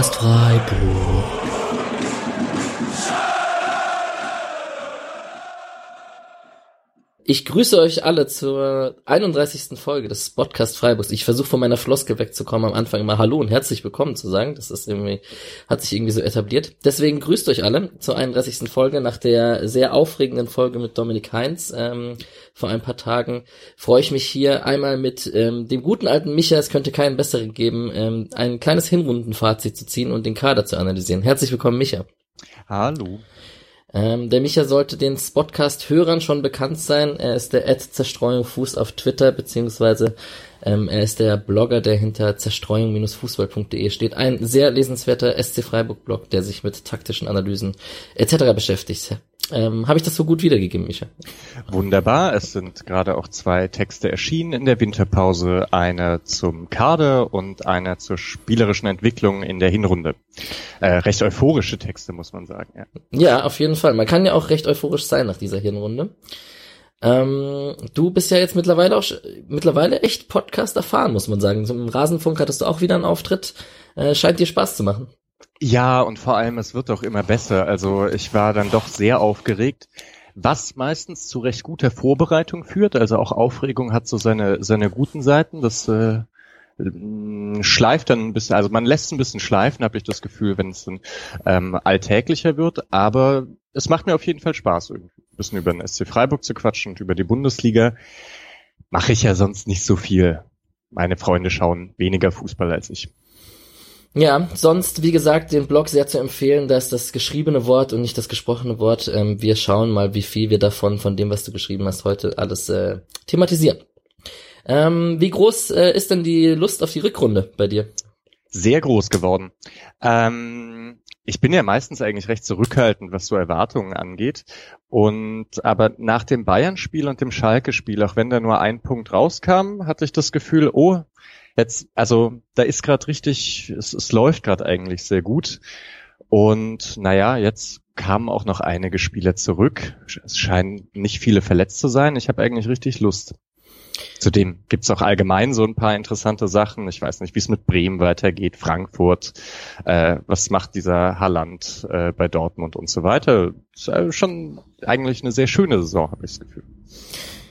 Podcast Freiburg. Ich grüße euch alle zur 31. Folge des Podcast Freiburgs. Ich versuche von meiner Floske wegzukommen, am Anfang immer Hallo und herzlich willkommen zu sagen. Das ist irgendwie, hat sich irgendwie so etabliert. Deswegen grüßt euch alle zur 31. Folge nach der sehr aufregenden Folge mit Dominik Heinz ähm, vor ein paar Tagen. Freue ich mich hier einmal mit ähm, dem guten alten Micha, es könnte keinen besseren geben, ähm, ein kleines Hinrundenfazit zu ziehen und den Kader zu analysieren. Herzlich willkommen, Micha. Hallo. Ähm, der Micha sollte den Spotcast-Hörern schon bekannt sein. Er ist der Ad Zerstreuung Fuß auf Twitter, beziehungsweise ähm, er ist der Blogger, der hinter zerstreuung-fußball.de steht. Ein sehr lesenswerter SC Freiburg-Blog, der sich mit taktischen Analysen etc. beschäftigt. Ähm, Habe ich das so gut wiedergegeben, Micha? Wunderbar. Es sind gerade auch zwei Texte erschienen in der Winterpause. Einer zum Kader und einer zur spielerischen Entwicklung in der Hinrunde. Äh, recht euphorische Texte, muss man sagen. Ja. ja, auf jeden Fall. Man kann ja auch recht euphorisch sein nach dieser Hinrunde. Ähm, du bist ja jetzt mittlerweile auch mittlerweile echt Podcast erfahren, muss man sagen. Zum Rasenfunk hattest du auch wieder einen Auftritt. Äh, scheint dir Spaß zu machen. Ja, und vor allem, es wird auch immer besser. Also ich war dann doch sehr aufgeregt, was meistens zu recht guter Vorbereitung führt. Also auch Aufregung hat so seine, seine guten Seiten. Das äh, schleift dann ein bisschen, also man lässt ein bisschen schleifen, habe ich das Gefühl, wenn es dann ähm, alltäglicher wird. Aber es macht mir auf jeden Fall Spaß, ein bisschen über den SC Freiburg zu quatschen und über die Bundesliga. Mache ich ja sonst nicht so viel. Meine Freunde schauen weniger Fußball als ich. Ja, sonst, wie gesagt, den Blog sehr zu empfehlen, da ist das geschriebene Wort und nicht das gesprochene Wort. Ähm, wir schauen mal, wie viel wir davon, von dem, was du geschrieben hast, heute alles äh, thematisieren. Ähm, wie groß äh, ist denn die Lust auf die Rückrunde bei dir? Sehr groß geworden. Ähm, ich bin ja meistens eigentlich recht zurückhaltend, was so Erwartungen angeht. Und aber nach dem Bayern-Spiel und dem Schalke-Spiel, auch wenn da nur ein Punkt rauskam, hatte ich das Gefühl, oh, jetzt, also da ist gerade richtig, es, es läuft gerade eigentlich sehr gut. Und naja, jetzt kamen auch noch einige Spieler zurück. Es scheinen nicht viele verletzt zu sein. Ich habe eigentlich richtig Lust. Zudem gibt's auch allgemein so ein paar interessante Sachen. Ich weiß nicht, wie es mit Bremen weitergeht, Frankfurt, äh, was macht dieser Halland äh, bei Dortmund und so weiter. Ist äh, schon eigentlich eine sehr schöne Saison, habe ich das Gefühl.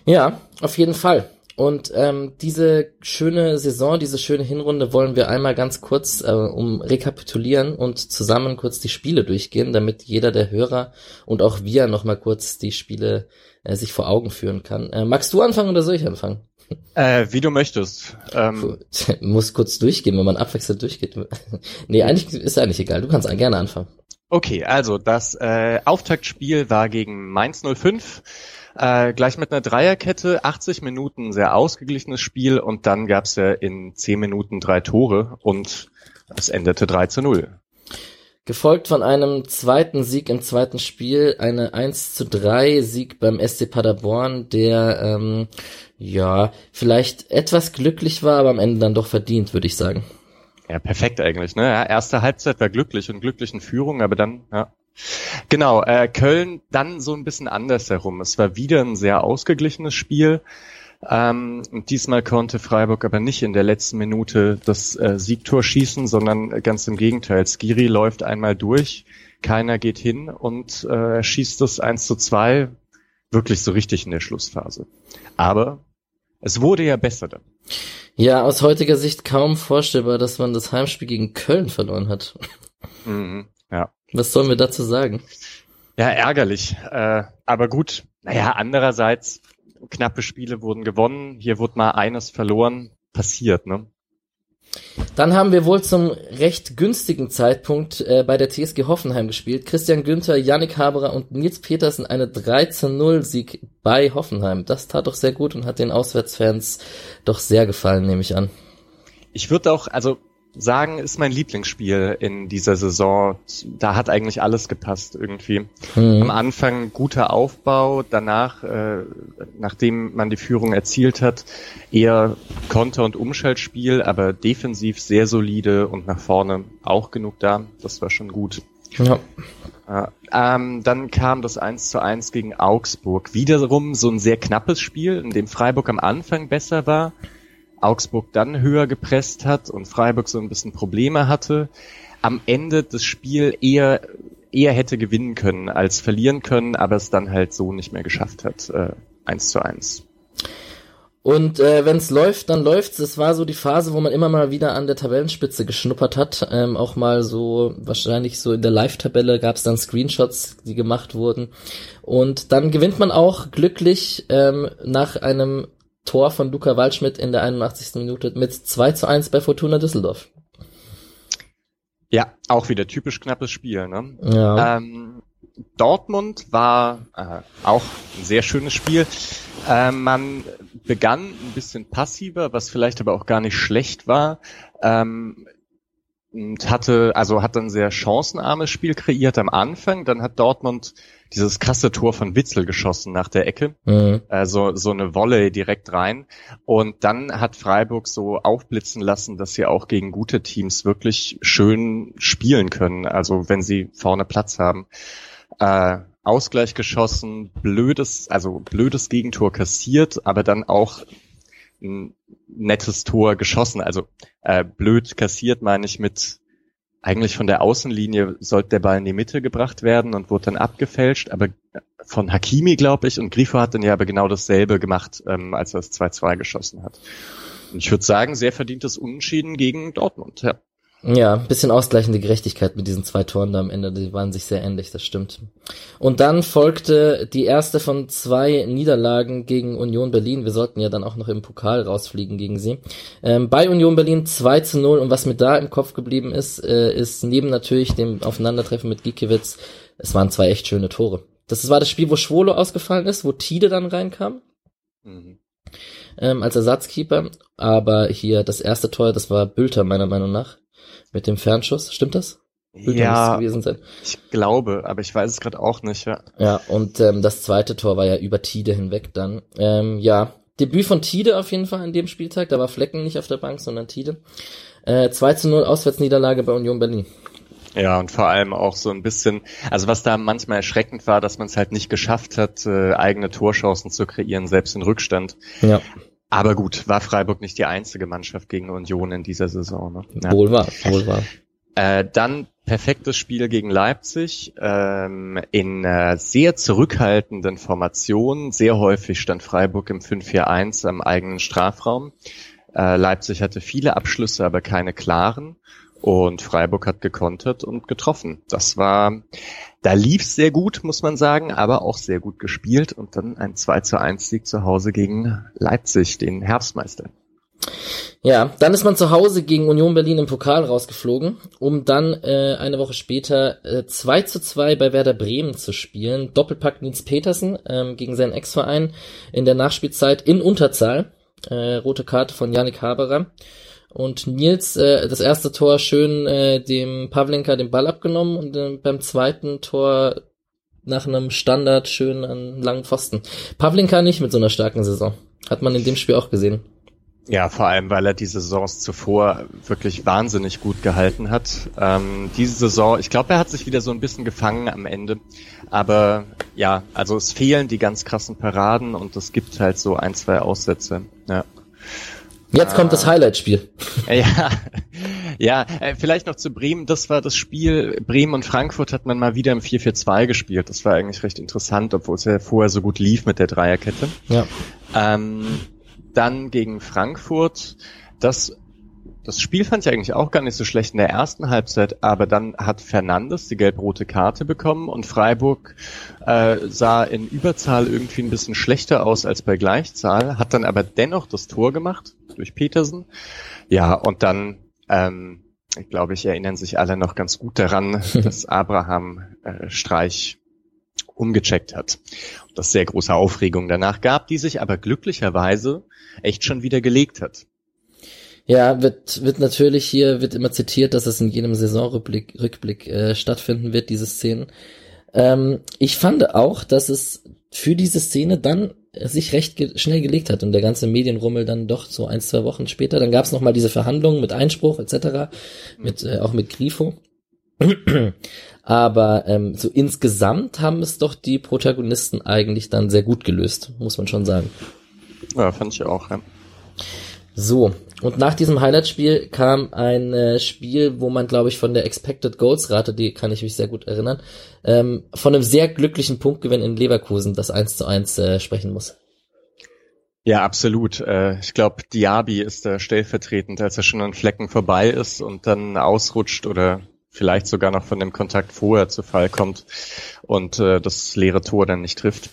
Ja, auf jeden Fall. Und ähm, diese schöne Saison, diese schöne Hinrunde wollen wir einmal ganz kurz äh, um rekapitulieren und zusammen kurz die Spiele durchgehen, damit jeder der Hörer und auch wir nochmal kurz die Spiele äh, sich vor Augen führen kann. Äh, magst du anfangen oder soll ich anfangen? Äh, wie du möchtest. Ähm. Muss kurz durchgehen, wenn man abwechselnd durchgeht. nee, eigentlich ist eigentlich egal. Du kannst gerne anfangen. Okay, also das äh, Auftaktspiel war gegen Mainz 05. Äh, gleich mit einer Dreierkette, 80 Minuten, sehr ausgeglichenes Spiel und dann gab's ja in 10 Minuten drei Tore und es endete 3 zu 0. Gefolgt von einem zweiten Sieg im zweiten Spiel, eine 1 zu 3 Sieg beim SC Paderborn, der ähm, ja vielleicht etwas glücklich war, aber am Ende dann doch verdient, würde ich sagen. Ja, perfekt eigentlich. Ne? Ja, erste Halbzeit war glücklich und glücklichen Führung, aber dann ja, Genau, äh, Köln dann so ein bisschen anders herum. Es war wieder ein sehr ausgeglichenes Spiel. Ähm, und diesmal konnte Freiburg aber nicht in der letzten Minute das äh, Siegtor schießen, sondern ganz im Gegenteil. Skiri läuft einmal durch, keiner geht hin und äh, schießt das 1 zu 2 wirklich so richtig in der Schlussphase. Aber es wurde ja besser dann. Ja, aus heutiger Sicht kaum vorstellbar, dass man das Heimspiel gegen Köln verloren hat. Mhm, ja. Was sollen wir dazu sagen? Ja, ärgerlich. Äh, aber gut, naja, andererseits, knappe Spiele wurden gewonnen, hier wurde mal eines verloren, passiert, ne? Dann haben wir wohl zum recht günstigen Zeitpunkt äh, bei der TSG Hoffenheim gespielt. Christian Günther, Yannick Haberer und Nils Petersen eine 3 0 Sieg bei Hoffenheim. Das tat doch sehr gut und hat den Auswärtsfans doch sehr gefallen, nehme ich an. Ich würde auch, also sagen, ist mein Lieblingsspiel in dieser Saison. Da hat eigentlich alles gepasst irgendwie. Mhm. Am Anfang guter Aufbau, danach, äh, nachdem man die Führung erzielt hat, eher Konter- und Umschaltspiel, aber defensiv sehr solide und nach vorne auch genug da. Das war schon gut. Ja. Äh, ähm, dann kam das 1 zu 1 gegen Augsburg. Wiederum so ein sehr knappes Spiel, in dem Freiburg am Anfang besser war Augsburg dann höher gepresst hat und Freiburg so ein bisschen Probleme hatte. am Ende das Spiel eher eher hätte gewinnen können als verlieren können, aber es dann halt so nicht mehr geschafft hat. Äh, eins zu eins. Und äh, wenn es läuft, dann läuft's. Es war so die Phase, wo man immer mal wieder an der Tabellenspitze geschnuppert hat. Ähm, auch mal so, wahrscheinlich so in der Live-Tabelle gab's dann Screenshots, die gemacht wurden. Und dann gewinnt man auch glücklich ähm, nach einem Tor von Luca Waldschmidt in der 81. Minute mit 2 zu 1 bei Fortuna Düsseldorf. Ja, auch wieder typisch knappes Spiel. Ne? Ja. Ähm, Dortmund war äh, auch ein sehr schönes Spiel. Äh, man begann ein bisschen passiver, was vielleicht aber auch gar nicht schlecht war. Ähm, und hatte, also hat ein sehr chancenarmes Spiel kreiert am Anfang. Dann hat Dortmund dieses krasse Tor von Witzel geschossen nach der Ecke. Mhm. Also so eine Wolle direkt rein. Und dann hat Freiburg so aufblitzen lassen, dass sie auch gegen gute Teams wirklich schön spielen können. Also wenn sie vorne Platz haben. Äh, Ausgleich geschossen, blödes, also blödes Gegentor kassiert, aber dann auch ein nettes Tor geschossen. Also äh, blöd kassiert meine ich mit eigentlich von der Außenlinie sollte der Ball in die Mitte gebracht werden und wurde dann abgefälscht, aber von Hakimi, glaube ich, und Grifo hat dann ja aber genau dasselbe gemacht, ähm, als er das 2-2 geschossen hat. Und ich würde sagen, sehr verdientes Unentschieden gegen Dortmund, ja. Ja, bisschen ausgleichende Gerechtigkeit mit diesen zwei Toren da am Ende, die waren sich sehr ähnlich, das stimmt. Und dann folgte die erste von zwei Niederlagen gegen Union Berlin. Wir sollten ja dann auch noch im Pokal rausfliegen gegen sie. Ähm, bei Union Berlin 2 zu 0 und was mir da im Kopf geblieben ist, äh, ist neben natürlich dem Aufeinandertreffen mit Gikiewicz, es waren zwei echt schöne Tore. Das war das Spiel, wo Schwolo ausgefallen ist, wo Tide dann reinkam. Mhm. Ähm, als Ersatzkeeper. Aber hier das erste Tor, das war Bülter meiner Meinung nach mit dem Fernschuss. Stimmt das? Würde ja, gewesen sein. ich glaube, aber ich weiß es gerade auch nicht. Ja, ja und ähm, das zweite Tor war ja über Tide hinweg dann. Ähm, ja, Debüt von Tide auf jeden Fall an dem Spieltag. Da war Flecken nicht auf der Bank, sondern Tide. Äh, 2 zu 0 Auswärtsniederlage bei Union Berlin. Ja, und vor allem auch so ein bisschen, also was da manchmal erschreckend war, dass man es halt nicht geschafft hat, äh, eigene Torchancen zu kreieren, selbst in Rückstand. Ja. Aber gut, war Freiburg nicht die einzige Mannschaft gegen Union in dieser Saison. Ne? Ja. Wohl wahr, wohl wahr. Äh, dann perfektes Spiel gegen Leipzig ähm, in äh, sehr zurückhaltenden Formationen. Sehr häufig stand Freiburg im 5-4-1 am eigenen Strafraum. Äh, Leipzig hatte viele Abschlüsse, aber keine klaren. Und Freiburg hat gekontert und getroffen. Das war, da lief's sehr gut, muss man sagen, aber auch sehr gut gespielt und dann ein 2 zu 1 Sieg zu Hause gegen Leipzig, den Herbstmeister. Ja, dann ist man zu Hause gegen Union Berlin im Pokal rausgeflogen, um dann äh, eine Woche später äh, 2 zu 2 bei Werder Bremen zu spielen. Doppelpack Nils Petersen ähm, gegen seinen Ex-Verein in der Nachspielzeit in Unterzahl. Äh, rote Karte von Yannick Haberer. Und Nils, äh, das erste Tor schön äh, dem Pavlenka den Ball abgenommen und äh, beim zweiten Tor nach einem Standard schön an langen Pfosten. Pavlenka nicht mit so einer starken Saison. Hat man in dem Spiel auch gesehen. Ja, vor allem, weil er die Saisons zuvor wirklich wahnsinnig gut gehalten hat. Ähm, diese Saison, ich glaube, er hat sich wieder so ein bisschen gefangen am Ende. Aber ja, also es fehlen die ganz krassen Paraden und es gibt halt so ein, zwei Aussätze. Ja. Jetzt kommt das ah. Highlight-Spiel. Ja, ja, äh, vielleicht noch zu Bremen. Das war das Spiel. Bremen und Frankfurt hat man mal wieder im 4-4-2 gespielt. Das war eigentlich recht interessant, obwohl es ja vorher so gut lief mit der Dreierkette. Ja. Ähm, dann gegen Frankfurt. Das das Spiel fand ich eigentlich auch gar nicht so schlecht in der ersten Halbzeit, aber dann hat Fernandes die gelb-rote Karte bekommen und Freiburg äh, sah in Überzahl irgendwie ein bisschen schlechter aus als bei Gleichzahl, hat dann aber dennoch das Tor gemacht durch Petersen. Ja, und dann, ähm, ich glaube, ich erinnern sich alle noch ganz gut daran, dass Abraham äh, Streich umgecheckt hat. Und das sehr große Aufregung danach gab, die sich aber glücklicherweise echt schon wieder gelegt hat. Ja, wird, wird natürlich hier, wird immer zitiert, dass es in jedem Saisonrückblick Rückblick, äh, stattfinden wird, diese Szenen. Ähm, ich fand auch, dass es für diese Szene dann sich recht ge schnell gelegt hat und der ganze Medienrummel dann doch so ein, zwei Wochen später. Dann gab es nochmal diese Verhandlungen mit Einspruch etc., mit, äh, auch mit Grifo. Aber ähm, so insgesamt haben es doch die Protagonisten eigentlich dann sehr gut gelöst, muss man schon sagen. Ja, fand ich auch, ja. So, und nach diesem Highlight-Spiel kam ein äh, Spiel, wo man, glaube ich, von der Expected Goals-Rate, die kann ich mich sehr gut erinnern, ähm, von einem sehr glücklichen Punktgewinn in Leverkusen, das 1 zu 1 äh, sprechen muss. Ja, absolut. Äh, ich glaube, Diaby ist da stellvertretend, als er schon an Flecken vorbei ist und dann ausrutscht oder vielleicht sogar noch von dem Kontakt vorher zu Fall kommt und äh, das leere Tor dann nicht trifft.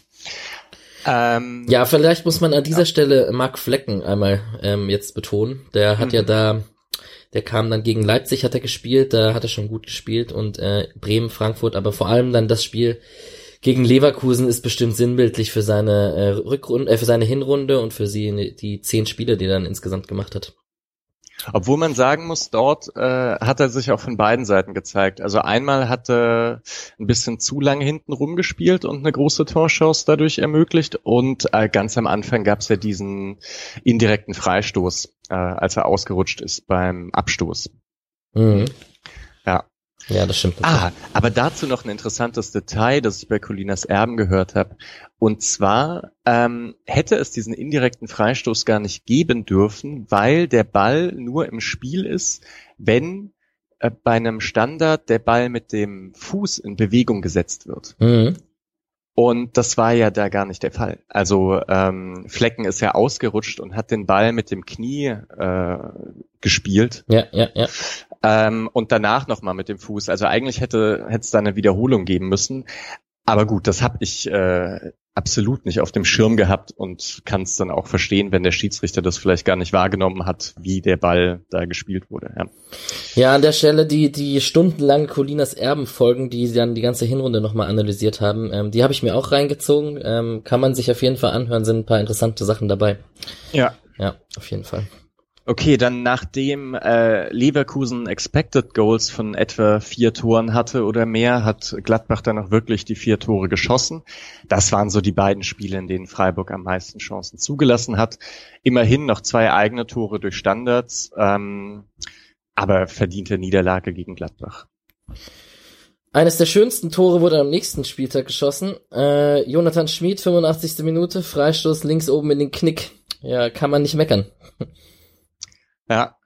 Ähm, ja, vielleicht muss man an dieser ja. Stelle Mark Flecken einmal ähm, jetzt betonen. Der hat mhm. ja da, der kam dann gegen Leipzig, hat er gespielt, da hat er schon gut gespielt und äh, Bremen, Frankfurt, aber vor allem dann das Spiel gegen Leverkusen ist bestimmt sinnbildlich für seine äh, Rückrunde, äh, für seine Hinrunde und für sie die zehn Spiele, die er dann insgesamt gemacht hat. Obwohl man sagen muss, dort äh, hat er sich auch von beiden Seiten gezeigt. Also einmal hat er ein bisschen zu lange hinten rumgespielt und eine große Torchance dadurch ermöglicht. Und äh, ganz am Anfang gab es ja diesen indirekten Freistoß, äh, als er ausgerutscht ist beim Abstoß. Mhm. Ja. Ja, das stimmt. Ah, aber dazu noch ein interessantes Detail, das ich bei Colinas Erben gehört habe. Und zwar ähm, hätte es diesen indirekten Freistoß gar nicht geben dürfen, weil der Ball nur im Spiel ist, wenn äh, bei einem Standard der Ball mit dem Fuß in Bewegung gesetzt wird. Mhm. Und das war ja da gar nicht der Fall. Also ähm, Flecken ist ja ausgerutscht und hat den Ball mit dem Knie äh, gespielt. Ja, ja, ja. Ähm, und danach nochmal mit dem Fuß. Also eigentlich hätte es da eine Wiederholung geben müssen. Aber gut, das habe ich äh, absolut nicht auf dem Schirm gehabt und kann es dann auch verstehen, wenn der Schiedsrichter das vielleicht gar nicht wahrgenommen hat, wie der Ball da gespielt wurde. Ja, ja an der Stelle die die stundenlangen Colinas Erben Folgen, die dann die ganze Hinrunde nochmal analysiert haben, ähm, die habe ich mir auch reingezogen. Ähm, kann man sich auf jeden Fall anhören, sind ein paar interessante Sachen dabei. Ja, ja, auf jeden Fall. Okay, dann nachdem äh, Leverkusen Expected Goals von etwa vier Toren hatte oder mehr, hat Gladbach dann auch wirklich die vier Tore geschossen. Das waren so die beiden Spiele, in denen Freiburg am meisten Chancen zugelassen hat. Immerhin noch zwei eigene Tore durch Standards, ähm, aber verdiente Niederlage gegen Gladbach. Eines der schönsten Tore wurde am nächsten Spieltag geschossen. Äh, Jonathan Schmid, 85. Minute, Freistoß links oben in den Knick. Ja, kann man nicht meckern. Ja.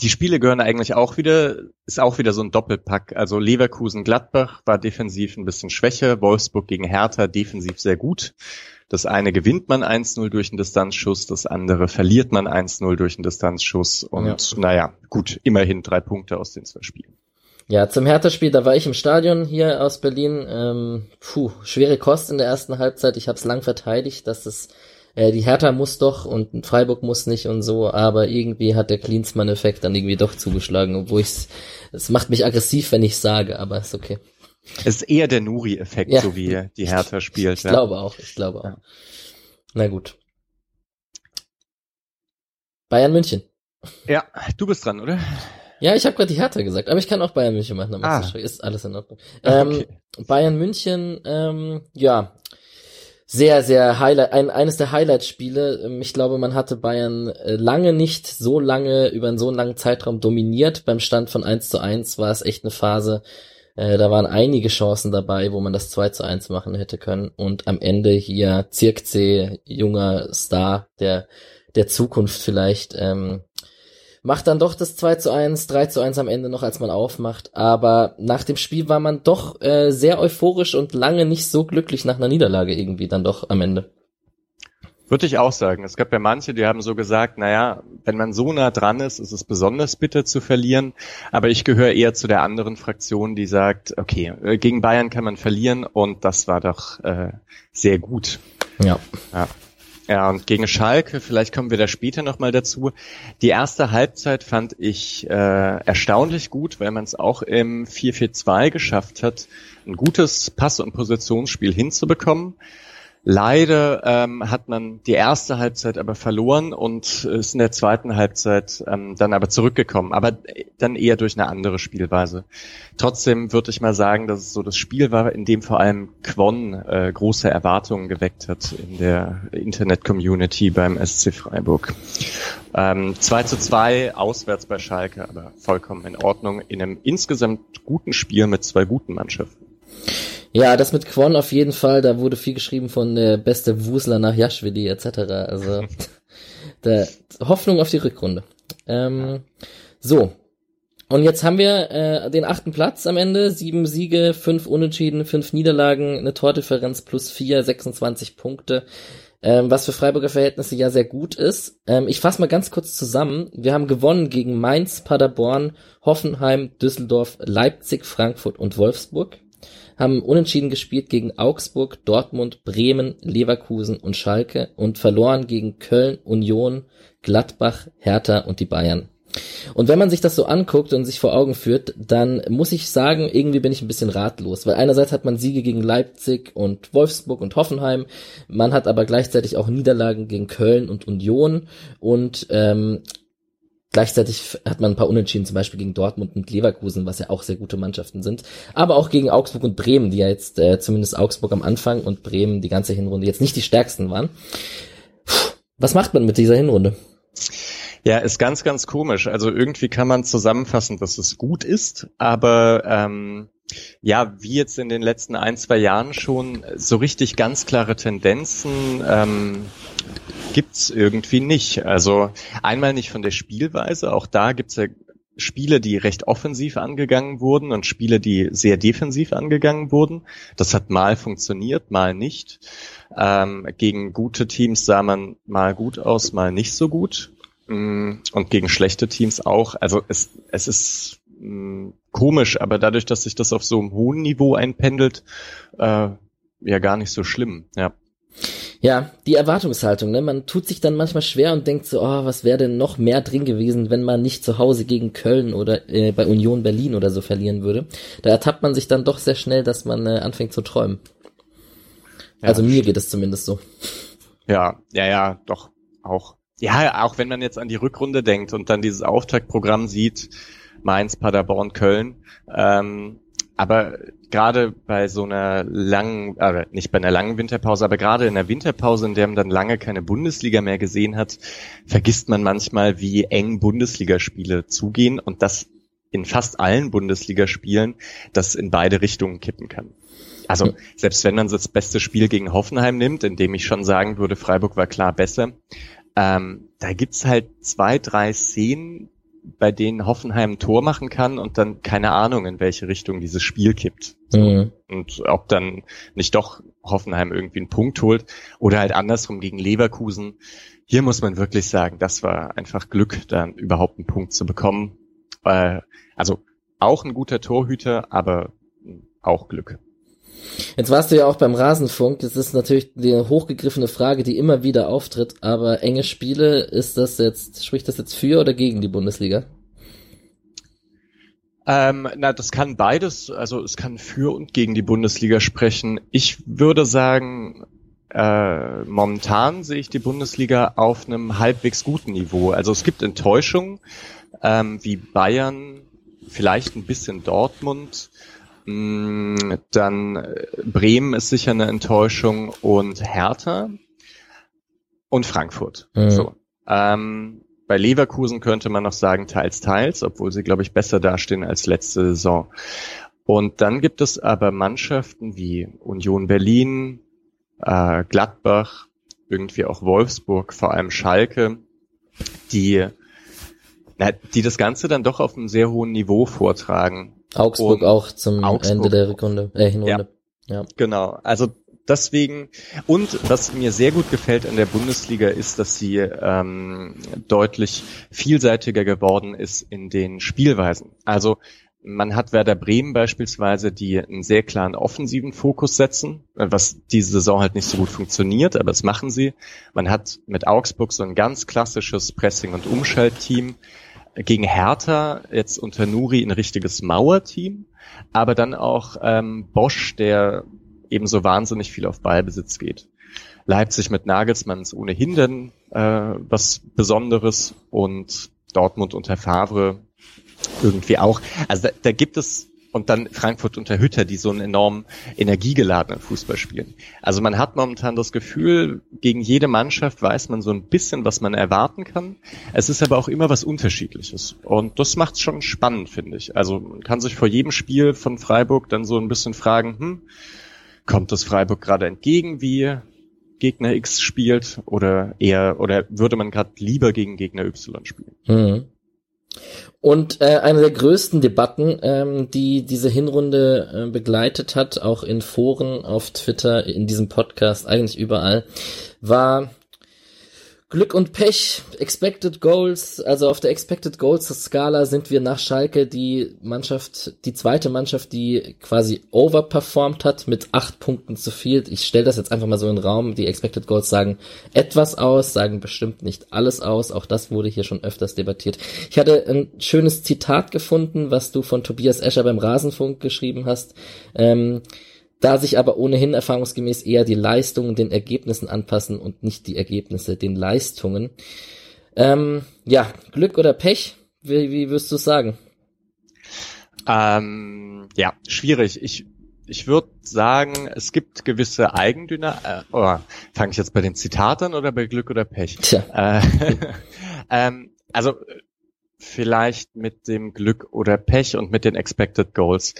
Die Spiele gehören eigentlich auch wieder, ist auch wieder so ein Doppelpack. Also Leverkusen-Gladbach war defensiv ein bisschen schwächer, Wolfsburg gegen Hertha defensiv sehr gut. Das eine gewinnt man 1-0 durch einen Distanzschuss, das andere verliert man 1-0 durch einen Distanzschuss. Und ja. naja, gut, immerhin drei Punkte aus den zwei Spielen. Ja, zum Hertha-Spiel, da war ich im Stadion hier aus Berlin. Ähm, puh, schwere Kost in der ersten Halbzeit. Ich habe es lang verteidigt, dass es äh, die Hertha muss doch und Freiburg muss nicht und so, aber irgendwie hat der Klinsmann-Effekt dann irgendwie doch zugeschlagen, obwohl ich es macht mich aggressiv, wenn ich sage, aber ist okay. Es ist eher der Nuri-Effekt, ja. so wie die Hertha spielt. Ich, ich ja. glaube auch, ich glaube auch. Ja. Na gut. Bayern München. Ja, du bist dran, oder? Ja, ich habe gerade die Hertha gesagt, aber ich kann auch Bayern München machen. Ah. Ist alles in Ordnung. Ähm, okay. Bayern München, ähm, ja, sehr, sehr Highlight, ein, eines der Highlight-Spiele. Ähm, ich glaube, man hatte Bayern äh, lange nicht so lange, über einen so langen Zeitraum dominiert. Beim Stand von 1 zu 1 war es echt eine Phase, äh, da waren einige Chancen dabei, wo man das 2 zu 1 machen hätte können. Und am Ende hier Zirkzee, junger Star der, der Zukunft vielleicht, ähm, macht dann doch das 2 zu 1, 3 zu 1 am Ende noch, als man aufmacht. Aber nach dem Spiel war man doch äh, sehr euphorisch und lange nicht so glücklich nach einer Niederlage irgendwie dann doch am Ende. Würde ich auch sagen. Es gab ja manche, die haben so gesagt, naja, wenn man so nah dran ist, ist es besonders bitter zu verlieren. Aber ich gehöre eher zu der anderen Fraktion, die sagt, okay, äh, gegen Bayern kann man verlieren und das war doch äh, sehr gut. Ja. ja. Ja, und gegen Schalke, vielleicht kommen wir da später nochmal dazu. Die erste Halbzeit fand ich äh, erstaunlich gut, weil man es auch im 4-4-2 geschafft hat, ein gutes Pass- und Positionsspiel hinzubekommen. Leider ähm, hat man die erste Halbzeit aber verloren und ist in der zweiten Halbzeit ähm, dann aber zurückgekommen, aber dann eher durch eine andere Spielweise. Trotzdem würde ich mal sagen, dass es so das Spiel war, in dem vor allem Quon äh, große Erwartungen geweckt hat in der Internet-Community beim SC Freiburg. Ähm, 2 zu 2 auswärts bei Schalke, aber vollkommen in Ordnung in einem insgesamt guten Spiel mit zwei guten Mannschaften. Ja, das mit Quon auf jeden Fall, da wurde viel geschrieben von der beste Wusler nach Jaschwili etc. Also der Hoffnung auf die Rückrunde. Ähm, so. Und jetzt haben wir äh, den achten Platz am Ende. Sieben Siege, fünf Unentschieden, fünf Niederlagen, eine Tordifferenz plus vier, 26 Punkte. Ähm, was für Freiburger Verhältnisse ja sehr gut ist. Ähm, ich fasse mal ganz kurz zusammen. Wir haben gewonnen gegen Mainz, Paderborn, Hoffenheim, Düsseldorf, Leipzig, Frankfurt und Wolfsburg haben unentschieden gespielt gegen Augsburg, Dortmund, Bremen, Leverkusen und Schalke und verloren gegen Köln, Union, Gladbach, Hertha und die Bayern. Und wenn man sich das so anguckt und sich vor Augen führt, dann muss ich sagen, irgendwie bin ich ein bisschen ratlos, weil einerseits hat man Siege gegen Leipzig und Wolfsburg und Hoffenheim, man hat aber gleichzeitig auch Niederlagen gegen Köln und Union und ähm, Gleichzeitig hat man ein paar Unentschieden, zum Beispiel gegen Dortmund und Leverkusen, was ja auch sehr gute Mannschaften sind. Aber auch gegen Augsburg und Bremen, die ja jetzt äh, zumindest Augsburg am Anfang und Bremen die ganze Hinrunde jetzt nicht die stärksten waren. Was macht man mit dieser Hinrunde? Ja, ist ganz, ganz komisch. Also irgendwie kann man zusammenfassen, dass es gut ist, aber ähm, ja, wie jetzt in den letzten ein, zwei Jahren schon so richtig ganz klare Tendenzen ähm, gibt's irgendwie nicht. Also einmal nicht von der Spielweise, auch da gibt's ja Spiele, die recht offensiv angegangen wurden und Spiele, die sehr defensiv angegangen wurden. Das hat mal funktioniert, mal nicht. Ähm, gegen gute Teams sah man mal gut aus, mal nicht so gut. Mm, und gegen schlechte Teams auch. Also es, es ist mh, mm, komisch, aber dadurch, dass sich das auf so einem hohen Niveau einpendelt, äh, ja gar nicht so schlimm. Ja. Ja, die Erwartungshaltung, ne? Man tut sich dann manchmal schwer und denkt so, oh, was wäre denn noch mehr drin gewesen, wenn man nicht zu Hause gegen Köln oder äh, bei Union Berlin oder so verlieren würde. Da ertappt man sich dann doch sehr schnell, dass man äh, anfängt zu träumen. Ja, also mir geht es zumindest so. Ja, ja, ja, doch auch. Ja, auch wenn man jetzt an die Rückrunde denkt und dann dieses Auftaktprogramm sieht, Mainz, Paderborn, Köln, ähm, aber gerade bei so einer langen, äh, nicht bei einer langen Winterpause, aber gerade in der Winterpause, in der man dann lange keine Bundesliga mehr gesehen hat, vergisst man manchmal, wie eng Bundesligaspiele zugehen und das in fast allen Bundesligaspielen das in beide Richtungen kippen kann. Also selbst wenn man das beste Spiel gegen Hoffenheim nimmt, in dem ich schon sagen würde, Freiburg war klar besser, ähm, da gibt's halt zwei, drei Szenen, bei denen Hoffenheim ein Tor machen kann und dann keine Ahnung, in welche Richtung dieses Spiel kippt. Mhm. Und ob dann nicht doch Hoffenheim irgendwie einen Punkt holt oder halt andersrum gegen Leverkusen. Hier muss man wirklich sagen, das war einfach Glück, dann überhaupt einen Punkt zu bekommen. Äh, also auch ein guter Torhüter, aber auch Glück. Jetzt warst du ja auch beim Rasenfunk. Das ist natürlich die hochgegriffene Frage, die immer wieder auftritt. Aber enge Spiele, ist das jetzt, spricht das jetzt für oder gegen die Bundesliga? Ähm, na, das kann beides, also es kann für und gegen die Bundesliga sprechen. Ich würde sagen, äh, momentan sehe ich die Bundesliga auf einem halbwegs guten Niveau. Also es gibt Enttäuschungen, ähm, wie Bayern, vielleicht ein bisschen Dortmund, dann äh, Bremen ist sicher eine Enttäuschung und Hertha und Frankfurt. Mhm. So. Ähm, bei Leverkusen könnte man noch sagen, teils, teils, obwohl sie, glaube ich, besser dastehen als letzte Saison. Und dann gibt es aber Mannschaften wie Union Berlin, äh, Gladbach, irgendwie auch Wolfsburg, vor allem Schalke, die, na, die das Ganze dann doch auf einem sehr hohen Niveau vortragen. Augsburg und auch zum Augsburg. Ende der Rückrunde, äh, Hinrunde. Ja. ja. Genau. Also deswegen und was mir sehr gut gefällt an der Bundesliga ist, dass sie ähm, deutlich vielseitiger geworden ist in den Spielweisen. Also man hat Werder Bremen beispielsweise, die einen sehr klaren offensiven Fokus setzen, was diese Saison halt nicht so gut funktioniert, aber das machen sie. Man hat mit Augsburg so ein ganz klassisches Pressing- und Umschaltteam gegen Hertha jetzt unter Nuri ein richtiges Mauerteam, aber dann auch ähm, Bosch, der eben so wahnsinnig viel auf Ballbesitz geht. Leipzig mit Nagelsmann ist ohnehin dann äh, was Besonderes und Dortmund unter Favre irgendwie auch. Also da, da gibt es und dann Frankfurt unter Hütter, die so einen enorm energiegeladenen Fußball spielen. Also man hat momentan das Gefühl, gegen jede Mannschaft weiß man so ein bisschen, was man erwarten kann. Es ist aber auch immer was Unterschiedliches. Und das macht es schon spannend, finde ich. Also man kann sich vor jedem Spiel von Freiburg dann so ein bisschen fragen, hm, kommt das Freiburg gerade entgegen? Wie Gegner X spielt oder eher oder würde man gerade lieber gegen Gegner Y spielen? Mhm. Und äh, eine der größten Debatten, ähm, die diese Hinrunde äh, begleitet hat, auch in Foren, auf Twitter, in diesem Podcast, eigentlich überall, war Glück und Pech, Expected Goals, also auf der Expected Goals Skala sind wir nach Schalke die Mannschaft, die zweite Mannschaft, die quasi overperformed hat mit acht Punkten zu viel. Ich stelle das jetzt einfach mal so in den Raum. Die Expected Goals sagen etwas aus, sagen bestimmt nicht alles aus. Auch das wurde hier schon öfters debattiert. Ich hatte ein schönes Zitat gefunden, was du von Tobias Escher beim Rasenfunk geschrieben hast. Ähm, da sich aber ohnehin erfahrungsgemäß eher die Leistungen den Ergebnissen anpassen und nicht die Ergebnisse den Leistungen. Ähm, ja, Glück oder Pech? Wie, wie wirst du sagen? Ähm, ja, schwierig. Ich ich würde sagen, es gibt gewisse Eigendynamik. Äh, oh, fange ich jetzt bei den Zitaten oder bei Glück oder Pech? Tja. Äh, ähm, also vielleicht mit dem Glück oder Pech und mit den Expected Goals.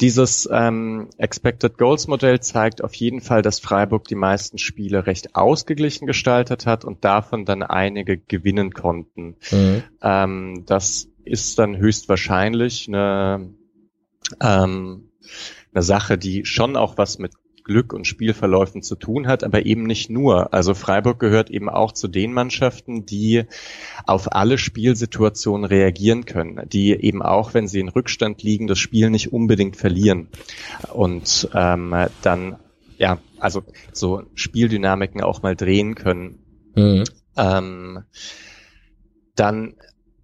Dieses ähm, Expected Goals Modell zeigt auf jeden Fall, dass Freiburg die meisten Spiele recht ausgeglichen gestaltet hat und davon dann einige gewinnen konnten. Mhm. Ähm, das ist dann höchstwahrscheinlich eine, ähm, eine Sache, die schon auch was mit Glück und Spielverläufen zu tun hat, aber eben nicht nur. Also Freiburg gehört eben auch zu den Mannschaften, die auf alle Spielsituationen reagieren können, die eben auch, wenn sie in Rückstand liegen, das Spiel nicht unbedingt verlieren und ähm, dann ja, also so Spieldynamiken auch mal drehen können. Mhm. Ähm, dann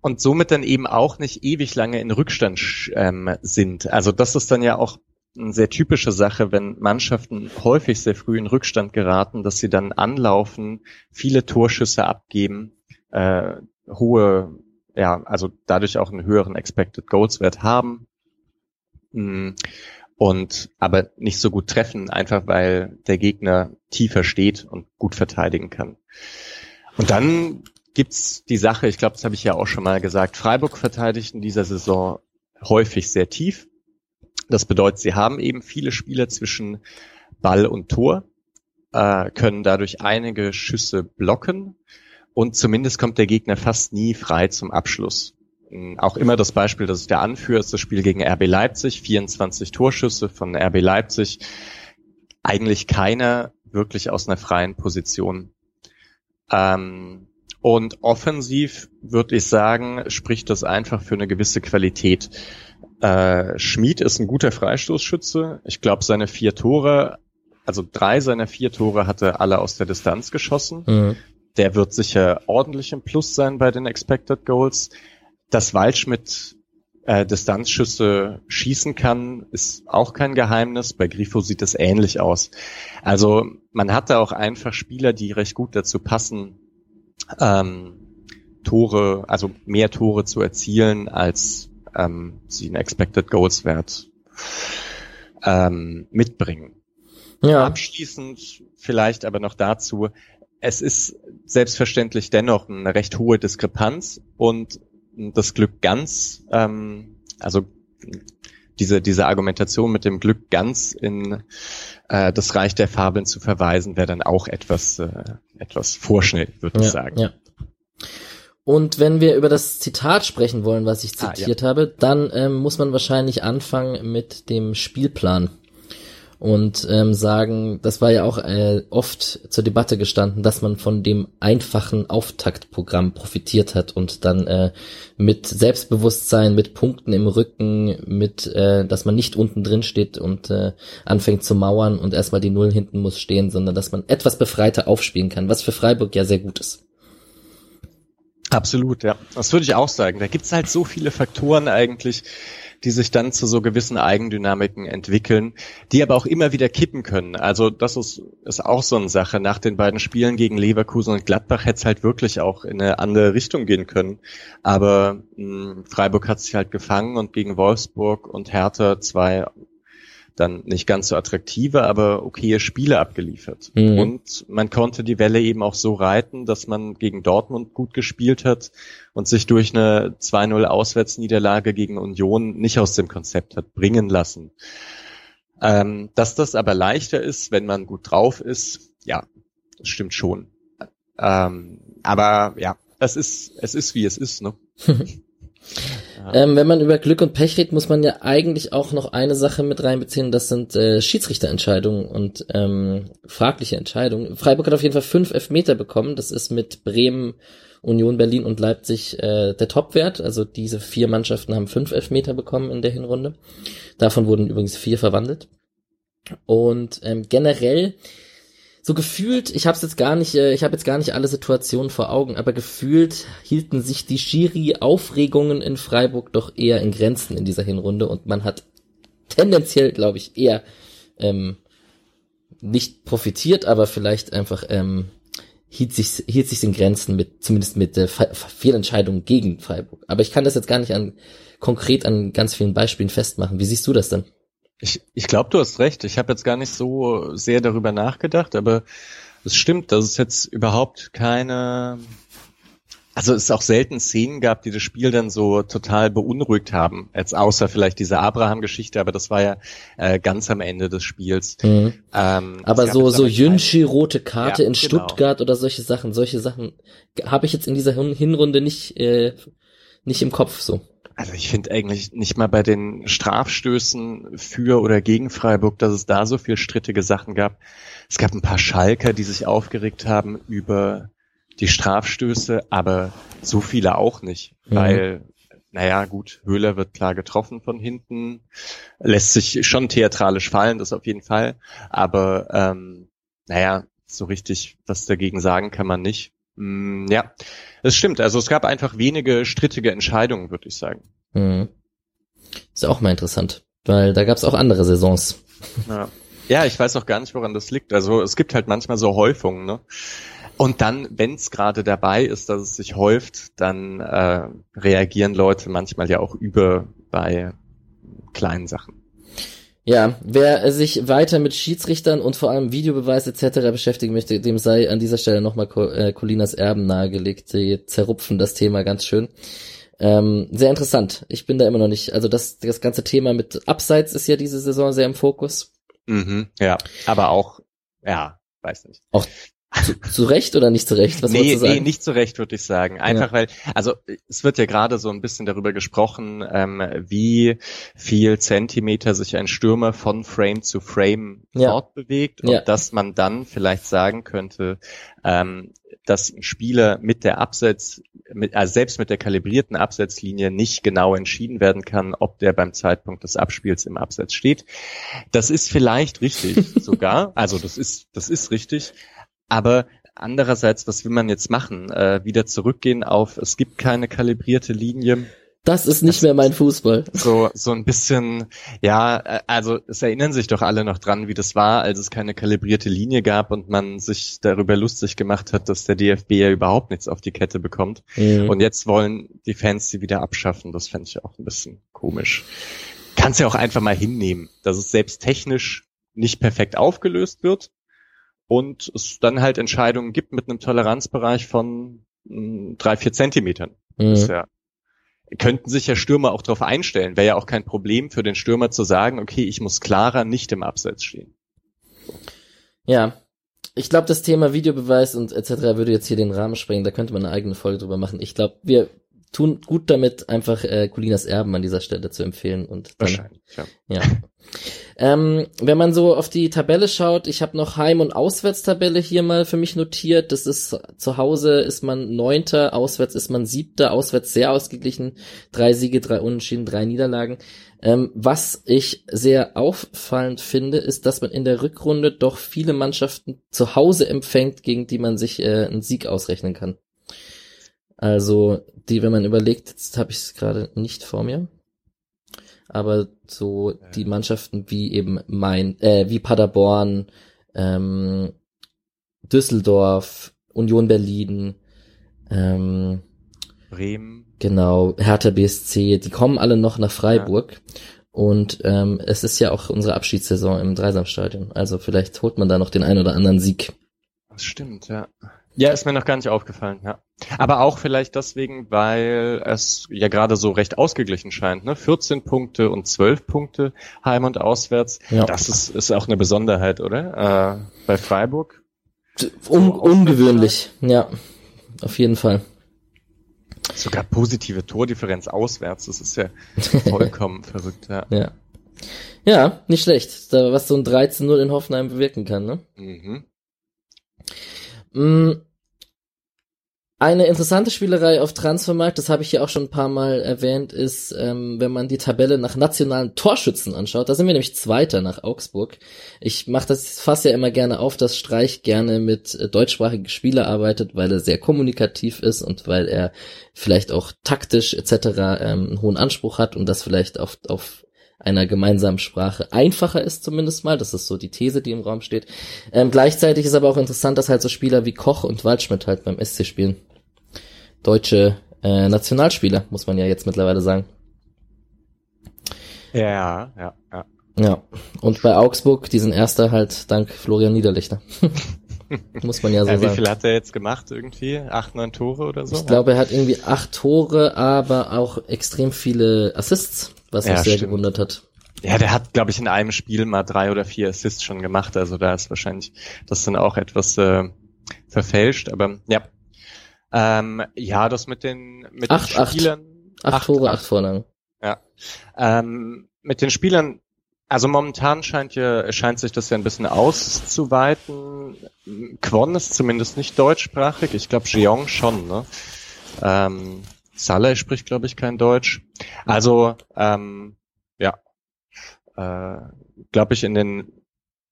und somit dann eben auch nicht ewig lange in Rückstand ähm, sind. Also das ist dann ja auch eine sehr typische Sache, wenn Mannschaften häufig sehr früh in Rückstand geraten, dass sie dann anlaufen, viele Torschüsse abgeben, äh, hohe, ja, also dadurch auch einen höheren Expected Goals Wert haben. Mm, und aber nicht so gut treffen, einfach weil der Gegner tiefer steht und gut verteidigen kann. Und dann gibt's die Sache, ich glaube, das habe ich ja auch schon mal gesagt, Freiburg verteidigt in dieser Saison häufig sehr tief das bedeutet, sie haben eben viele Spieler zwischen Ball und Tor, äh, können dadurch einige Schüsse blocken und zumindest kommt der Gegner fast nie frei zum Abschluss. Hm, auch immer das Beispiel, das ich da anführe, ist das Spiel gegen RB Leipzig, 24 Torschüsse von RB Leipzig, eigentlich keiner wirklich aus einer freien Position. Ähm, und offensiv würde ich sagen, spricht das einfach für eine gewisse Qualität. Äh, Schmid ist ein guter Freistoßschütze. Ich glaube, seine vier Tore, also drei seiner vier Tore hatte alle aus der Distanz geschossen. Mhm. Der wird sicher ordentlich im Plus sein bei den Expected Goals. Dass Waldschmidt äh, Distanzschüsse schießen kann, ist auch kein Geheimnis. Bei Grifo sieht es ähnlich aus. Also man hatte auch einfach Spieler, die recht gut dazu passen, ähm, Tore, also mehr Tore zu erzielen als ähm, sie einen Expected Goals Wert ähm, mitbringen. Ja. Abschließend vielleicht aber noch dazu, es ist selbstverständlich dennoch eine recht hohe Diskrepanz und das Glück ganz, ähm, also diese, diese Argumentation mit dem Glück ganz in äh, das Reich der Fabeln zu verweisen, wäre dann auch etwas, äh, etwas vorschnell, würde ja, ich sagen. Ja. Und wenn wir über das Zitat sprechen wollen, was ich zitiert ah, ja. habe, dann ähm, muss man wahrscheinlich anfangen mit dem Spielplan und ähm, sagen, das war ja auch äh, oft zur Debatte gestanden, dass man von dem einfachen Auftaktprogramm profitiert hat und dann äh, mit Selbstbewusstsein, mit Punkten im Rücken, mit, äh, dass man nicht unten drin steht und äh, anfängt zu mauern und erstmal die Null hinten muss stehen, sondern dass man etwas befreiter aufspielen kann, was für Freiburg ja sehr gut ist. Absolut, ja. Das würde ich auch sagen. Da gibt's halt so viele Faktoren eigentlich, die sich dann zu so gewissen Eigendynamiken entwickeln, die aber auch immer wieder kippen können. Also das ist, ist auch so eine Sache. Nach den beiden Spielen gegen Leverkusen und Gladbach hätte es halt wirklich auch in eine andere Richtung gehen können. Aber mh, Freiburg hat sich halt gefangen und gegen Wolfsburg und Hertha zwei dann nicht ganz so attraktive, aber okaye Spiele abgeliefert. Mhm. Und man konnte die Welle eben auch so reiten, dass man gegen Dortmund gut gespielt hat und sich durch eine 2-0 Auswärtsniederlage gegen Union nicht aus dem Konzept hat bringen lassen. Ähm, dass das aber leichter ist, wenn man gut drauf ist, ja, Das stimmt schon. Ähm, aber ja, es ist, es ist wie es ist, ne? Ähm, wenn man über Glück und Pech redet, muss man ja eigentlich auch noch eine Sache mit reinbeziehen, das sind äh, Schiedsrichterentscheidungen und ähm, fragliche Entscheidungen. Freiburg hat auf jeden Fall fünf Elfmeter bekommen, das ist mit Bremen, Union Berlin und Leipzig äh, der Topwert. Also diese vier Mannschaften haben fünf Elfmeter bekommen in der Hinrunde. Davon wurden übrigens vier verwandelt. Und ähm, generell so gefühlt, ich habe jetzt gar nicht, äh, ich habe jetzt gar nicht alle Situationen vor Augen, aber gefühlt hielten sich die Schiri-Aufregungen in Freiburg doch eher in Grenzen in dieser Hinrunde und man hat tendenziell, glaube ich, eher ähm, nicht profitiert, aber vielleicht einfach ähm, hielt sich hielt sich in Grenzen mit zumindest mit äh, Fehlentscheidungen gegen Freiburg. Aber ich kann das jetzt gar nicht an konkret an ganz vielen Beispielen festmachen. Wie siehst du das denn? Ich, ich glaube, du hast recht. Ich habe jetzt gar nicht so sehr darüber nachgedacht, aber es stimmt, dass es jetzt überhaupt keine, also es auch selten Szenen gab, die das Spiel dann so total beunruhigt haben. Jetzt außer vielleicht diese Abraham-Geschichte, aber das war ja äh, ganz am Ende des Spiels. Mhm. Ähm, aber so so Jünschi rote Karte ja, in genau. Stuttgart oder solche Sachen, solche Sachen habe ich jetzt in dieser Hinrunde nicht äh, nicht im Kopf so. Also ich finde eigentlich nicht mal bei den Strafstößen für oder gegen Freiburg, dass es da so viel strittige Sachen gab. Es gab ein paar Schalker, die sich aufgeregt haben über die Strafstöße, aber so viele auch nicht, mhm. weil naja, gut, Höhler wird klar getroffen von hinten, lässt sich schon theatralisch fallen, das auf jeden Fall, aber ähm, naja, so richtig was dagegen sagen kann man nicht. Mm, ja, es stimmt. Also es gab einfach wenige strittige Entscheidungen, würde ich sagen. Mhm. Ist auch mal interessant, weil da gab es auch andere Saisons. Ja. ja, ich weiß auch gar nicht, woran das liegt. Also es gibt halt manchmal so Häufungen, ne? Und dann, wenn es gerade dabei ist, dass es sich häuft, dann äh, reagieren Leute manchmal ja auch über bei kleinen Sachen. Ja, wer sich weiter mit Schiedsrichtern und vor allem Videobeweis etc. beschäftigen möchte, dem sei an dieser Stelle nochmal äh, Colinas Erben nahegelegt. Die zerrupfen das Thema ganz schön. Ähm, sehr interessant. Ich bin da immer noch nicht. Also das, das ganze Thema mit Abseits ist ja diese Saison sehr im Fokus. Mhm, ja, aber auch, ja, weiß nicht. Auch zu, zu Recht oder nicht zu Recht? Was nee, nee, nicht zu Recht, würde ich sagen. Einfach ja. weil, also es wird ja gerade so ein bisschen darüber gesprochen, ähm, wie viel Zentimeter sich ein Stürmer von Frame zu Frame ja. fortbewegt und ja. dass man dann vielleicht sagen könnte, ähm, dass ein Spieler mit der Absetz, mit, also selbst mit der kalibrierten Absetzlinie nicht genau entschieden werden kann, ob der beim Zeitpunkt des Abspiels im Absatz steht. Das ist vielleicht richtig sogar. Also das ist, das ist richtig. Aber andererseits, was will man jetzt machen? Äh, wieder zurückgehen auf, es gibt keine kalibrierte Linie. Das ist nicht das mehr mein Fußball. So, so ein bisschen, ja, äh, also es erinnern sich doch alle noch dran, wie das war, als es keine kalibrierte Linie gab und man sich darüber lustig gemacht hat, dass der DFB ja überhaupt nichts auf die Kette bekommt. Mhm. Und jetzt wollen die Fans sie wieder abschaffen. Das fände ich auch ein bisschen komisch. Kannst ja auch einfach mal hinnehmen, dass es selbst technisch nicht perfekt aufgelöst wird, und es dann halt Entscheidungen gibt mit einem Toleranzbereich von mh, hm, drei, vier Zentimetern. Mhm. Könnten sich ja Stürmer auch darauf einstellen. Wäre ja auch kein Problem für den Stürmer zu sagen, okay, ich muss klarer nicht im Abseits stehen. Ja, ich glaube, das Thema Videobeweis und etc. würde jetzt hier den Rahmen sprengen. Da könnte man eine eigene Folge drüber machen. Ich glaube, wir tun gut damit, einfach äh, Colinas Erben an dieser Stelle zu empfehlen. Und dann, Wahrscheinlich, ja. ja. ähm, wenn man so auf die Tabelle schaut, ich habe noch Heim- und Auswärtstabelle hier mal für mich notiert. Das ist zu Hause ist man Neunter, auswärts ist man Siebter, auswärts sehr ausgeglichen. Drei Siege, drei Unentschieden, drei Niederlagen. Ähm, was ich sehr auffallend finde, ist, dass man in der Rückrunde doch viele Mannschaften zu Hause empfängt, gegen die man sich äh, einen Sieg ausrechnen kann. Also, die, wenn man überlegt, jetzt habe ich es gerade nicht vor mir, aber so die Mannschaften wie eben Main, äh, wie Paderborn, ähm, Düsseldorf, Union Berlin, ähm, Bremen. Genau, Hertha BSC, die kommen alle noch nach Freiburg. Ja. Und ähm, es ist ja auch unsere Abschiedssaison im Dreisamstadion. Also vielleicht holt man da noch den einen oder anderen Sieg. Das stimmt, ja. Ja, ist mir noch gar nicht aufgefallen, ja. Aber auch vielleicht deswegen, weil es ja gerade so recht ausgeglichen scheint, ne? 14 Punkte und 12 Punkte Heim und Auswärts. Ja. Das ist, ist auch eine Besonderheit, oder? Äh, bei Freiburg. Un ungewöhnlich, ja, auf jeden Fall. Sogar positive Tordifferenz auswärts, das ist ja vollkommen verrückt, ja. ja. Ja, nicht schlecht, was so ein 13-0 in Hoffenheim bewirken kann, ne? Mhm. Mm, eine interessante Spielerei auf Transfermarkt, das habe ich ja auch schon ein paar Mal erwähnt, ist, ähm, wenn man die Tabelle nach nationalen Torschützen anschaut. Da sind wir nämlich Zweiter nach Augsburg. Ich mache das fast ja immer gerne auf, dass Streich gerne mit äh, deutschsprachigen Spielern arbeitet, weil er sehr kommunikativ ist und weil er vielleicht auch taktisch etc. Ähm, einen hohen Anspruch hat und das vielleicht auf, auf einer gemeinsamen Sprache einfacher ist zumindest mal. Das ist so die These, die im Raum steht. Ähm, gleichzeitig ist aber auch interessant, dass halt so Spieler wie Koch und Waldschmidt halt beim SC spielen deutsche äh, Nationalspieler, muss man ja jetzt mittlerweile sagen. Ja, ja, ja. Ja, und bei Augsburg, diesen erster halt dank Florian Niederlichter. muss man ja so ja, wie sagen. Wie viel hat er jetzt gemacht irgendwie? Acht, neun Tore oder so? Ich glaube, er hat irgendwie acht Tore, aber auch extrem viele Assists, was ja, mich sehr stimmt. gewundert hat. Ja, der hat, glaube ich, in einem Spiel mal drei oder vier Assists schon gemacht. Also da ist wahrscheinlich das dann auch etwas äh, verfälscht. Aber ja, ähm, ja, das mit den, mit acht, den Spielern. Acht, acht Tore, acht Vorlagen. Ja. Ähm, mit den Spielern, also momentan scheint ja, scheint sich das ja ein bisschen auszuweiten. Kwon ist zumindest nicht deutschsprachig. Ich glaube, Jeong schon, ne? Ähm, Saleh spricht, glaube ich, kein Deutsch. Also, ähm, ja, äh, glaube ich, in den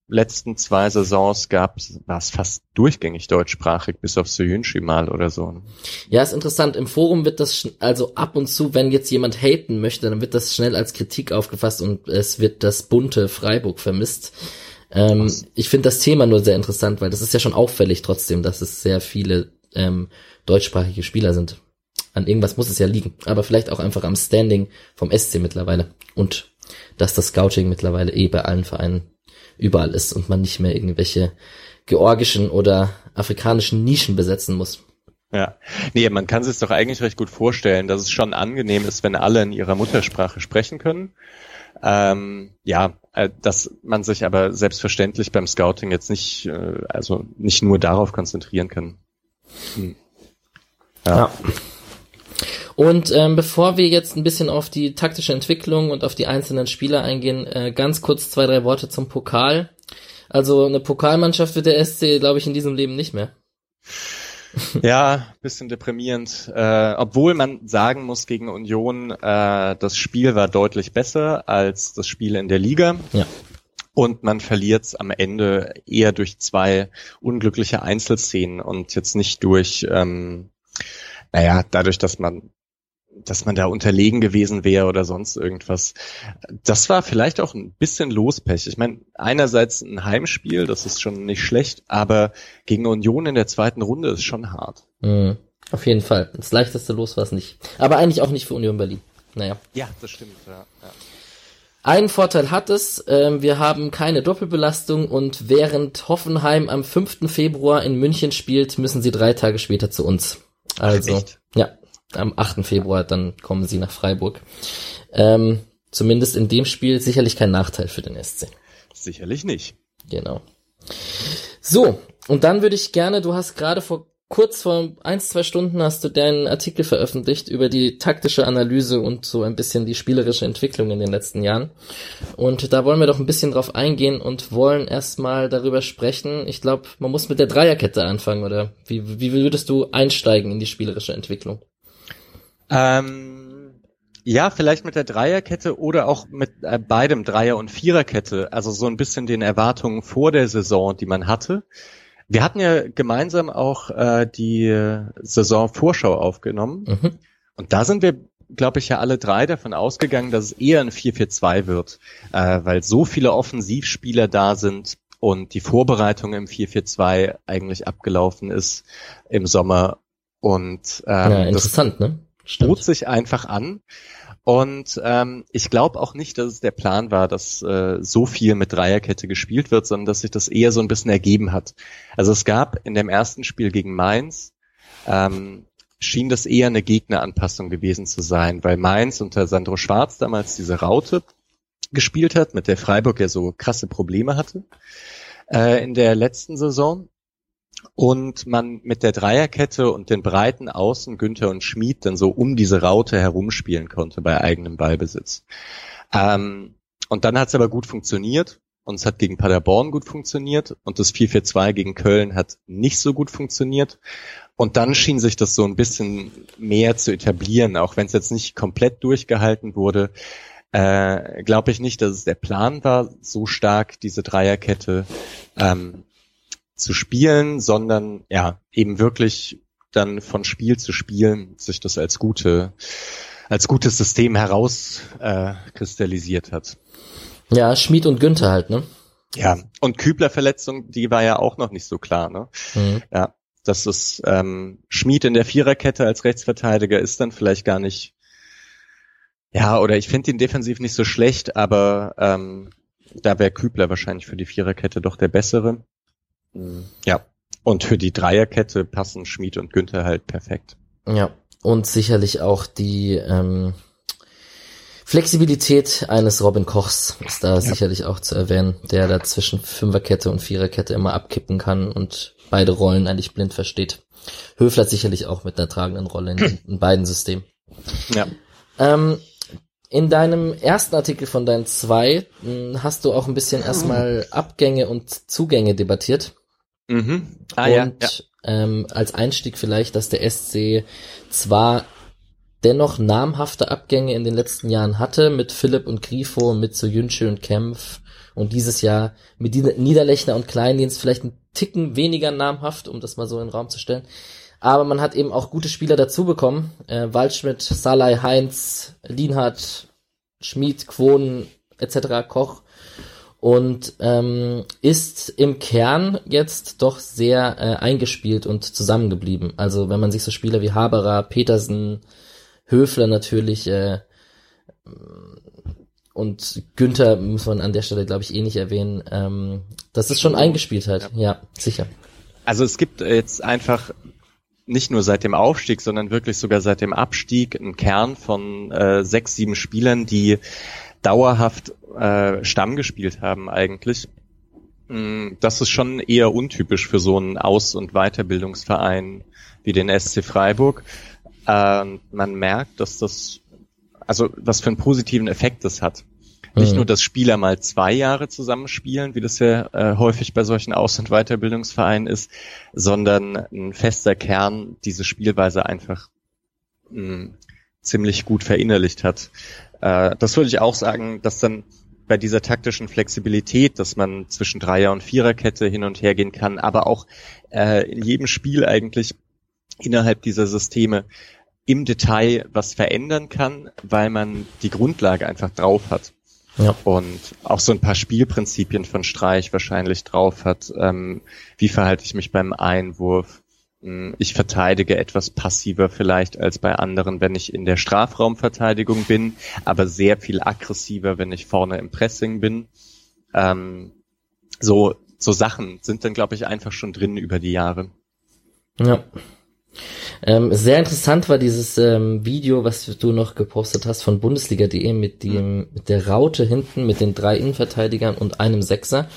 letzten zwei Saisons gab, war es fast durchgängig deutschsprachig, bis auf Soyunchi mal oder so. Ja, ist interessant. Im Forum wird das, also ab und zu, wenn jetzt jemand haten möchte, dann wird das schnell als Kritik aufgefasst und es wird das bunte Freiburg vermisst. Ähm, ich finde das Thema nur sehr interessant, weil das ist ja schon auffällig trotzdem, dass es sehr viele ähm, deutschsprachige Spieler sind. An irgendwas muss es ja liegen, aber vielleicht auch einfach am Standing vom SC mittlerweile und dass das Scouting mittlerweile eh bei allen Vereinen überall ist und man nicht mehr irgendwelche georgischen oder afrikanischen Nischen besetzen muss. Ja, nee, man kann sich doch eigentlich recht gut vorstellen, dass es schon angenehm ist, wenn alle in ihrer Muttersprache sprechen können. Ähm, ja, äh, dass man sich aber selbstverständlich beim Scouting jetzt nicht, äh, also nicht nur darauf konzentrieren kann. Hm. Ja. ja. Und ähm, bevor wir jetzt ein bisschen auf die taktische Entwicklung und auf die einzelnen Spieler eingehen, äh, ganz kurz zwei, drei Worte zum Pokal. Also eine Pokalmannschaft wird der SC, glaube ich, in diesem Leben nicht mehr. ja, bisschen deprimierend. Äh, obwohl man sagen muss, gegen Union, äh, das Spiel war deutlich besser als das Spiel in der Liga. Ja. Und man verliert es am Ende eher durch zwei unglückliche Einzelszenen und jetzt nicht durch, ähm, naja, dadurch, dass man dass man da unterlegen gewesen wäre oder sonst irgendwas. Das war vielleicht auch ein bisschen Lospech. Ich meine, einerseits ein Heimspiel, das ist schon nicht schlecht, aber gegen Union in der zweiten Runde ist schon hart. Mhm. Auf jeden Fall. Das leichteste Los war es nicht. Aber eigentlich auch nicht für Union Berlin. Naja. Ja, das stimmt. Ja, ja. Einen Vorteil hat es, äh, wir haben keine Doppelbelastung und während Hoffenheim am 5. Februar in München spielt, müssen sie drei Tage später zu uns. Also, Ach, am 8. Februar, dann kommen sie nach Freiburg. Ähm, zumindest in dem Spiel sicherlich kein Nachteil für den SC. Sicherlich nicht. Genau. So, und dann würde ich gerne, du hast gerade vor kurz vor ein, zwei Stunden hast du deinen Artikel veröffentlicht über die taktische Analyse und so ein bisschen die spielerische Entwicklung in den letzten Jahren. Und da wollen wir doch ein bisschen drauf eingehen und wollen erstmal darüber sprechen. Ich glaube, man muss mit der Dreierkette anfangen, oder wie, wie würdest du einsteigen in die spielerische Entwicklung? Ähm, ja, vielleicht mit der Dreierkette oder auch mit äh, beidem Dreier- und Viererkette. Also so ein bisschen den Erwartungen vor der Saison, die man hatte. Wir hatten ja gemeinsam auch äh, die Saisonvorschau aufgenommen. Mhm. Und da sind wir, glaube ich, ja alle drei davon ausgegangen, dass es eher ein 4-4-2 wird, äh, weil so viele Offensivspieler da sind und die Vorbereitung im 4-4-2 eigentlich abgelaufen ist im Sommer. Und ähm, ja, interessant, das, ne? Bot sich einfach an. Und ähm, ich glaube auch nicht, dass es der Plan war, dass äh, so viel mit Dreierkette gespielt wird, sondern dass sich das eher so ein bisschen ergeben hat. Also es gab in dem ersten Spiel gegen Mainz, ähm, schien das eher eine Gegneranpassung gewesen zu sein, weil Mainz unter Sandro Schwarz damals diese Raute gespielt hat, mit der Freiburg ja so krasse Probleme hatte äh, in der letzten Saison. Und man mit der Dreierkette und den breiten Außen Günther und Schmid dann so um diese Raute herumspielen konnte bei eigenem Ballbesitz. Ähm, und dann hat es aber gut funktioniert und es hat gegen Paderborn gut funktioniert und das 4-4-2 gegen Köln hat nicht so gut funktioniert. Und dann schien sich das so ein bisschen mehr zu etablieren, auch wenn es jetzt nicht komplett durchgehalten wurde. Äh, Glaube ich nicht, dass es der Plan war, so stark diese Dreierkette ähm, zu spielen, sondern ja, eben wirklich dann von Spiel zu Spiel sich das als gute, als gutes System herauskristallisiert äh, hat. Ja, Schmid und Günther halt, ne? Ja, und Kübler-Verletzung, die war ja auch noch nicht so klar, ne? Mhm. Ja, dass es ähm, Schmid in der Viererkette als Rechtsverteidiger ist dann vielleicht gar nicht, ja, oder ich finde ihn defensiv nicht so schlecht, aber ähm, da wäre Kübler wahrscheinlich für die Viererkette doch der bessere. Mhm. Ja, und für die Dreierkette passen Schmid und Günther halt perfekt. Ja, und sicherlich auch die ähm, Flexibilität eines Robin Kochs ist da ja. sicherlich auch zu erwähnen, der da zwischen Fünferkette und Viererkette immer abkippen kann und beide Rollen eigentlich blind versteht. Höfler sicherlich auch mit einer tragenden Rolle in, in beiden Systemen. Ja. Ähm, in deinem ersten Artikel von deinen zwei hm, hast du auch ein bisschen erstmal Abgänge und Zugänge debattiert. Mhm. Ah, und ja, ja. Ähm, als Einstieg vielleicht, dass der SC zwar dennoch namhafte Abgänge in den letzten Jahren hatte, mit Philipp und Grifo, mit so Jünsche und Kempf und dieses Jahr mit Niederlechner und Kleindienst vielleicht ein Ticken weniger namhaft, um das mal so in den Raum zu stellen. Aber man hat eben auch gute Spieler dazu bekommen. Äh, Waldschmidt, Salai, Heinz, Lienhardt, Schmid, Quon etc., Koch. Und ähm, ist im Kern jetzt doch sehr äh, eingespielt und zusammengeblieben. Also wenn man sich so Spieler wie Haberer, Petersen, Höfler natürlich äh, und Günther muss man an der Stelle, glaube ich, eh nicht erwähnen. Ähm, das ist schon eingespielt halt. Ja. ja, sicher. Also es gibt jetzt einfach nicht nur seit dem Aufstieg, sondern wirklich sogar seit dem Abstieg einen Kern von äh, sechs, sieben Spielern, die dauerhaft äh, Stamm gespielt haben eigentlich. Mm, das ist schon eher untypisch für so einen Aus- und Weiterbildungsverein wie den SC Freiburg. Ähm, man merkt, dass das, also was für einen positiven Effekt das hat. Nicht mhm. nur, dass Spieler mal zwei Jahre zusammenspielen, wie das ja äh, häufig bei solchen Aus- und Weiterbildungsvereinen ist, sondern ein fester Kern diese Spielweise einfach mh, mm, ziemlich gut verinnerlicht hat. Äh, das würde ich auch sagen, dass dann bei dieser taktischen Flexibilität, dass man zwischen Dreier- und Viererkette hin und her gehen kann, aber auch äh, in jedem Spiel eigentlich innerhalb dieser Systeme im Detail was verändern kann, weil man die Grundlage einfach drauf hat. Ja. Und auch so ein paar Spielprinzipien von Streich wahrscheinlich drauf hat. Ähm, wie verhalte ich mich beim Einwurf? Hm, ich verteidige etwas passiver vielleicht als bei anderen, wenn ich in der Strafraumverteidigung bin, aber sehr viel aggressiver, wenn ich vorne im Pressing bin. Ähm, so, so Sachen sind dann, glaube ich, einfach schon drin über die Jahre. Ja. Ähm, sehr interessant war dieses ähm, Video, was du noch gepostet hast von Bundesliga.de mit dem mit der Raute hinten mit den drei Innenverteidigern und einem Sechser,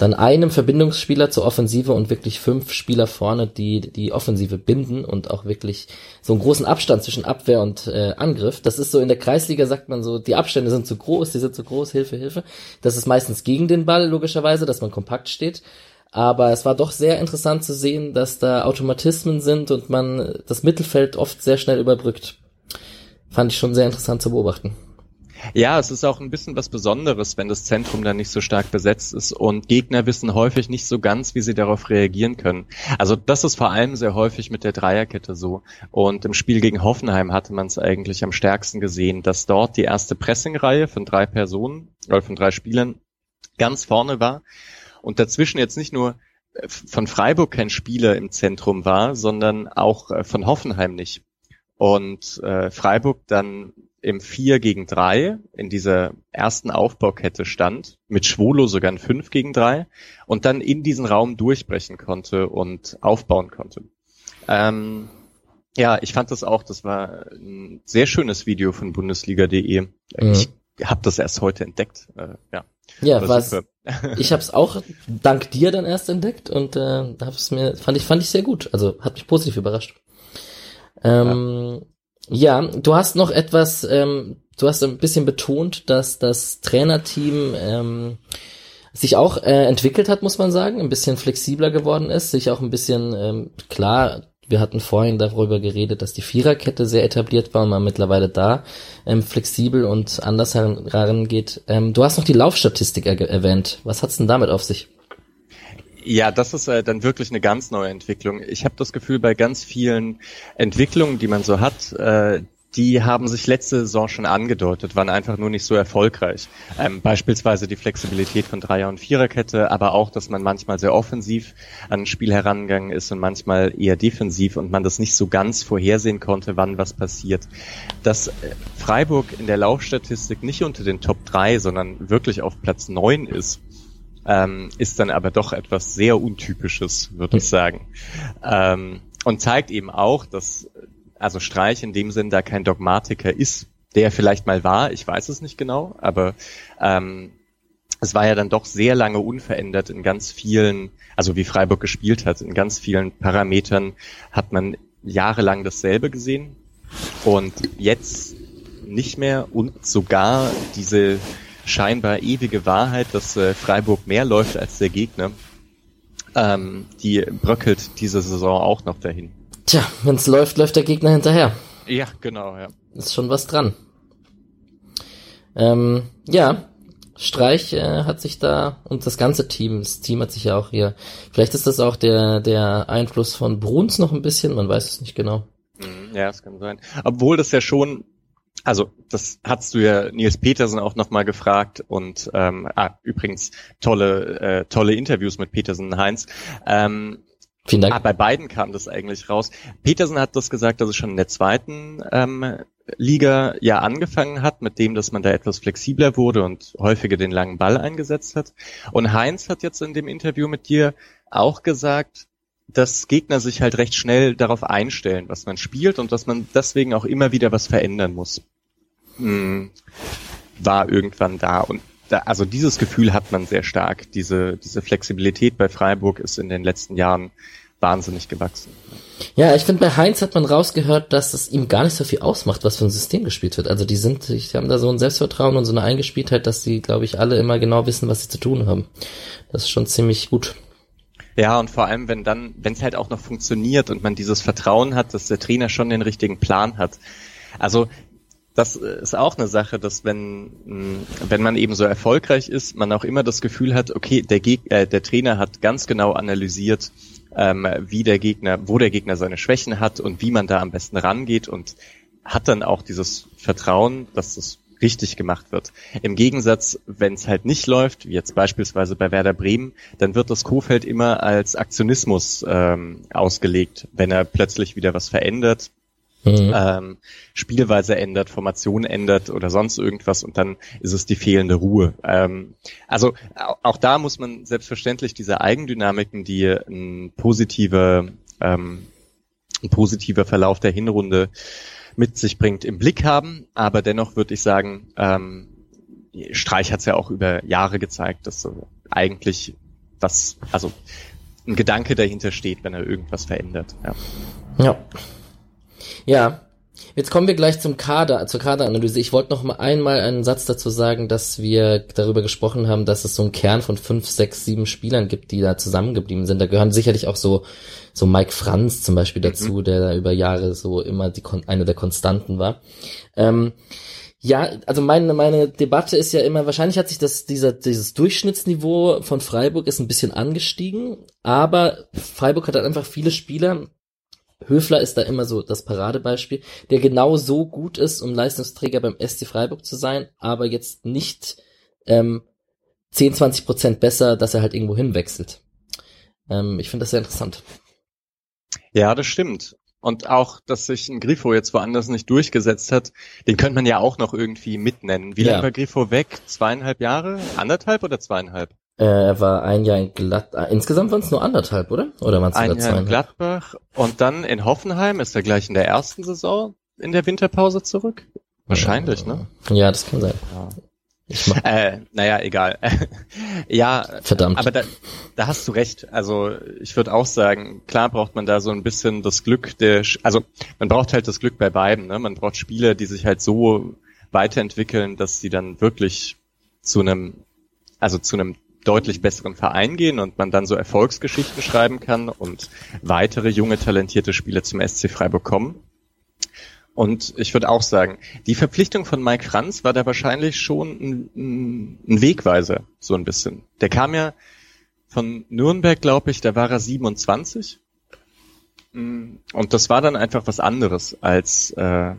dann einem Verbindungsspieler zur Offensive und wirklich fünf Spieler vorne, die die Offensive binden und auch wirklich so einen großen Abstand zwischen Abwehr und äh, Angriff. Das ist so in der Kreisliga sagt man so, die Abstände sind zu groß, die sind zu groß, Hilfe, Hilfe. Das ist meistens gegen den Ball logischerweise, dass man kompakt steht. Aber es war doch sehr interessant zu sehen, dass da Automatismen sind und man das Mittelfeld oft sehr schnell überbrückt. Fand ich schon sehr interessant zu beobachten. Ja, es ist auch ein bisschen was Besonderes, wenn das Zentrum dann nicht so stark besetzt ist und Gegner wissen häufig nicht so ganz, wie sie darauf reagieren können. Also das ist vor allem sehr häufig mit der Dreierkette so. Und im Spiel gegen Hoffenheim hatte man es eigentlich am stärksten gesehen, dass dort die erste Pressingreihe von drei Personen oder von drei Spielern ganz vorne war und dazwischen jetzt nicht nur äh, von Freiburg kein Spieler im Zentrum war, sondern auch äh, von Hoffenheim nicht. Und äh, Freiburg dann im 4 gegen 3 in dieser ersten Aufbaukette stand, mit Schwolo sogar ein 5 gegen 3 und dann in diesen Raum durchbrechen konnte und aufbauen konnte. Ähm, ja, ich fand das auch, das war ein sehr schönes Video von Bundesliga.de. Mhm. Ich habe das erst heute entdeckt. Äh, ja. Ja, was ich habe es auch dank dir dann erst entdeckt und äh, hab's mir fand ich fand ich sehr gut. Also hat mich positiv überrascht. Ähm, ja. Ja, du hast noch etwas. Ähm, du hast ein bisschen betont, dass das Trainerteam ähm, sich auch äh, entwickelt hat, muss man sagen, ein bisschen flexibler geworden ist, sich auch ein bisschen ähm, klar wir hatten vorhin darüber geredet, dass die Viererkette sehr etabliert war und man mittlerweile da ähm, flexibel und anders herangeht. Ähm, du hast noch die Laufstatistik er erwähnt. Was hat's denn damit auf sich? Ja, das ist äh, dann wirklich eine ganz neue Entwicklung. Ich habe das Gefühl, bei ganz vielen Entwicklungen, die man so hat, äh, die haben sich letzte Saison schon angedeutet, waren einfach nur nicht so erfolgreich. Ähm, beispielsweise die Flexibilität von Dreier- und Viererkette, aber auch, dass man manchmal sehr offensiv an ein Spiel herangegangen ist und manchmal eher defensiv und man das nicht so ganz vorhersehen konnte, wann was passiert. Dass äh, Freiburg in der Laufstatistik nicht unter den Top 3, sondern wirklich auf Platz 9 ist, ähm, ist dann aber doch etwas sehr Untypisches, würde ich sagen. Ähm, und zeigt eben auch, dass also Streich in dem Sinn da kein Dogmatiker ist, der vielleicht mal war, ich weiß es nicht genau, aber ähm, es war ja dann doch sehr lange unverändert in ganz vielen, also wie Freiburg gespielt hat, in ganz vielen Parametern hat man jahrelang dasselbe gesehen und jetzt nicht mehr und sogar diese scheinbar ewige Wahrheit, dass äh, Freiburg mehr läuft als der Gegner, ähm, die bröckelt diese Saison auch noch dahin. Tja, wenn's läuft, läuft der Gegner hinterher. Ja, genau, ja. Ist schon was dran. Ähm, ja, Streich äh, hat sich da und das ganze Team, das Team hat sich ja auch hier. Vielleicht ist das auch der der Einfluss von Bruns noch ein bisschen, man weiß es nicht genau. Mhm, ja, es kann sein. Obwohl das ja schon, also das hast du ja Nils Petersen auch nochmal gefragt und ähm, ah, übrigens tolle äh, tolle Interviews mit Petersen und Heinz. Ähm, Vielen Dank. Ah, bei beiden kam das eigentlich raus. Petersen hat das gesagt, dass es schon in der zweiten ähm, Liga ja angefangen hat, mit dem, dass man da etwas flexibler wurde und häufiger den langen Ball eingesetzt hat. Und Heinz hat jetzt in dem Interview mit dir auch gesagt, dass Gegner sich halt recht schnell darauf einstellen, was man spielt und dass man deswegen auch immer wieder was verändern muss. Hm, war irgendwann da und da, also dieses Gefühl hat man sehr stark. Diese, diese Flexibilität bei Freiburg ist in den letzten Jahren wahnsinnig gewachsen. Ja, ich finde, bei Heinz hat man rausgehört, dass es ihm gar nicht so viel ausmacht, was für ein System gespielt wird. Also die sind, die haben da so ein Selbstvertrauen und so eine Eingespieltheit, dass die, glaube ich, alle immer genau wissen, was sie zu tun haben. Das ist schon ziemlich gut. Ja, und vor allem, wenn dann, wenn es halt auch noch funktioniert und man dieses Vertrauen hat, dass der Trainer schon den richtigen Plan hat. Also das ist auch eine Sache, dass wenn wenn man eben so erfolgreich ist, man auch immer das Gefühl hat, okay, der Geg äh, der Trainer hat ganz genau analysiert, ähm, wie der Gegner, wo der Gegner seine Schwächen hat und wie man da am besten rangeht und hat dann auch dieses Vertrauen, dass das richtig gemacht wird. Im Gegensatz, wenn es halt nicht läuft, wie jetzt beispielsweise bei Werder Bremen, dann wird das Kofeld immer als Aktionismus ähm, ausgelegt, wenn er plötzlich wieder was verändert, Mhm. Ähm, Spielweise ändert, Formation ändert oder sonst irgendwas und dann ist es die fehlende Ruhe. Ähm, also auch da muss man selbstverständlich diese Eigendynamiken, die ein positiver, ähm, ein positiver Verlauf der Hinrunde mit sich bringt, im Blick haben. Aber dennoch würde ich sagen, ähm, Streich hat es ja auch über Jahre gezeigt, dass so eigentlich was, also ein Gedanke dahinter steht, wenn er irgendwas verändert. Ja. ja. Ja, Jetzt kommen wir gleich zum Kader, zur Kaderanalyse. Ich wollte noch mal einmal einen Satz dazu sagen, dass wir darüber gesprochen haben, dass es so einen Kern von fünf, sechs, sieben Spielern gibt, die da zusammengeblieben sind. Da gehören sicherlich auch so, so Mike Franz zum Beispiel dazu, mhm. der da über Jahre so immer die, eine der Konstanten war. Ähm, ja, also meine, meine Debatte ist ja immer, wahrscheinlich hat sich das, dieser, dieses Durchschnittsniveau von Freiburg ist ein bisschen angestiegen, aber Freiburg hat halt einfach viele Spieler, Höfler ist da immer so das Paradebeispiel, der genau so gut ist, um Leistungsträger beim SC Freiburg zu sein, aber jetzt nicht ähm, 10, 20 Prozent besser, dass er halt irgendwo hinwechselt. Ähm, ich finde das sehr interessant. Ja, das stimmt. Und auch, dass sich ein Grifo jetzt woanders nicht durchgesetzt hat, den könnte man ja auch noch irgendwie mitnennen. Wie ja. lange war Grifo weg? Zweieinhalb Jahre? Anderthalb oder zweieinhalb? Äh, er war ein Jahr in Gladbach. Insgesamt waren es nur anderthalb, oder? Oder waren es Ein Jahr in Gladbach und dann in Hoffenheim ist er gleich in der ersten Saison in der Winterpause zurück. Wahrscheinlich, ne? Ja, das kann sein. Äh, naja, egal. ja, verdammt. Aber da, da hast du recht. Also ich würde auch sagen, klar braucht man da so ein bisschen das Glück der, also man braucht halt das Glück bei beiden. Ne? Man braucht Spieler, die sich halt so weiterentwickeln, dass sie dann wirklich zu einem, also zu einem deutlich besseren Verein gehen und man dann so Erfolgsgeschichten schreiben kann und weitere junge talentierte Spieler zum SC Freiburg kommen. Und ich würde auch sagen, die Verpflichtung von Mike Franz war da wahrscheinlich schon ein, ein Wegweiser, so ein bisschen. Der kam ja von Nürnberg, glaube ich, da war er 27. Und das war dann einfach was anderes, als äh,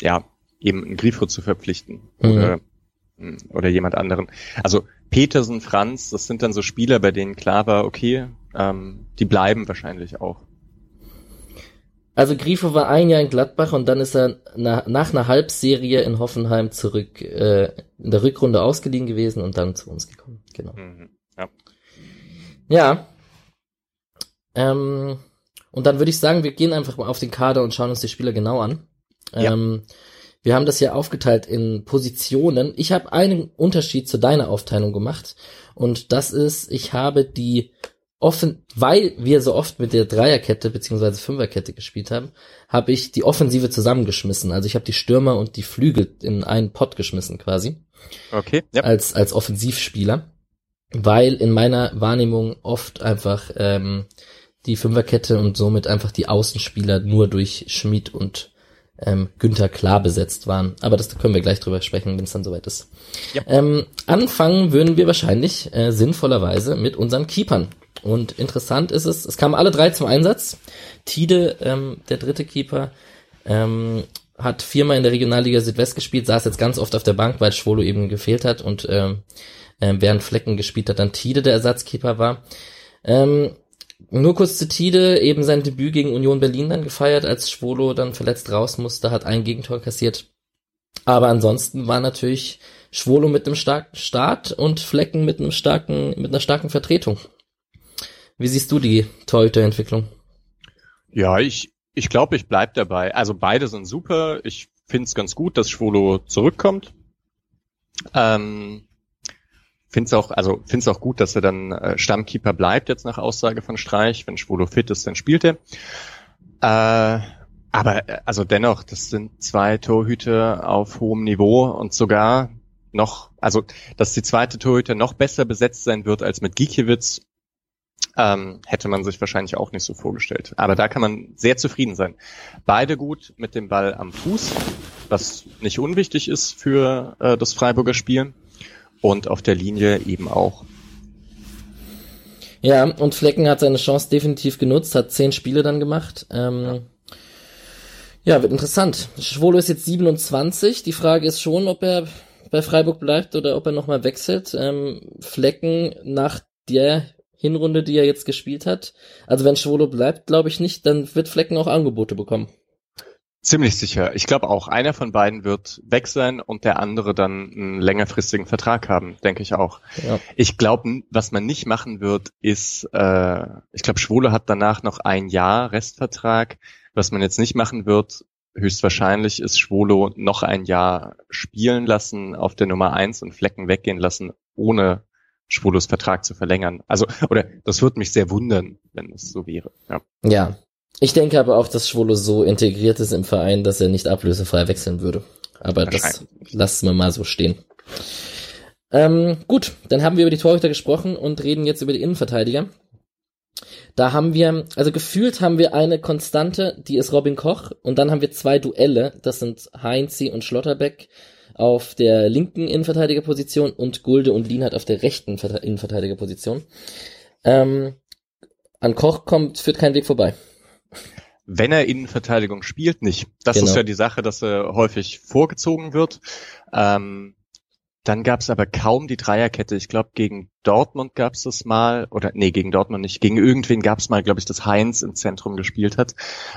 ja eben einen Grifo zu verpflichten mhm. oder, oder jemand anderen. Also Petersen, Franz, das sind dann so Spieler, bei denen klar war, okay, ähm, die bleiben wahrscheinlich auch. Also Grifo war ein Jahr in Gladbach und dann ist er nach, nach einer Halbserie in Hoffenheim zurück äh, in der Rückrunde ausgeliehen gewesen und dann zu uns gekommen. Genau. Mhm, ja. Ja. Ähm, und dann würde ich sagen, wir gehen einfach mal auf den Kader und schauen uns die Spieler genau an. Ja. Ähm, wir haben das ja aufgeteilt in Positionen. Ich habe einen Unterschied zu deiner Aufteilung gemacht und das ist, ich habe die offen, weil wir so oft mit der Dreierkette beziehungsweise Fünferkette gespielt haben, habe ich die Offensive zusammengeschmissen. Also ich habe die Stürmer und die Flügel in einen Pot geschmissen quasi. Okay. Ja. Als als Offensivspieler, weil in meiner Wahrnehmung oft einfach ähm, die Fünferkette und somit einfach die Außenspieler nur durch Schmid und ähm, Günther klar besetzt waren. Aber das können wir gleich drüber sprechen, wenn es dann soweit ist. Ja. Ähm, anfangen würden wir wahrscheinlich äh, sinnvollerweise mit unseren Keepern. Und interessant ist es, es kamen alle drei zum Einsatz. Tide, ähm, der dritte Keeper, ähm, hat viermal in der Regionalliga Südwest gespielt, saß jetzt ganz oft auf der Bank, weil Schwolo eben gefehlt hat und ähm, äh, während Flecken gespielt hat, dann Tide der Ersatzkeeper war. Ähm, nur kurz zu Tide, eben sein Debüt gegen Union Berlin dann gefeiert, als Schwolo dann verletzt raus musste, hat ein Gegentor kassiert. Aber ansonsten war natürlich Schwolo mit einem starken Start und Flecken mit einem starken, mit einer starken Vertretung. Wie siehst du die Torhüter-Entwicklung? Ja, ich, ich glaube, ich bleib dabei. Also beide sind super. Ich finde es ganz gut, dass Schwolo zurückkommt. Ähm, finde es auch, also finde auch gut, dass er dann äh, Stammkeeper bleibt jetzt nach Aussage von Streich. Wenn Schwolo fit ist, dann spielt er. Äh, aber äh, also dennoch, das sind zwei Torhüter auf hohem Niveau und sogar noch, also dass die zweite Torhüter noch besser besetzt sein wird als mit Gikiewicz ähm, hätte man sich wahrscheinlich auch nicht so vorgestellt. Aber da kann man sehr zufrieden sein. Beide gut mit dem Ball am Fuß, was nicht unwichtig ist für äh, das Freiburger Spiel. Und auf der Linie eben auch. Ja, und Flecken hat seine Chance definitiv genutzt, hat zehn Spiele dann gemacht. Ähm, ja. ja, wird interessant. Schwolo ist jetzt 27. Die Frage ist schon, ob er bei Freiburg bleibt oder ob er nochmal wechselt. Ähm, Flecken nach der Hinrunde, die er jetzt gespielt hat. Also wenn Schwolo bleibt, glaube ich nicht, dann wird Flecken auch Angebote bekommen. Ziemlich sicher. Ich glaube auch, einer von beiden wird weg sein und der andere dann einen längerfristigen Vertrag haben, denke ich auch. Ja. Ich glaube, was man nicht machen wird, ist, äh, ich glaube, Schwole hat danach noch ein Jahr Restvertrag. Was man jetzt nicht machen wird, höchstwahrscheinlich ist Schwolo noch ein Jahr spielen lassen auf der Nummer eins und Flecken weggehen lassen, ohne Schwulos Vertrag zu verlängern. Also, oder das würde mich sehr wundern, wenn es so wäre. Ja. ja. Ich denke aber auch, dass Schwolo so integriert ist im Verein, dass er nicht ablösefrei wechseln würde. Aber das lassen wir mal so stehen. Ähm, gut, dann haben wir über die Torhüter gesprochen und reden jetzt über die Innenverteidiger. Da haben wir, also gefühlt haben wir eine Konstante, die ist Robin Koch, und dann haben wir zwei Duelle, das sind Heinzi und Schlotterbeck auf der linken Innenverteidigerposition und Gulde und Lienhardt auf der rechten Innenverteidigerposition. Ähm, an Koch kommt, führt kein Weg vorbei. Wenn er Innenverteidigung spielt, nicht. Das genau. ist ja die Sache, dass er häufig vorgezogen wird. Ähm, dann gab es aber kaum die Dreierkette. Ich glaube, gegen Dortmund gab es das mal, oder nee, gegen Dortmund nicht. Gegen irgendwen gab es mal, glaube ich, dass Heinz im Zentrum gespielt hat.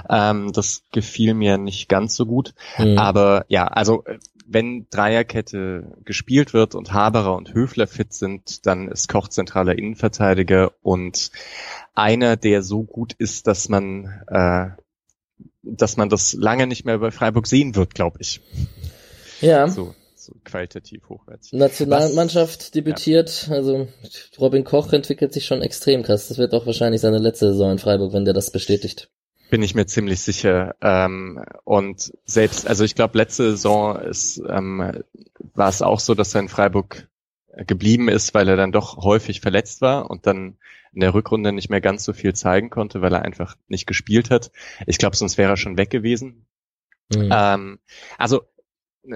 Ähm, das gefiel mir nicht ganz so gut. Mhm. Aber ja, also wenn Dreierkette gespielt wird und Haberer und Höfler fit sind, dann ist Koch zentraler Innenverteidiger und einer, der so gut ist, dass man, äh, dass man das lange nicht mehr bei Freiburg sehen wird, glaube ich. Ja. So also qualitativ hochwertig. Nationalmannschaft Was, debütiert, ja. also Robin Koch entwickelt sich schon extrem krass. Das wird auch wahrscheinlich seine letzte Saison in Freiburg, wenn der das bestätigt. Bin ich mir ziemlich sicher. Ähm, und selbst, also ich glaube, letzte Saison ist, ähm, war es auch so, dass er in Freiburg geblieben ist, weil er dann doch häufig verletzt war und dann in der Rückrunde nicht mehr ganz so viel zeigen konnte, weil er einfach nicht gespielt hat. Ich glaube, sonst wäre er schon weg gewesen. Mhm. Ähm, also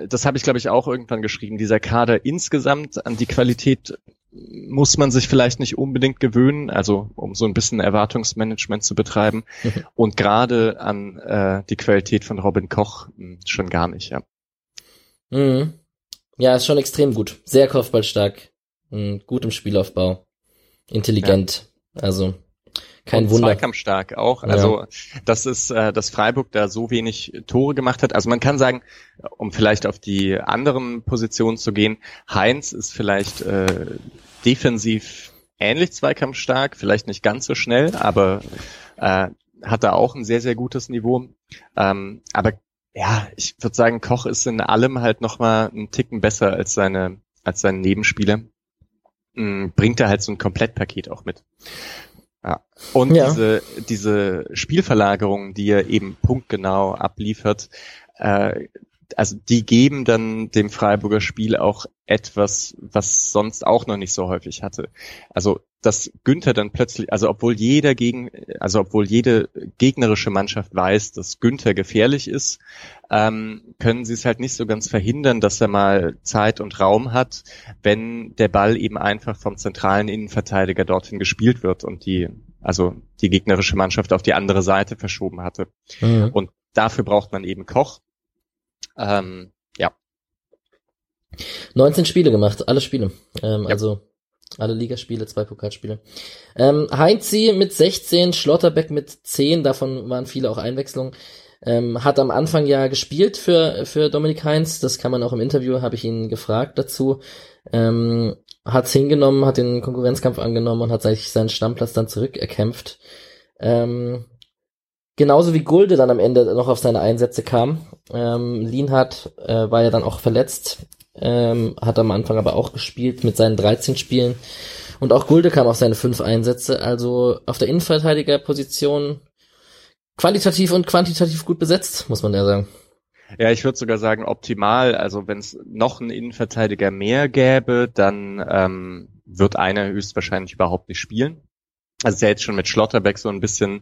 das habe ich, glaube ich, auch irgendwann geschrieben. Dieser Kader insgesamt an die Qualität muss man sich vielleicht nicht unbedingt gewöhnen, also um so ein bisschen Erwartungsmanagement zu betreiben. Mhm. Und gerade an äh, die Qualität von Robin Koch hm, schon gar nicht, ja. Mhm. Ja, ist schon extrem gut. Sehr kopfballstark. Gut im Spielaufbau. Intelligent. Ja. Also kein und Wunder. Zweikampfstark auch. Also ja. das ist, äh, dass Freiburg da so wenig Tore gemacht hat. Also man kann sagen, um vielleicht auf die anderen Positionen zu gehen, Heinz ist vielleicht äh, defensiv ähnlich zweikampfstark, vielleicht nicht ganz so schnell, aber äh, hat da auch ein sehr, sehr gutes Niveau. Ähm, aber ja, ich würde sagen, Koch ist in allem halt nochmal einen Ticken besser als seine, als seine Nebenspieler. Mhm, bringt er halt so ein Komplettpaket auch mit. Ja. Und ja. diese, diese Spielverlagerung, die er eben punktgenau abliefert, äh, also die geben dann dem Freiburger Spiel auch etwas, was sonst auch noch nicht so häufig hatte. Also dass Günther dann plötzlich, also obwohl jeder gegen, also obwohl jede gegnerische Mannschaft weiß, dass Günther gefährlich ist, ähm, können sie es halt nicht so ganz verhindern, dass er mal Zeit und Raum hat, wenn der Ball eben einfach vom zentralen Innenverteidiger dorthin gespielt wird und die, also die gegnerische Mannschaft auf die andere Seite verschoben hatte. Mhm. Und dafür braucht man eben Koch. Ähm, ja. 19 Spiele gemacht, alle Spiele. Ähm, ja. Also alle Ligaspiele, zwei Pokalspiele. Ähm, Heinzi mit 16, Schlotterbeck mit 10, davon waren viele auch Einwechslungen. Ähm, hat am Anfang ja gespielt für, für Dominik Heinz, das kann man auch im Interview, habe ich ihn gefragt dazu. Ähm, hat's hingenommen, hat den Konkurrenzkampf angenommen und hat sich seinen Stammplatz dann zurückerkämpft. Ähm, genauso wie Gulde dann am Ende noch auf seine Einsätze kam. Ähm, Lienhardt äh, war ja dann auch verletzt, ähm, hat am Anfang aber auch gespielt mit seinen 13 Spielen. Und auch Gulde kam auf seine fünf Einsätze. Also auf der Innenverteidigerposition qualitativ und quantitativ gut besetzt, muss man ja sagen. Ja, ich würde sogar sagen optimal. Also wenn es noch einen Innenverteidiger mehr gäbe, dann ähm, wird einer höchstwahrscheinlich überhaupt nicht spielen also ist ja jetzt schon mit Schlotterbeck so ein bisschen,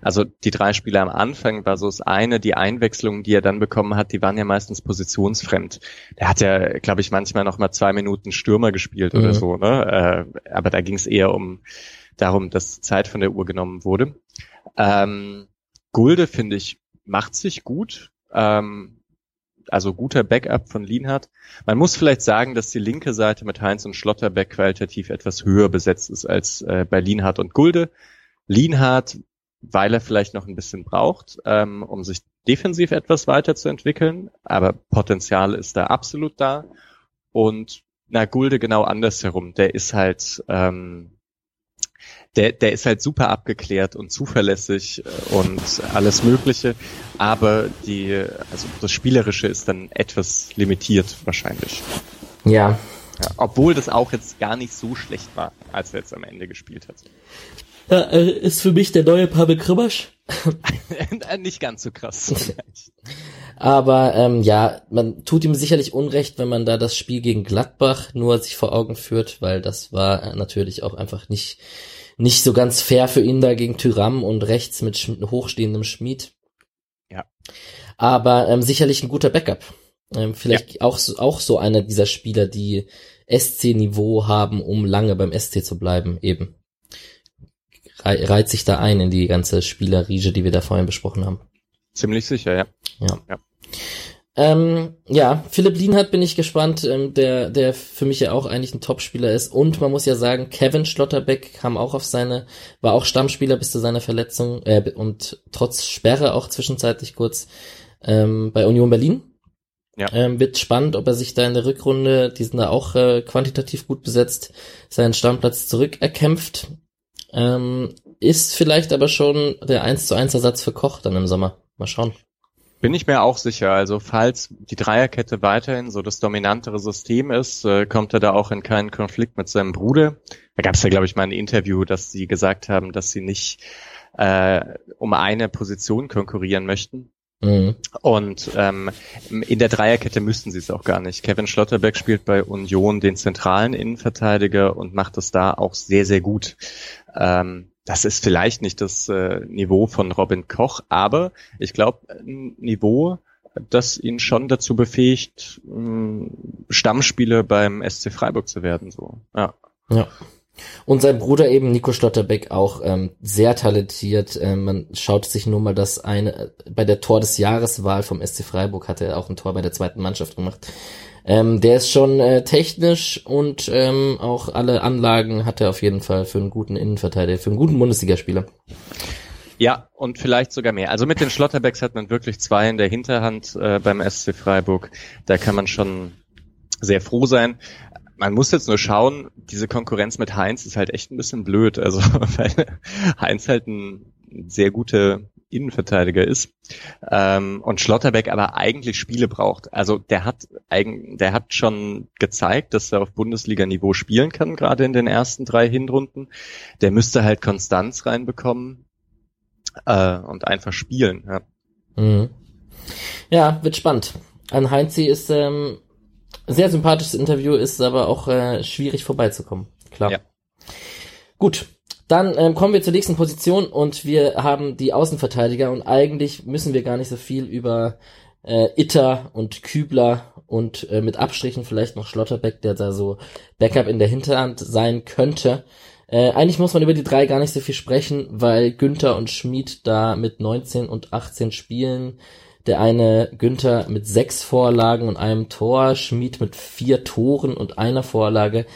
also die drei Spieler am Anfang war so das eine, die Einwechslungen, die er dann bekommen hat, die waren ja meistens positionsfremd. Der hat ja, glaube ich, manchmal noch mal zwei Minuten Stürmer gespielt mhm. oder so, ne? Äh, aber da ging es eher um darum, dass Zeit von der Uhr genommen wurde. Ähm, Gulde, finde ich, macht sich gut. Ähm, also guter Backup von Lienhardt. Man muss vielleicht sagen, dass die linke Seite mit Heinz und Schlotterbeck qualitativ etwas höher besetzt ist als äh, bei Lienhardt und Gulde. Lienhardt, weil er vielleicht noch ein bisschen braucht, ähm, um sich defensiv etwas weiterzuentwickeln, aber Potenzial ist da absolut da. Und na, Gulde genau andersherum. Der ist halt ähm, der, der ist halt super abgeklärt und zuverlässig äh, und alles Mögliche, aber die, also das Spielerische ist dann etwas limitiert wahrscheinlich. Ja. ja obwohl das auch jetzt gar nicht so schlecht war, als er jetzt am Ende gespielt hat. Ja, äh, ist für mich der neue Pavel Kribasch. nicht ganz so krass. Aber ähm, ja, man tut ihm sicherlich Unrecht, wenn man da das Spiel gegen Gladbach nur sich vor Augen führt, weil das war natürlich auch einfach nicht nicht so ganz fair für ihn da gegen Tyram und rechts mit Sch hochstehendem Schmied. Ja. Aber ähm, sicherlich ein guter Backup. Ähm, vielleicht ja. auch, so, auch so einer dieser Spieler, die SC-Niveau haben, um lange beim SC zu bleiben, eben. reiht sich da ein in die ganze Spielerriege, die wir da vorhin besprochen haben. Ziemlich sicher, ja. Ja. ja. Ähm, ja, Philipp Lienhardt bin ich gespannt, ähm, der, der für mich ja auch eigentlich ein Topspieler ist. Und man muss ja sagen, Kevin Schlotterbeck kam auch auf seine, war auch Stammspieler bis zu seiner Verletzung äh, und trotz Sperre auch zwischenzeitlich kurz ähm, bei Union Berlin. Ja. Ähm, wird spannend, ob er sich da in der Rückrunde, die sind da auch äh, quantitativ gut besetzt, seinen Stammplatz zurückerkämpft. Ähm, ist vielleicht aber schon der 1 zu 1 Ersatz für Koch dann im Sommer. Mal schauen. Bin ich mir auch sicher. Also falls die Dreierkette weiterhin so das dominantere System ist, äh, kommt er da auch in keinen Konflikt mit seinem Bruder. Da gab es ja, glaube ich, mal ein Interview, dass sie gesagt haben, dass sie nicht äh, um eine Position konkurrieren möchten. Mhm. Und ähm, in der Dreierkette müssten sie es auch gar nicht. Kevin Schlotterbeck spielt bei Union den zentralen Innenverteidiger und macht es da auch sehr, sehr gut. Ähm, das ist vielleicht nicht das äh, Niveau von Robin Koch, aber ich glaube, ein Niveau, das ihn schon dazu befähigt, Stammspieler beim SC Freiburg zu werden. So, ja. Ja. Und sein Bruder eben Nico Stotterbeck auch ähm, sehr talentiert. Ähm, man schaut sich nur mal das eine bei der Tor des Jahreswahl vom SC Freiburg hat er auch ein Tor bei der zweiten Mannschaft gemacht. Ähm, der ist schon äh, technisch und ähm, auch alle Anlagen hat er auf jeden Fall für einen guten Innenverteidiger, für einen guten Bundesligaspieler. Ja, und vielleicht sogar mehr. Also mit den Schlotterbecks hat man wirklich zwei in der Hinterhand äh, beim SC Freiburg. Da kann man schon sehr froh sein man muss jetzt nur schauen, diese Konkurrenz mit Heinz ist halt echt ein bisschen blöd. Also weil Heinz halt ein sehr guter Innenverteidiger ist ähm, und Schlotterbeck aber eigentlich Spiele braucht. Also der hat der hat schon gezeigt, dass er auf Bundesliga-Niveau spielen kann, gerade in den ersten drei Hinrunden. Der müsste halt Konstanz reinbekommen äh, und einfach spielen. Ja. Mhm. ja, wird spannend. An Heinzi ist ähm, sehr sympathisches Interview, ist aber auch äh, schwierig vorbeizukommen. Klar. Ja. Gut. Dann ähm, kommen wir zur nächsten Position und wir haben die Außenverteidiger und eigentlich müssen wir gar nicht so viel über äh, Itter und Kübler und äh, mit Abstrichen vielleicht noch Schlotterbeck, der da so Backup in der Hinterhand sein könnte. Äh, eigentlich muss man über die drei gar nicht so viel sprechen, weil Günther und Schmid da mit 19 und 18 Spielen der eine Günther mit sechs Vorlagen und einem Tor, Schmied mit vier Toren und einer Vorlage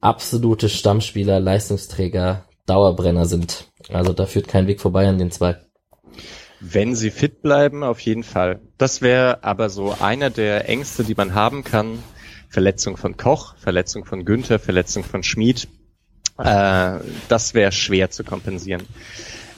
absolute Stammspieler, Leistungsträger, Dauerbrenner sind. Also da führt kein Weg vorbei an den zwei. Wenn sie fit bleiben, auf jeden Fall. Das wäre aber so einer der Ängste, die man haben kann. Verletzung von Koch, Verletzung von Günther, Verletzung von Schmied. Äh, das wäre schwer zu kompensieren.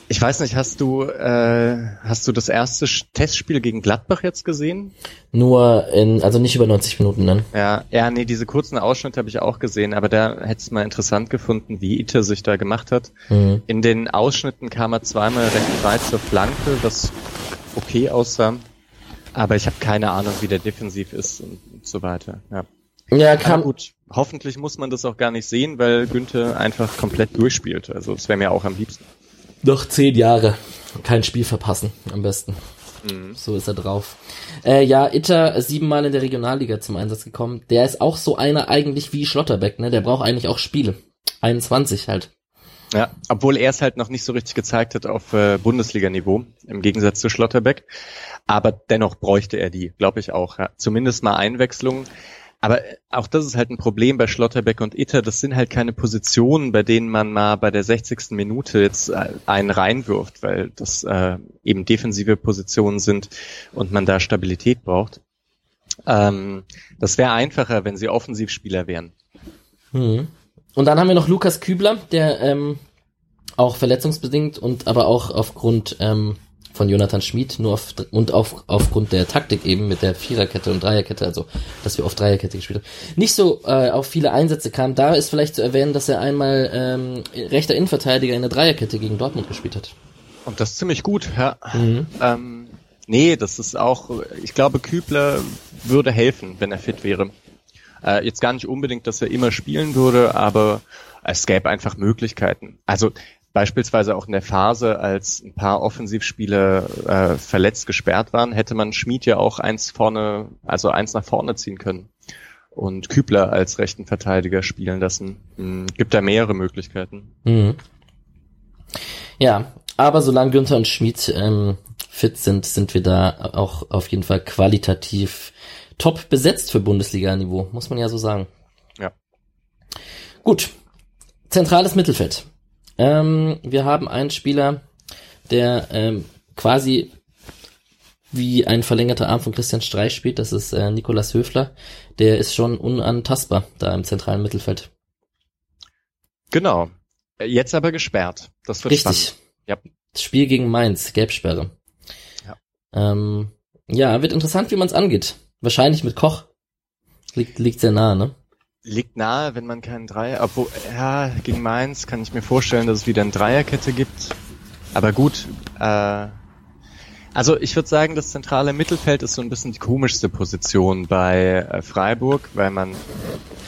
Ich weiß nicht, hast du äh, hast du das erste Testspiel gegen Gladbach jetzt gesehen? Nur in, also nicht über 90 Minuten dann. Ja, ja, nee, diese kurzen Ausschnitte habe ich auch gesehen, aber da hätte es mal interessant gefunden, wie Ite sich da gemacht hat. Mhm. In den Ausschnitten kam er zweimal recht weit zur Flanke, was okay aussah, aber ich habe keine Ahnung, wie der defensiv ist und, so weiter. Ja. Ja, kam gut. Hoffentlich muss man das auch gar nicht sehen, weil Günther einfach komplett durchspielt. Also es wäre mir auch am liebsten. Noch zehn Jahre. Kein Spiel verpassen, am besten. Mhm. So ist er drauf. Äh, ja, Itter siebenmal in der Regionalliga zum Einsatz gekommen. Der ist auch so einer eigentlich wie Schlotterbeck, ne? Der braucht eigentlich auch Spiele. 21 halt. Ja, obwohl er es halt noch nicht so richtig gezeigt hat auf äh, Bundesliga-Niveau, im Gegensatz zu Schlotterbeck. Aber dennoch bräuchte er die, glaube ich auch. Ja. Zumindest mal Einwechslung. Aber auch das ist halt ein Problem bei Schlotterbeck und Itter. Das sind halt keine Positionen, bei denen man mal bei der 60. Minute jetzt äh, einen reinwirft, weil das äh, eben defensive Positionen sind und man da Stabilität braucht. Ähm, das wäre einfacher, wenn sie Offensivspieler wären. Hm. Und dann haben wir noch Lukas Kübler, der ähm, auch verletzungsbedingt und aber auch aufgrund ähm, von Jonathan Schmid, nur auf, und auf, aufgrund der Taktik eben mit der Viererkette und Dreierkette, also dass wir auf Dreierkette gespielt haben, nicht so äh, auf viele Einsätze kam. Da ist vielleicht zu erwähnen, dass er einmal ähm, rechter Innenverteidiger in der Dreierkette gegen Dortmund gespielt hat. Und das ziemlich gut, ja. Mhm. Ähm, nee, das ist auch, ich glaube, Kübler würde helfen, wenn er fit wäre. Äh, jetzt gar nicht unbedingt, dass er immer spielen würde, aber es gäbe einfach Möglichkeiten. Also beispielsweise auch in der Phase, als ein paar Offensivspieler äh, verletzt gesperrt waren, hätte man Schmied ja auch eins vorne, also eins nach vorne ziehen können und Kübler als rechten Verteidiger spielen lassen. Hm, gibt da mehrere Möglichkeiten. Mhm. Ja, aber solange Günther und Schmied ähm, fit sind, sind wir da auch auf jeden Fall qualitativ top besetzt für Bundesliga-Niveau, muss man ja so sagen. Ja. Gut. Zentrales Mittelfeld. Ähm, wir haben einen Spieler, der ähm, quasi wie ein verlängerter Arm von Christian Streich spielt. Das ist äh, Nikolas Höfler. Der ist schon unantastbar da im zentralen Mittelfeld. Genau. Jetzt aber gesperrt. Das wird Richtig. Spannend. Ja. Das Spiel gegen Mainz, Gelbsperre. Ja. Ähm, Ja, wird interessant, wie man es angeht. Wahrscheinlich mit Koch. Liegt, liegt sehr nah, ne? Liegt nahe, wenn man keinen Dreier, obwohl, ja, gegen Mainz kann ich mir vorstellen, dass es wieder eine Dreierkette gibt. Aber gut, äh, also ich würde sagen, das zentrale Mittelfeld ist so ein bisschen die komischste Position bei äh, Freiburg, weil man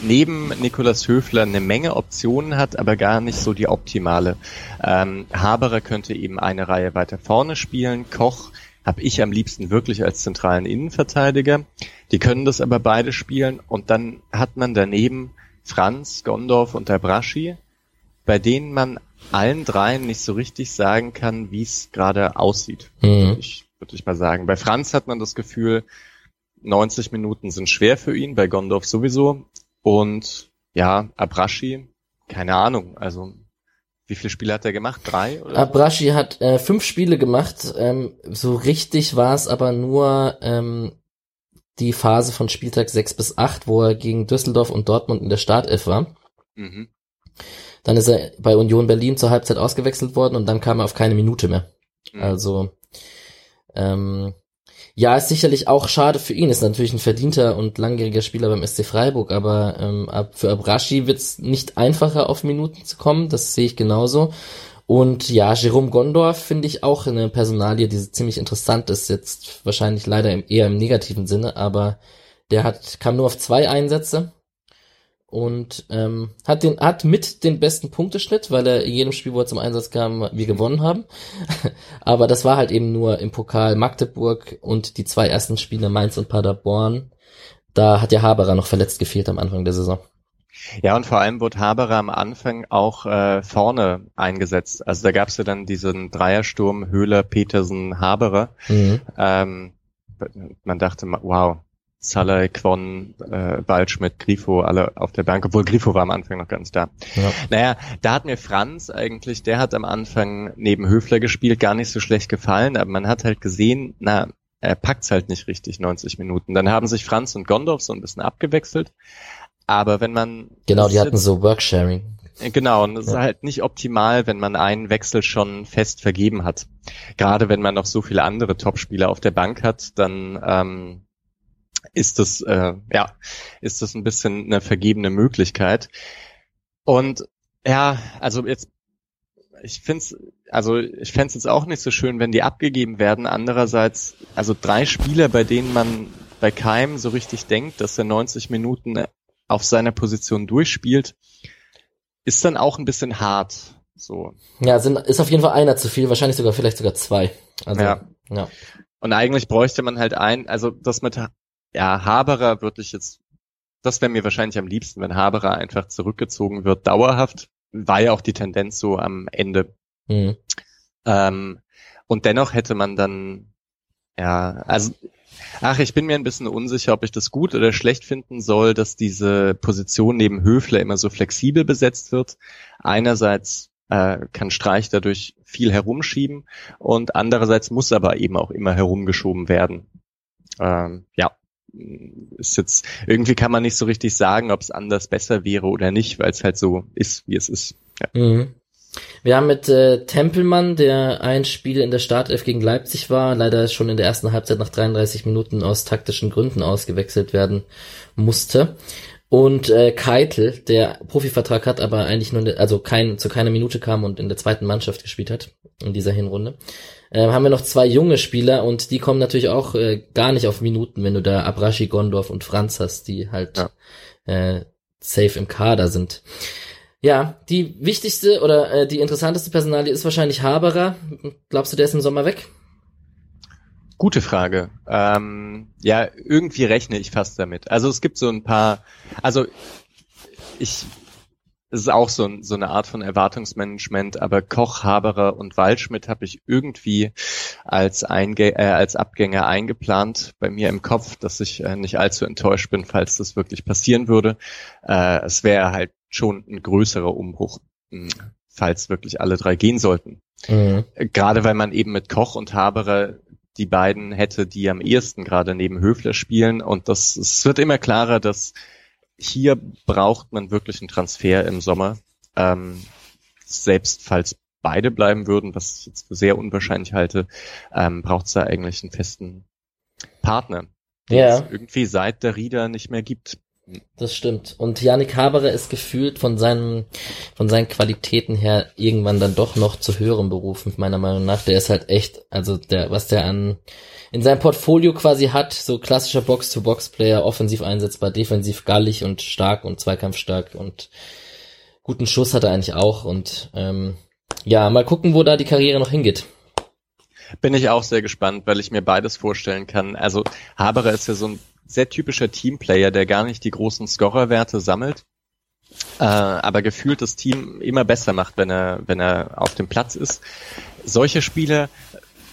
neben Nikolas Höfler eine Menge Optionen hat, aber gar nicht so die optimale. Ähm, Haberer könnte eben eine Reihe weiter vorne spielen, Koch habe ich am liebsten wirklich als zentralen Innenverteidiger. Die können das aber beide spielen und dann hat man daneben Franz, Gondorf und Abraschi, bei denen man allen dreien nicht so richtig sagen kann, wie es gerade aussieht, mhm. würde ich, würd ich mal sagen. Bei Franz hat man das Gefühl, 90 Minuten sind schwer für ihn, bei Gondorf sowieso. Und ja, Abraschi, keine Ahnung, also wie viele Spiele hat er gemacht? Drei? Oder? Abraschi hat äh, fünf Spiele gemacht. Ähm, so richtig war es aber nur ähm, die Phase von Spieltag sechs bis acht, wo er gegen Düsseldorf und Dortmund in der Startelf war. Mhm. Dann ist er bei Union Berlin zur Halbzeit ausgewechselt worden und dann kam er auf keine Minute mehr. Mhm. Also ähm, ja, ist sicherlich auch schade für ihn. Ist natürlich ein verdienter und langjähriger Spieler beim SC Freiburg, aber ähm, für Abrashi wird's nicht einfacher, auf Minuten zu kommen. Das sehe ich genauso. Und ja, Jerome Gondorf finde ich auch eine Personalie, die ziemlich interessant ist. Jetzt wahrscheinlich leider im, eher im negativen Sinne, aber der hat kam nur auf zwei Einsätze und ähm, hat den hat mit den besten Punkteschnitt, weil er in jedem Spiel, wo er zum Einsatz kam, wir gewonnen haben. Aber das war halt eben nur im Pokal Magdeburg und die zwei ersten Spiele Mainz und Paderborn. Da hat ja Haberer noch verletzt gefehlt am Anfang der Saison. Ja, und vor allem wurde Haberer am Anfang auch äh, vorne eingesetzt. Also da gab es ja dann diesen Dreiersturm Höhler, Petersen, Haberer. Mhm. Ähm, man dachte, wow, Salah, Quon, äh, Waldschmidt, Grifo, alle auf der Bank, obwohl Grifo war am Anfang noch ganz da. Ja. Naja, da hat mir Franz eigentlich, der hat am Anfang neben Höfler gespielt, gar nicht so schlecht gefallen, aber man hat halt gesehen, na, er packt's halt nicht richtig, 90 Minuten. Dann haben sich Franz und Gondorf so ein bisschen abgewechselt. Aber wenn man. Genau, die hatten so Worksharing. Äh, genau, und es ja. ist halt nicht optimal, wenn man einen Wechsel schon fest vergeben hat. Gerade wenn man noch so viele andere Topspieler auf der Bank hat, dann ähm, ist das, äh, ja, ist das ein bisschen eine vergebene Möglichkeit. Und ja, also jetzt, ich find's, also ich fände jetzt auch nicht so schön, wenn die abgegeben werden. Andererseits, also drei Spieler, bei denen man bei Keim so richtig denkt, dass er 90 Minuten auf seiner Position durchspielt, ist dann auch ein bisschen hart. So. Ja, sind, ist auf jeden Fall einer zu viel, wahrscheinlich sogar vielleicht sogar zwei. Also, ja. ja. Und eigentlich bräuchte man halt ein, also das mit ja, Haberer würde ich jetzt, das wäre mir wahrscheinlich am liebsten, wenn Haberer einfach zurückgezogen wird, dauerhaft. War ja auch die Tendenz so am Ende. Mhm. Ähm, und dennoch hätte man dann, ja, also, ach, ich bin mir ein bisschen unsicher, ob ich das gut oder schlecht finden soll, dass diese Position neben Höfler immer so flexibel besetzt wird. Einerseits äh, kann Streich dadurch viel herumschieben und andererseits muss aber eben auch immer herumgeschoben werden. Ähm, ja, ist jetzt, irgendwie kann man nicht so richtig sagen, ob es anders besser wäre oder nicht, weil es halt so ist, wie es ist. Ja. Mhm. Wir haben mit äh, Tempelmann, der ein Spiel in der Startelf gegen Leipzig war, leider schon in der ersten Halbzeit nach 33 Minuten aus taktischen Gründen ausgewechselt werden musste. Und äh, Keitel, der Profivertrag hat, aber eigentlich nur, also kein, zu keiner Minute kam und in der zweiten Mannschaft gespielt hat in dieser Hinrunde. Ähm, haben wir noch zwei junge Spieler und die kommen natürlich auch äh, gar nicht auf Minuten, wenn du da Abrashi, Gondorf und Franz hast, die halt ja. äh, safe im Kader sind. Ja, die wichtigste oder äh, die interessanteste Personalie ist wahrscheinlich Haberer. Glaubst du, der ist im Sommer weg? Gute Frage. Ähm, ja, irgendwie rechne ich fast damit. Also es gibt so ein paar, also ich es ist auch so, so eine Art von Erwartungsmanagement, aber Koch, Haberer und Waldschmidt habe ich irgendwie als, Einge äh, als Abgänger eingeplant bei mir im Kopf, dass ich äh, nicht allzu enttäuscht bin, falls das wirklich passieren würde. Äh, es wäre halt schon ein größerer Umbruch, mh, hm, falls wirklich alle drei gehen sollten. Mhm. Gerade weil man eben mit Koch und Haberer die beiden hätte, die am ehesten gerade neben Höfler spielen und das es wird immer klarer, dass hier braucht man wirklich einen Transfer im Sommer. Ähm, selbst falls beide bleiben würden, was ich jetzt für sehr unwahrscheinlich halte, ähm, braucht es da eigentlich einen festen Partner, den Ja. es irgendwie seit der Rieder nicht mehr gibt. Das stimmt. Und Yannick Haberer ist gefühlt von seinen, von seinen Qualitäten her irgendwann dann doch noch zu höheren Berufen, meiner Meinung nach. Der ist halt echt, also der, was der an, in seinem Portfolio quasi hat, so klassischer Box-to-Box-Player, offensiv einsetzbar, defensiv gallig und stark und zweikampfstark und guten Schuss hat er eigentlich auch und, ähm, ja, mal gucken, wo da die Karriere noch hingeht. Bin ich auch sehr gespannt, weil ich mir beides vorstellen kann. Also Haberer ist ja so ein sehr typischer Teamplayer, der gar nicht die großen Scorerwerte sammelt, äh, aber gefühlt das Team immer besser macht, wenn er, wenn er auf dem Platz ist. Solche Spieler,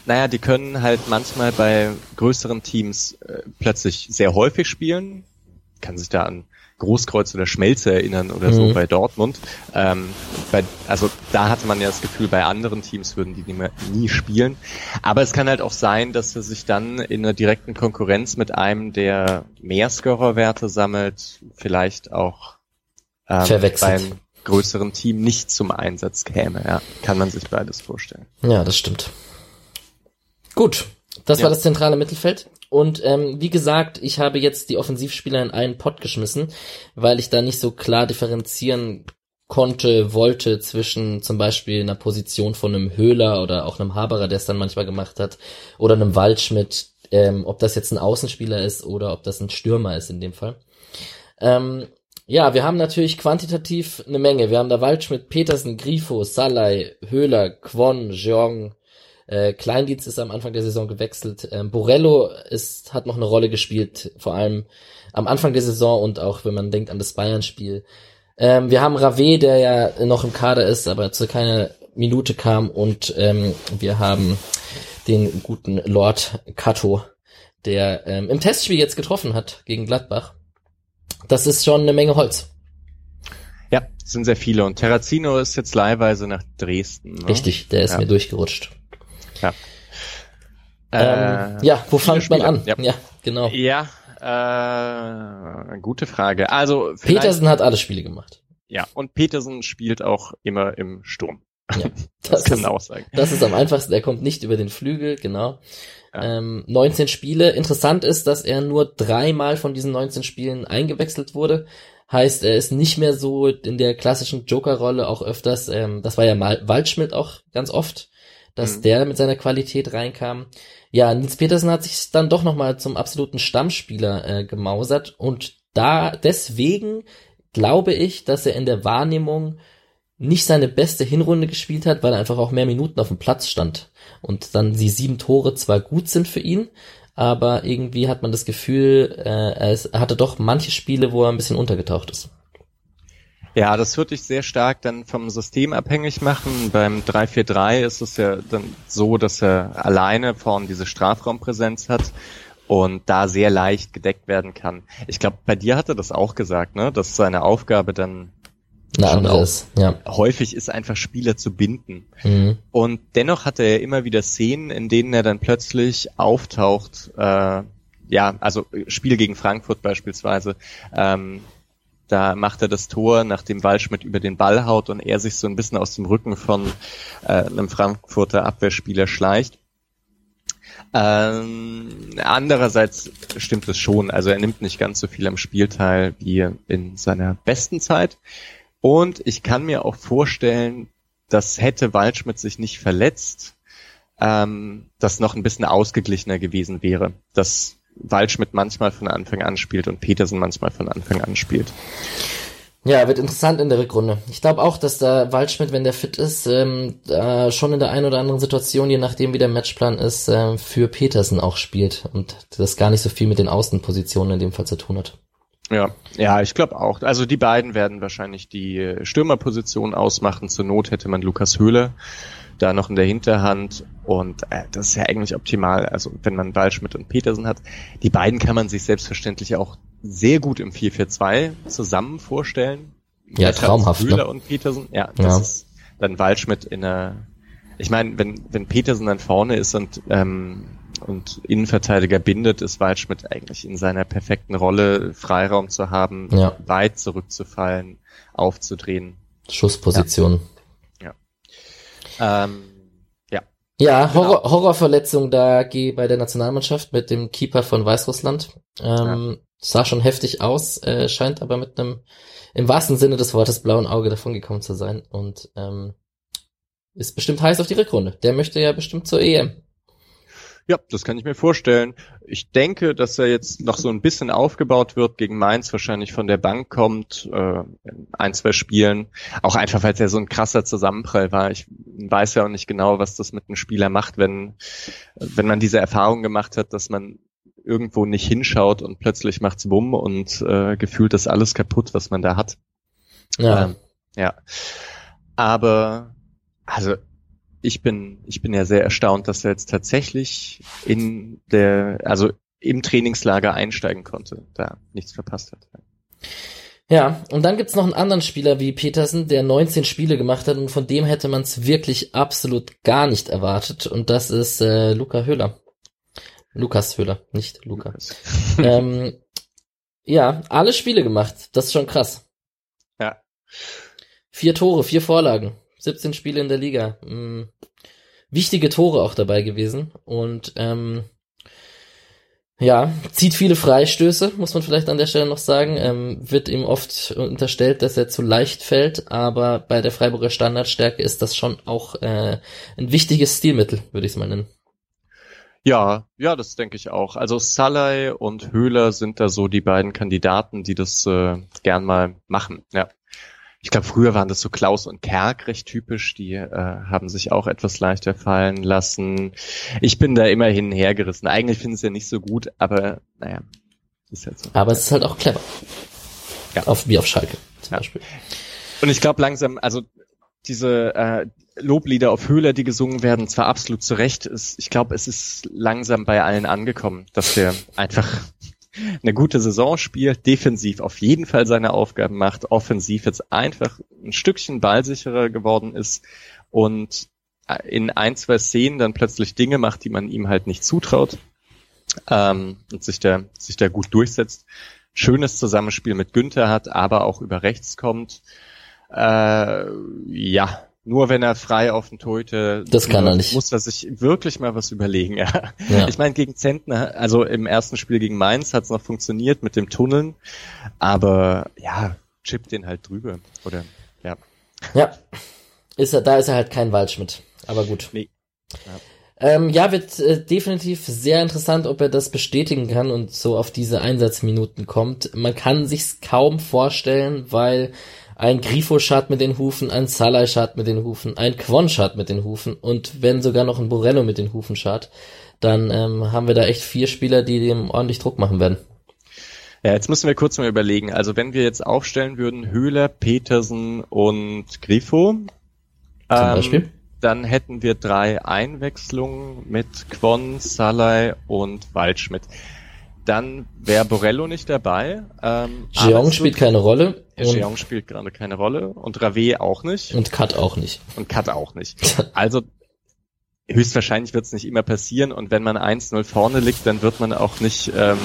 naja, die können halt manchmal bei größeren Teams äh, plötzlich sehr häufig spielen. Kann sich da an Großkreuz oder Schmelze erinnern oder so Mhm. bei Dortmund. Ähm, bei, also da hatte man ja das Gefühl, bei anderen Teams würden die nie, nie spielen. Aber es kann halt auch sein, dass er sich dann in einer direkten Konkurrenz mit einem, der mehr Scorerwerte sammelt, vielleicht auch ähm, Verwechselt. beim größeren Team nicht zum Einsatz käme. Ja, kann man sich beides vorstellen. Ja, das stimmt. Gut, das Ja. war das zentrale Mittelfeld. Und ähm, wie gesagt, ich habe jetzt die Offensivspieler in einen Pott geschmissen, weil ich da nicht so klar differenzieren konnte, wollte zwischen zum Beispiel einer Position von einem Höhler oder auch einem Haberer, der es dann manchmal gemacht hat, oder einem Waldschmidt, ähm, ob das jetzt ein Außenspieler ist oder ob das ein Stürmer ist in dem Fall. Ähm, ja, wir haben natürlich quantitativ eine Menge. Wir haben da Waldschmidt, Petersen, Grifo, Salai, Höhler, Kwon, Jeong, äh, Kleindienst ist am Anfang der Saison gewechselt. Ähm, Borello ist, hat noch eine Rolle gespielt, vor allem am Anfang der Saison und auch wenn man denkt an das Bayern-Spiel. Ähm, wir haben Rave, der ja noch im Kader ist, aber zu keiner Minute kam und ähm, wir haben den guten Lord Kato, der ähm, im Testspiel jetzt getroffen hat gegen Gladbach. Das ist schon eine Menge Holz. Ja, sind sehr viele. Und Terrazino ist jetzt leihweise nach Dresden. Ne? Richtig, der ist Ja. mir durchgerutscht. Ja. Ähm, Äh, ja, wo fängt man an? Spieler, Ja, genau. Ja, äh, gute Frage. Also Petersen hat alle Spiele gemacht. ja, und Petersen spielt auch immer im Sturm. Ja, Das, das, kann ist, man auch sagen. das ist am einfachsten. Er kommt nicht über den Flügel, genau. Ja. Ähm, 19 Spiele. Interessant ist, dass er nur dreimal von diesen 19 Spielen eingewechselt wurde. Heißt, er ist nicht mehr so in der klassischen Joker-Rolle auch öfters. Ähm, das war ja mal Waldschmidt auch ganz oft, dass Mhm. der mit seiner Qualität reinkam. Ja, Nils Petersen hat sich dann doch nochmal zum absoluten Stammspieler äh, gemausert und da deswegen glaube ich, dass er in der Wahrnehmung nicht seine beste Hinrunde gespielt hat, weil er einfach auch mehr Minuten auf dem Platz stand. Und dann die sieben Tore zwar gut sind für ihn, aber irgendwie hat man das Gefühl, äh, er, er hatte doch manche Spiele, wo er ein bisschen untergetaucht ist. Ja, das würde ich sehr stark dann vom System abhängig machen. Beim 3-4-3 ist es ja dann so, dass er alleine vorn diese Strafraumpräsenz hat und da sehr leicht gedeckt werden kann. Ich glaube, bei dir hat er das auch gesagt, ne, dass seine Aufgabe dann Eine andere auch. ist, ja. häufig ist, einfach Spieler zu binden. Mhm. Und dennoch hat er immer wieder Szenen, in denen er dann plötzlich auftaucht. Äh, ja, also Spiel gegen Frankfurt beispielsweise. Ähm, da macht er das Tor, nachdem Waldschmidt über den Ball haut und er sich so ein bisschen aus dem Rücken von äh, einem Frankfurter Abwehrspieler schleicht. Ähm, andererseits stimmt es schon. Also er nimmt nicht ganz so viel am Spiel teil wie in seiner besten Zeit. Und ich kann mir auch vorstellen, dass hätte Waldschmidt sich nicht verletzt, ähm, das noch ein bisschen ausgeglichener gewesen wäre. Dass Waldschmidt manchmal von Anfang an spielt und Petersen manchmal von Anfang an spielt. Ja, wird interessant in der Rückrunde. Ich glaube auch, dass da Waldschmidt, wenn der fit ist, ähm, da schon in der einen oder anderen Situation, je nachdem wie der Matchplan ist, ähm, für Petersen auch spielt und das gar nicht so viel mit den Außenpositionen in dem Fall zu tun hat. Ja, ja, ich glaube auch. Also die beiden werden wahrscheinlich die äh, Stürmerposition ausmachen. Zur Not hätte man Lukas Höhle da noch in der Hinterhand und äh, das ist ja eigentlich optimal. Also wenn man Waldschmidt und Petersen hat, die beiden kann man sich selbstverständlich auch sehr gut im 4-4-2 zusammen vorstellen. Ja, als traumhaft, ne? Höhle und Petersen. Ja, das Ja. ist dann Waldschmidt in einer. Ich meine, wenn wenn Petersen dann vorne ist und ähm, und Innenverteidiger bindet, ist Waldschmidt eigentlich in seiner perfekten Rolle, Freiraum zu haben, Ja. weit zurückzufallen, aufzudrehen. Schussposition. Ähm, ja. Ja, Horror, genau. Horrorverletzung da geh bei der Nationalmannschaft mit dem Keeper von Weißrussland. Ähm, ja. Sah schon heftig aus, äh, scheint aber mit einem im wahrsten Sinne des Wortes blauen Auge davongekommen zu sein und ähm, ist bestimmt heiß auf die Rückrunde. Der möchte ja bestimmt zur EM. Ja, das kann ich mir vorstellen. Ich denke, dass er jetzt noch so ein bisschen aufgebaut wird gegen Mainz, wahrscheinlich von der Bank kommt, äh, ein, zwei Spielen. Auch einfach, weil es ja so ein krasser Zusammenprall war. Ich weiß ja auch nicht genau, was das mit einem Spieler macht, wenn, wenn man diese Erfahrung gemacht hat, dass man irgendwo nicht hinschaut und plötzlich macht's bumm und äh, gefühlt ist alles kaputt, was man da hat. Ja. Ähm, ja. Aber also ich bin, ich bin ja sehr erstaunt, dass er jetzt tatsächlich in der, also im Trainingslager einsteigen konnte, da nichts verpasst hat. Ja, und dann gibt's noch einen anderen Spieler wie Petersen, der 19 Spiele gemacht hat und von dem hätte man es wirklich absolut gar nicht erwartet und das ist äh, Luca Höhler. Lukas Höhler, nicht Luca. ähm, ja, alle Spiele gemacht, das ist schon krass. Ja. Vier Tore, vier Vorlagen. 17 Spiele in der Liga. Mhm. Wichtige Tore auch dabei gewesen und ähm, ja, zieht viele Freistöße, muss man vielleicht an der Stelle noch sagen. Ähm, wird ihm oft unterstellt, dass er zu leicht fällt, aber bei der Freiburger Standardstärke ist das schon auch äh, ein wichtiges Stilmittel, würde ich es mal nennen. Ja, ja, das denke ich auch. Also Salai und Höhler sind da so die beiden Kandidaten, die das äh, gern mal machen. Ja ich glaube, früher waren das so Klaus und Kerk recht typisch, die äh, haben sich auch etwas leichter fallen lassen. Ich bin da immer hin und her gerissen. Eigentlich finde ich es ja nicht so gut, aber naja, ist halt so. Aber es ist halt auch clever. Ja. Auf, wie auf Schalke zum ja. Beispiel. Und ich glaube langsam, also diese äh, Loblieder auf Höhler, die gesungen werden, zwar absolut zu Recht, ist, ich glaube, es ist langsam bei allen angekommen, dass der einfach eine gute Saison spielt, defensiv auf jeden Fall seine Aufgaben macht, offensiv jetzt einfach ein Stückchen ballsicherer geworden ist und in ein, zwei Szenen dann plötzlich Dinge macht, die man ihm halt nicht zutraut ähm, und sich da, sich da gut durchsetzt. Schönes Zusammenspiel mit Günther hat, aber auch über rechts kommt. Äh, ja, nur wenn er frei auf den Torhüter das kann er nicht. muss er sich wirklich mal was überlegen. Ja. ja. Ich meine, gegen Zentner, also im ersten Spiel gegen Mainz hat es noch funktioniert mit dem Tunneln, aber ja, chippt den halt drüber. Oder ja. Ja. Ist er, da ist er halt kein Waldschmidt. Aber gut. Nee. Ja. Ähm, ja, wird äh, definitiv sehr interessant, ob er das bestätigen kann und so auf diese Einsatzminuten kommt. Man kann sich's kaum vorstellen, weil ein Grifo schart mit den Hufen, ein Salai schart mit den Hufen, ein Quon schart mit den Hufen und wenn sogar noch ein Borello mit den Hufen schart, dann ähm, haben wir da echt vier Spieler, die dem ordentlich Druck machen werden. Ja, jetzt müssen wir kurz mal überlegen. Also wenn wir jetzt aufstellen würden, Höhler, Petersen und Grifo, ähm, dann hätten wir drei Einwechslungen mit Quon, Salai und Waldschmidt. Dann wäre Borello nicht dabei. Ähm, Jeong spielt keine Rolle. Jeong spielt gerade keine Rolle und Rave auch nicht. Und Kat auch nicht. Und Kat auch nicht. Also höchstwahrscheinlich wird es nicht immer passieren und wenn man 1-0 vorne liegt, dann wird man auch nicht ähm,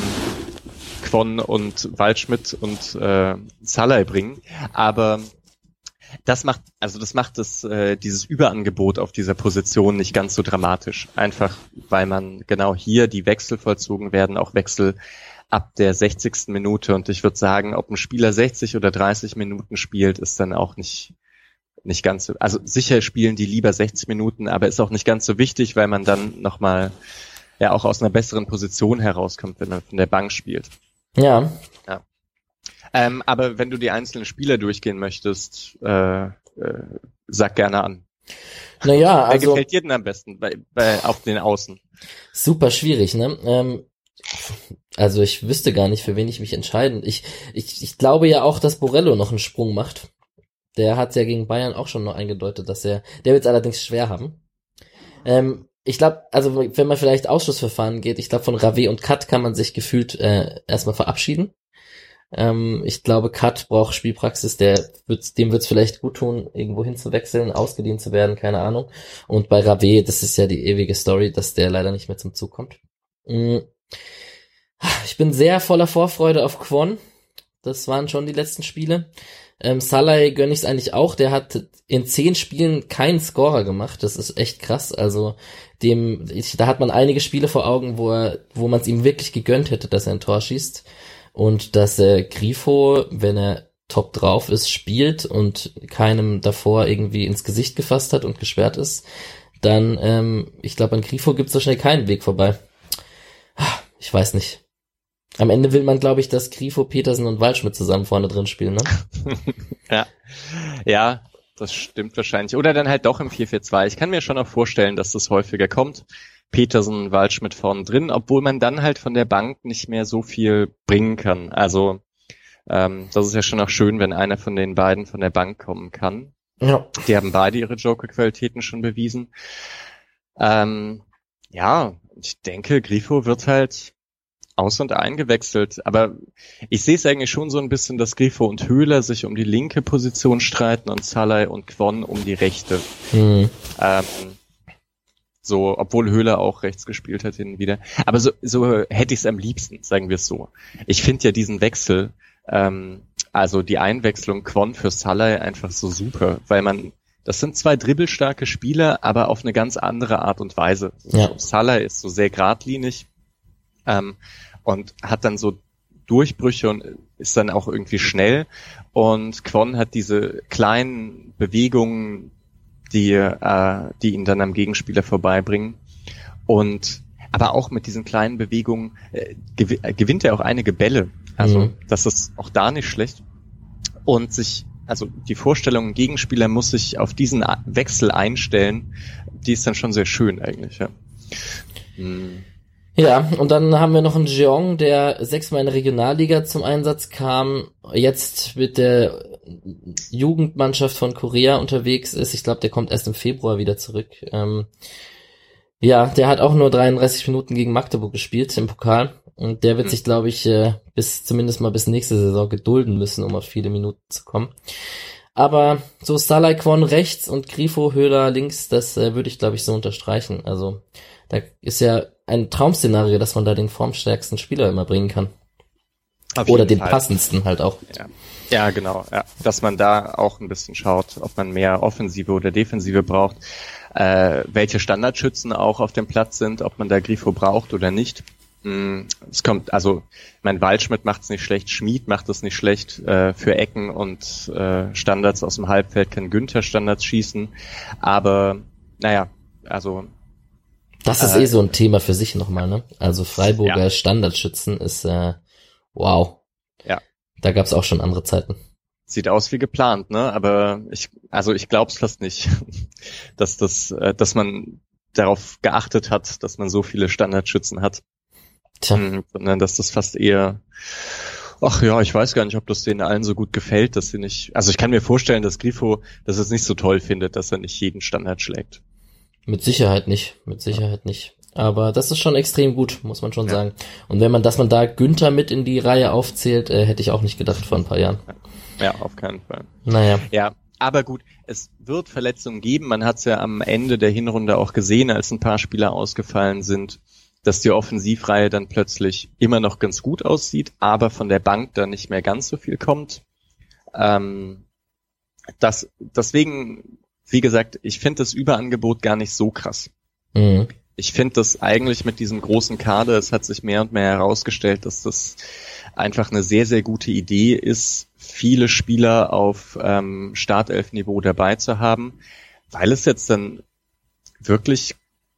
Quon und Waldschmidt und äh, Salai bringen. Aber das macht, also das macht das, äh, dieses Überangebot auf dieser Position nicht ganz so dramatisch. Einfach, weil man genau hier die Wechsel vollzogen werden, auch Wechsel ab der 60. Minute. Und ich würde sagen, ob ein Spieler 60 oder 30 Minuten spielt, ist dann auch nicht, nicht ganz so, also sicher spielen die lieber 60 Minuten, aber ist auch nicht ganz so wichtig, weil man dann nochmal ja auch aus einer besseren Position herauskommt, wenn man von der Bank spielt. Ja. Ähm, aber wenn du die einzelnen Spieler durchgehen möchtest, äh, äh, sag gerne an. Naja, also. Wer gefällt dir denn am besten bei, bei, auf den Außen? Super schwierig, ne? Ähm, also ich wüsste gar nicht, für wen ich mich entscheiden. Ich, ich, ich glaube ja auch, dass Borello noch einen Sprung macht. Der hat ja gegen Bayern auch schon noch eingedeutet, dass er, der wird es allerdings schwer haben. Ähm, ich glaube, also wenn man vielleicht Ausschussverfahren geht, ich glaube von Rave und Kat kann man sich gefühlt äh, erstmal verabschieden. Ähm, ich glaube, Cut braucht Spielpraxis, der wird's, dem wird's vielleicht gut tun, irgendwo hinzuwechseln, ausgedient zu werden, keine Ahnung. Und bei Rave, das ist ja die ewige Story, dass der leider nicht mehr zum Zug kommt. Mm. Ich bin sehr voller Vorfreude auf Quon. Das waren schon die letzten Spiele. Ähm, Salai gönne ich es eigentlich auch. Der hat in zehn Spielen keinen Scorer gemacht. Das ist echt krass. Also dem, ich, da hat man einige Spiele vor Augen, wo er, wo man es ihm wirklich gegönnt hätte, dass er ein Tor schießt. Und dass äh, Grifo, wenn er top drauf ist, spielt und keinem davor irgendwie ins Gesicht gefasst hat und gesperrt ist, dann, ähm, ich glaube, an Grifo gibt es so schnell keinen Weg vorbei. Ah, ich weiß nicht. Am Ende will man, glaube ich, dass Grifo, Petersen und Waldschmidt zusammen vorne drin spielen, ne? ja. Ja, das stimmt wahrscheinlich. Oder dann halt doch im 4-4-2. Ich kann mir schon auch vorstellen, dass das häufiger kommt. Petersen, Waldschmidt vorne drin, obwohl man dann halt von der Bank nicht mehr so viel bringen kann. Also ähm, das ist ja schon auch schön, wenn einer von den beiden von der Bank kommen kann. Ja. Die haben beide ihre Joker-Qualitäten schon bewiesen. Ähm, ja, ich denke, Grifo wird halt aus und eingewechselt. Aber ich sehe es eigentlich schon so ein bisschen, dass Grifo und Höhler sich um die linke Position streiten und Salai und Quon um die rechte. Mhm. Ähm, so, obwohl Höhler auch rechts gespielt hat hin und wieder. Aber so, so hätte ich es am liebsten, sagen wir es so. Ich finde ja diesen Wechsel ähm, also die Einwechslung Quon für Salai einfach so super, weil man, das sind zwei dribbelstarke Spieler, aber auf eine ganz andere Art und Weise. Ja. So, Salai ist so sehr geradlinig ähm, und hat dann so Durchbrüche und ist dann auch irgendwie schnell. Und Quon hat diese kleinen Bewegungen, die, äh, die ihn dann am Gegenspieler vorbeibringen. Und aber auch mit diesen kleinen Bewegungen äh, gewinnt er auch einige Bälle. Also mhm. das ist auch da nicht schlecht. Und sich, also die Vorstellung, ein Gegenspieler muss sich auf diesen Wechsel einstellen, die ist dann schon sehr schön eigentlich, ja. Mhm. Ja, und dann haben wir noch einen Jeong, der sechsmal in der Regionalliga zum Einsatz kam, jetzt mit der Jugendmannschaft von Korea unterwegs ist. Ich glaube, der kommt erst im Februar wieder zurück. Ähm, ja, der hat auch nur 33 Minuten gegen Magdeburg gespielt im Pokal. Und der wird mhm. sich, glaube ich, äh, bis zumindest mal bis nächste Saison gedulden müssen, um auf viele Minuten zu kommen. Aber so Starlight Kwon rechts und Grifo Höhler links, das äh, würde ich, glaube ich, so unterstreichen. Also da ist ja ein Traum-Szenario, dass man da den formstärksten Spieler immer bringen kann. Oder den Fall. passendsten halt auch. Ja. ja, genau. Ja. Dass man da auch ein bisschen schaut, ob man mehr Offensive oder Defensive braucht, äh, welche Standardschützen auch auf dem Platz sind, ob man da Grifo braucht oder nicht. Mm, es kommt, also mein Waldschmidt macht es nicht schlecht, Schmied macht es nicht schlecht äh, für Ecken und äh, Standards aus dem Halbfeld kann Günther Standards schießen, aber naja, also das ist äh, eh so ein Thema für sich nochmal, ne? Also Freiburger ja. Standardschützen ist äh, wow. Ja. Da gab's auch schon andere Zeiten. Sieht aus wie geplant, ne? Aber ich, also ich glaub's fast nicht, dass das, äh, dass man darauf geachtet hat, dass man so viele Standardschützen hat. Tja. Mhm, sondern dass das fast eher, ach ja, ich weiß gar nicht, ob das denen allen so gut gefällt, dass sie nicht, also ich kann mir vorstellen, dass Grifo das es nicht so toll findet, dass er nicht jeden Standard schlägt. Mit Sicherheit nicht, mit Sicherheit nicht. Aber das ist schon extrem gut, muss man schon ja. sagen. Und wenn man, dass man da Günther mit in die Reihe aufzählt, äh, hätte ich auch nicht gedacht vor ein paar Jahren. Ja, auf keinen Fall. Naja. Ja, aber gut, es wird Verletzungen geben. Man hat es ja am Ende der Hinrunde auch gesehen, als ein paar Spieler ausgefallen sind dass die Offensivreihe dann plötzlich immer noch ganz gut aussieht, aber von der Bank dann nicht mehr ganz so viel kommt. Ähm, das, deswegen, wie gesagt, ich finde das Überangebot gar nicht so krass. Mhm. Ich finde das eigentlich mit diesem großen Kader, es hat sich mehr und mehr herausgestellt, dass das einfach eine sehr, sehr gute Idee ist, viele Spieler auf ähm, Startelf-Niveau dabei zu haben, weil es jetzt dann wirklich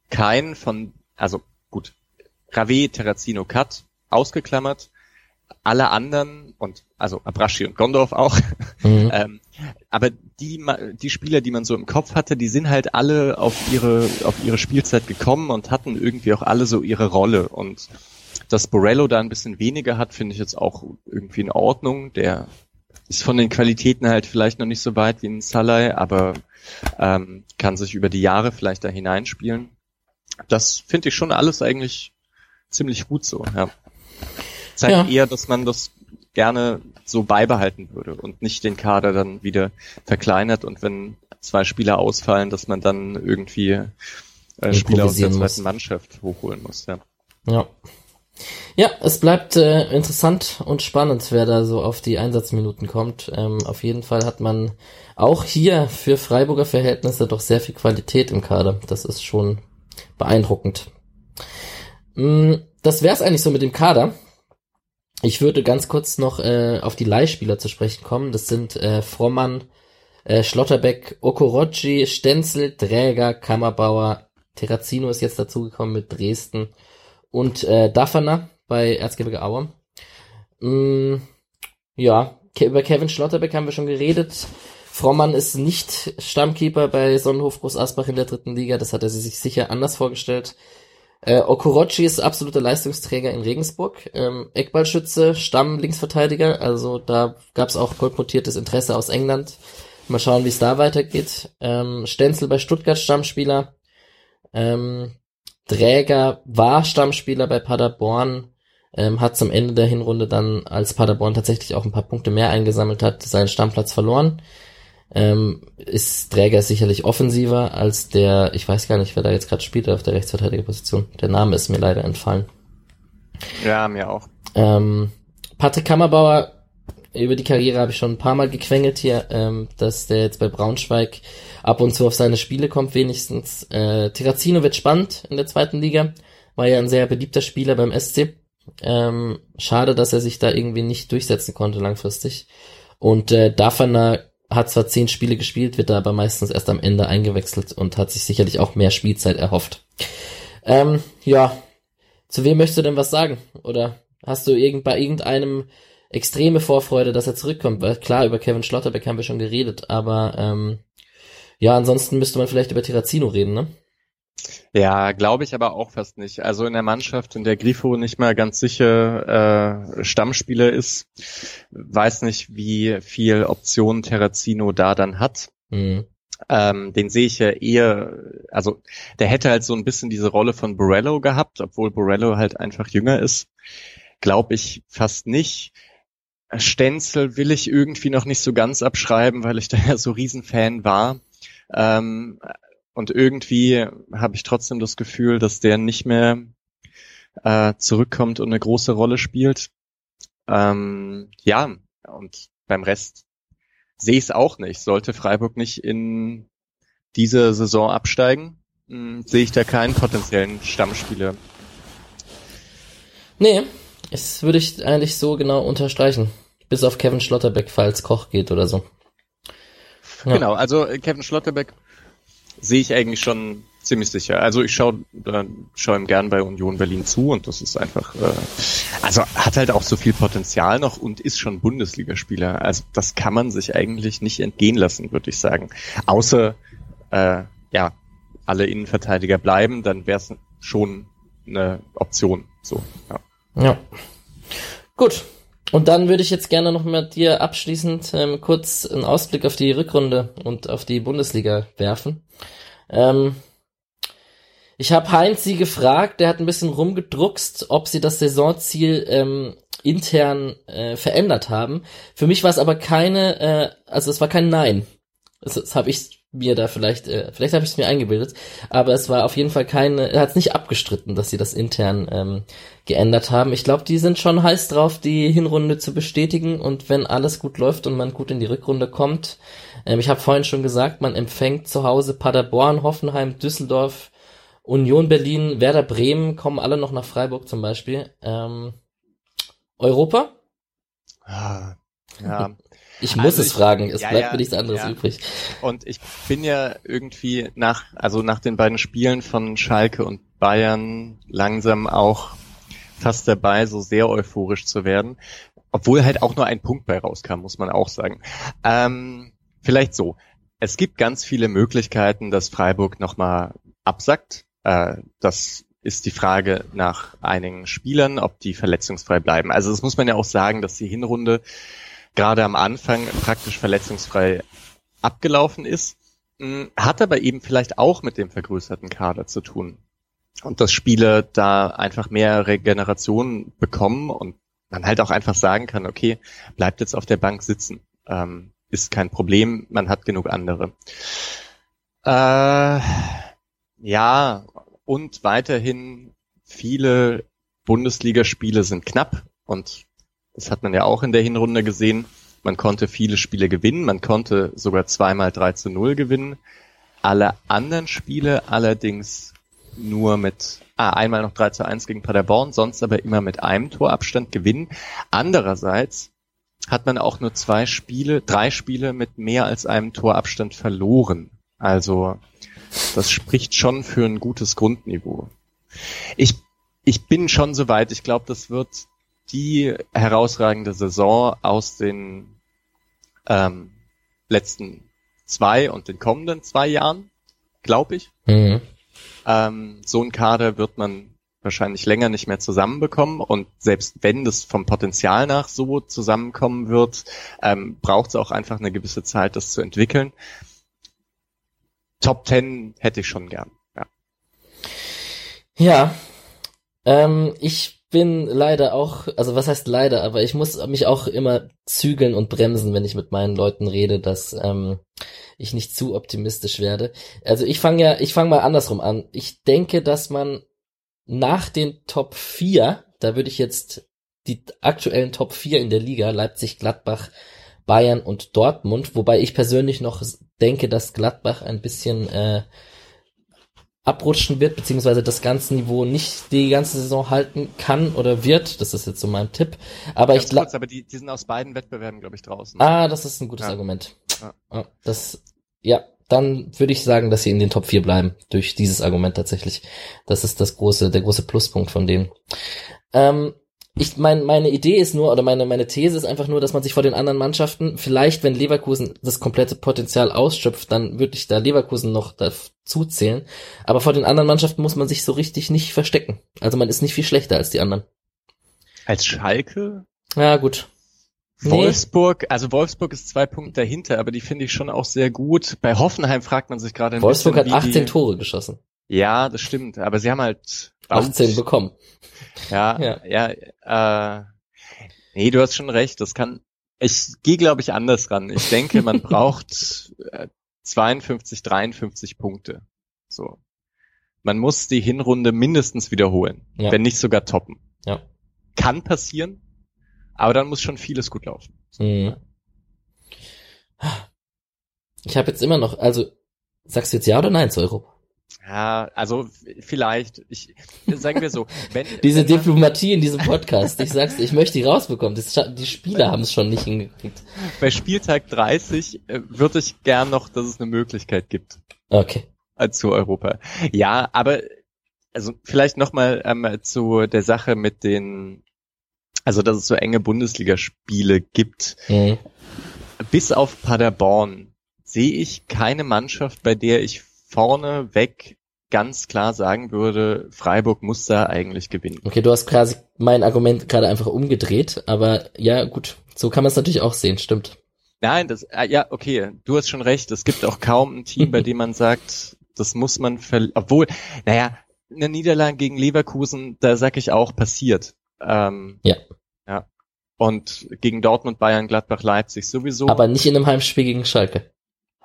kein von, also gut, Rave, Terrazino, Cut, ausgeklammert. Alle anderen und also Abrashi und Gondorf auch. Mhm. ähm, aber die, die Spieler, die man so im Kopf hatte, die sind halt alle auf ihre, auf ihre Spielzeit gekommen und hatten irgendwie auch alle so ihre Rolle. Und dass Borello da ein bisschen weniger hat, finde ich jetzt auch irgendwie in Ordnung. Der ist von den Qualitäten halt vielleicht noch nicht so weit wie ein Salai, aber ähm, kann sich über die Jahre vielleicht da hineinspielen das finde ich schon alles eigentlich ziemlich gut so, ja. Zeigt ja. eher, dass man das gerne so beibehalten würde und nicht den Kader dann wieder verkleinert und wenn zwei Spieler ausfallen, dass man dann irgendwie äh, Spieler aus der zweiten muss. Mannschaft hochholen muss, ja. Ja. Ja, es bleibt äh, interessant und spannend, wer da so auf die Einsatzminuten kommt. Ähm, auf jeden Fall hat man auch hier für Freiburger Verhältnisse doch sehr viel Qualität im Kader. Das ist schon beeindruckend. Mm, das wär's eigentlich so mit dem Kader. Ich würde ganz kurz noch äh, auf die Leihspieler zu sprechen kommen. Das sind äh, Frommann, äh, Schlotterbeck, Okorochi, Stenzel, Träger, Kammerbauer, Terrazino ist jetzt dazugekommen mit Dresden und äh, Daffner bei Erzgebirge Aue. Mm, ja, über Kevin Schlotterbeck haben wir schon geredet. Frommann ist nicht Stammkeeper bei Sonnenhof Groß Asbach in der dritten Liga. Das hat er sich sicher anders vorgestellt. Äh, Okorochi ist absoluter Leistungsträger in Regensburg. Ähm, Eckballschütze, Stamm-Linksverteidiger. Also da gab es auch kolportiertes Interesse aus England. Mal schauen, wie es da weitergeht. Ähm, Stenzel bei Stuttgart Stammspieler. Ähm, Dräger war Stammspieler bei Paderborn, ähm, hat zum Ende der Hinrunde dann, als Paderborn tatsächlich auch ein paar Punkte mehr eingesammelt hat, seinen Stammplatz verloren. Ähm, ist Dräger sicherlich offensiver als der, ich weiß gar nicht, wer da jetzt gerade spielt auf der Rechtsverteidigerposition. Der Name ist mir leider entfallen. Ja, mir auch. Ähm, Patrick Kammerbauer über die Karriere habe ich schon ein paar Mal gequengelt hier, ähm, dass der jetzt bei Braunschweig ab und zu auf seine Spiele kommt, wenigstens. Äh, Terrazino wird spannend in der zweiten Liga, war ja ein sehr beliebter Spieler beim SC. Ähm, schade, dass er sich da irgendwie nicht durchsetzen konnte langfristig. Und äh, Dafana hat zwar zehn Spiele gespielt, wird da aber meistens erst am Ende eingewechselt und hat sich sicherlich auch mehr Spielzeit erhofft. Ähm, ja, zu wem möchtest du denn was sagen? Oder hast du irgend, bei irgendeinem extreme Vorfreude, dass er zurückkommt. Weil klar, über Kevin Schlotterbeck haben wir schon geredet, aber ähm, ja, ansonsten müsste man vielleicht über Terrazino reden, ne? Ja, glaube ich aber auch fast nicht. Also in der Mannschaft, in der Grifo nicht mal ganz sicher äh, Stammspieler ist, weiß nicht, wie viel Optionen Terrazino da dann hat. Mhm. Ähm, den sehe ich ja eher, also der hätte halt so ein bisschen diese Rolle von Borello gehabt, obwohl Borello halt einfach jünger ist. Glaube ich fast nicht. Stenzel will ich irgendwie noch nicht so ganz abschreiben, weil ich da ja so Riesenfan war. Ähm, und irgendwie habe ich trotzdem das Gefühl, dass der nicht mehr äh, zurückkommt und eine große Rolle spielt. Ähm, ja, und beim Rest sehe ich es auch nicht. Sollte Freiburg nicht in dieser Saison absteigen, hm, sehe ich da keinen potenziellen Stammspieler. Nee, das würde ich eigentlich so genau unterstreichen. Bis auf Kevin Schlotterbeck, falls Koch geht oder so. Ja. Genau, also äh, Kevin Schlotterbeck sehe ich eigentlich schon ziemlich sicher. Also ich schaue äh, schau ihm gern bei Union Berlin zu und das ist einfach, äh, also hat halt auch so viel Potenzial noch und ist schon Bundesligaspieler. Also das kann man sich eigentlich nicht entgehen lassen, würde ich sagen. Außer, äh, ja, alle Innenverteidiger bleiben, dann wäre es schon eine Option. So, ja. ja. Gut, und dann würde ich jetzt gerne noch mit dir abschließend ähm, kurz einen Ausblick auf die Rückrunde und auf die Bundesliga werfen. Ähm, ich habe Heinz sie gefragt, der hat ein bisschen rumgedruckst, ob sie das Saisonziel ähm, intern äh, verändert haben. Für mich war es aber keine, äh, also es war kein Nein. Das, das habe ich mir da vielleicht, äh, vielleicht habe ich es mir eingebildet, aber es war auf jeden Fall keine, er hat es nicht abgestritten, dass sie das intern ähm, geändert haben. Ich glaube, die sind schon heiß drauf, die Hinrunde zu bestätigen und wenn alles gut läuft und man gut in die Rückrunde kommt, ähm, ich habe vorhin schon gesagt, man empfängt zu Hause Paderborn, Hoffenheim, Düsseldorf, Union Berlin, Werder Bremen, kommen alle noch nach Freiburg zum Beispiel. Ähm, Europa? Ah, ja, Ich muss also es ich, fragen, es ja, bleibt ja, mir nichts anderes ja. übrig. Und ich bin ja irgendwie nach, also nach den beiden Spielen von Schalke und Bayern langsam auch fast dabei, so sehr euphorisch zu werden. Obwohl halt auch nur ein Punkt bei rauskam, muss man auch sagen. Ähm, vielleicht so. Es gibt ganz viele Möglichkeiten, dass Freiburg nochmal absackt. Äh, das ist die Frage nach einigen Spielern, ob die verletzungsfrei bleiben. Also das muss man ja auch sagen, dass die Hinrunde gerade am Anfang praktisch verletzungsfrei abgelaufen ist, hm, hat aber eben vielleicht auch mit dem vergrößerten Kader zu tun. Und dass Spieler da einfach mehr Regeneration bekommen und man halt auch einfach sagen kann, okay, bleibt jetzt auf der Bank sitzen. Ähm, ist kein Problem, man hat genug andere. Äh, ja, und weiterhin viele Bundesligaspiele sind knapp und das hat man ja auch in der Hinrunde gesehen. Man konnte viele Spiele gewinnen, man konnte sogar zweimal 3 zu 0 gewinnen. Alle anderen Spiele allerdings nur mit, ah, einmal noch 3 zu 1 gegen Paderborn, sonst aber immer mit einem Torabstand gewinnen. Andererseits hat man auch nur zwei Spiele, drei Spiele mit mehr als einem Torabstand verloren. Also das spricht schon für ein gutes Grundniveau. Ich, ich bin schon soweit. Ich glaube, das wird die herausragende Saison aus den ähm, letzten zwei und den kommenden zwei Jahren, glaube ich. Mhm. Ähm, so ein Kader wird man wahrscheinlich länger nicht mehr zusammenbekommen und selbst wenn das vom Potenzial nach so zusammenkommen wird, ähm, braucht es auch einfach eine gewisse Zeit, das zu entwickeln. Top Ten hätte ich schon gern. Ja, ja ähm, ich bin leider auch, also was heißt leider, aber ich muss mich auch immer zügeln und bremsen, wenn ich mit meinen Leuten rede, dass ähm, ich nicht zu optimistisch werde. Also ich fange ja, ich fange mal andersrum an. Ich denke, dass man nach den Top 4, da würde ich jetzt die aktuellen Top 4 in der Liga, Leipzig, Gladbach, Bayern und Dortmund, wobei ich persönlich noch denke, dass Gladbach ein bisschen äh, abrutschen wird, beziehungsweise das ganze Niveau nicht die ganze Saison halten kann oder wird. Das ist jetzt so mein Tipp. Aber Ganz ich glaube. Aber die, die sind aus beiden Wettbewerben, glaube ich, draußen. Ah, das ist ein gutes ja. Argument. Ja. Das, ja, dann würde ich sagen, dass sie in den Top 4 bleiben. Durch dieses Argument tatsächlich. Das ist das große, der große Pluspunkt von denen. Ähm, ich mein, meine Idee ist nur, oder meine, meine These ist einfach nur, dass man sich vor den anderen Mannschaften, vielleicht wenn Leverkusen das komplette Potenzial ausschöpft, dann würde ich da Leverkusen noch dazu zählen. Aber vor den anderen Mannschaften muss man sich so richtig nicht verstecken. Also man ist nicht viel schlechter als die anderen. Als Schalke? Ja, gut. Wolfsburg, nee. also Wolfsburg ist zwei Punkte dahinter, aber die finde ich schon auch sehr gut. Bei Hoffenheim fragt man sich gerade ein Wolfsburg bisschen, hat 18 die... Tore geschossen. Ja, das stimmt, aber sie haben halt 18 bekommen. Ja, ja, ja äh, nee, du hast schon recht. Das kann, ich gehe, glaube ich, anders ran. Ich denke, man braucht äh, 52, 53 Punkte. So. Man muss die Hinrunde mindestens wiederholen, ja. wenn nicht sogar toppen. Ja. Kann passieren, aber dann muss schon vieles gut laufen. Mhm. Ich habe jetzt immer noch, also sagst du jetzt ja oder nein zu Europa? Ja, also vielleicht, ich sagen wir so, wenn diese Diplomatie in diesem Podcast, ich sag's, ich möchte die rausbekommen. Das, die Spieler haben es schon nicht hingekriegt. Bei Spieltag 30 äh, würde ich gern noch, dass es eine Möglichkeit gibt. Okay. Zu Europa. Ja, aber also vielleicht nochmal ähm, zu der Sache mit den, also dass es so enge Bundesligaspiele gibt. Mhm. Bis auf Paderborn sehe ich keine Mannschaft, bei der ich vorne weg ganz klar sagen würde, Freiburg muss da eigentlich gewinnen. Okay, du hast quasi mein Argument gerade einfach umgedreht, aber ja, gut, so kann man es natürlich auch sehen, stimmt. Nein, das, äh, ja, okay, du hast schon recht. Es gibt auch kaum ein Team, bei dem man sagt, das muss man verlieren. Obwohl, naja, eine Niederlage gegen Leverkusen, da sag ich auch, passiert. Ähm, ja. Ja. Und gegen Dortmund, Bayern, Gladbach, Leipzig sowieso. Aber nicht in einem Heimspiel gegen Schalke.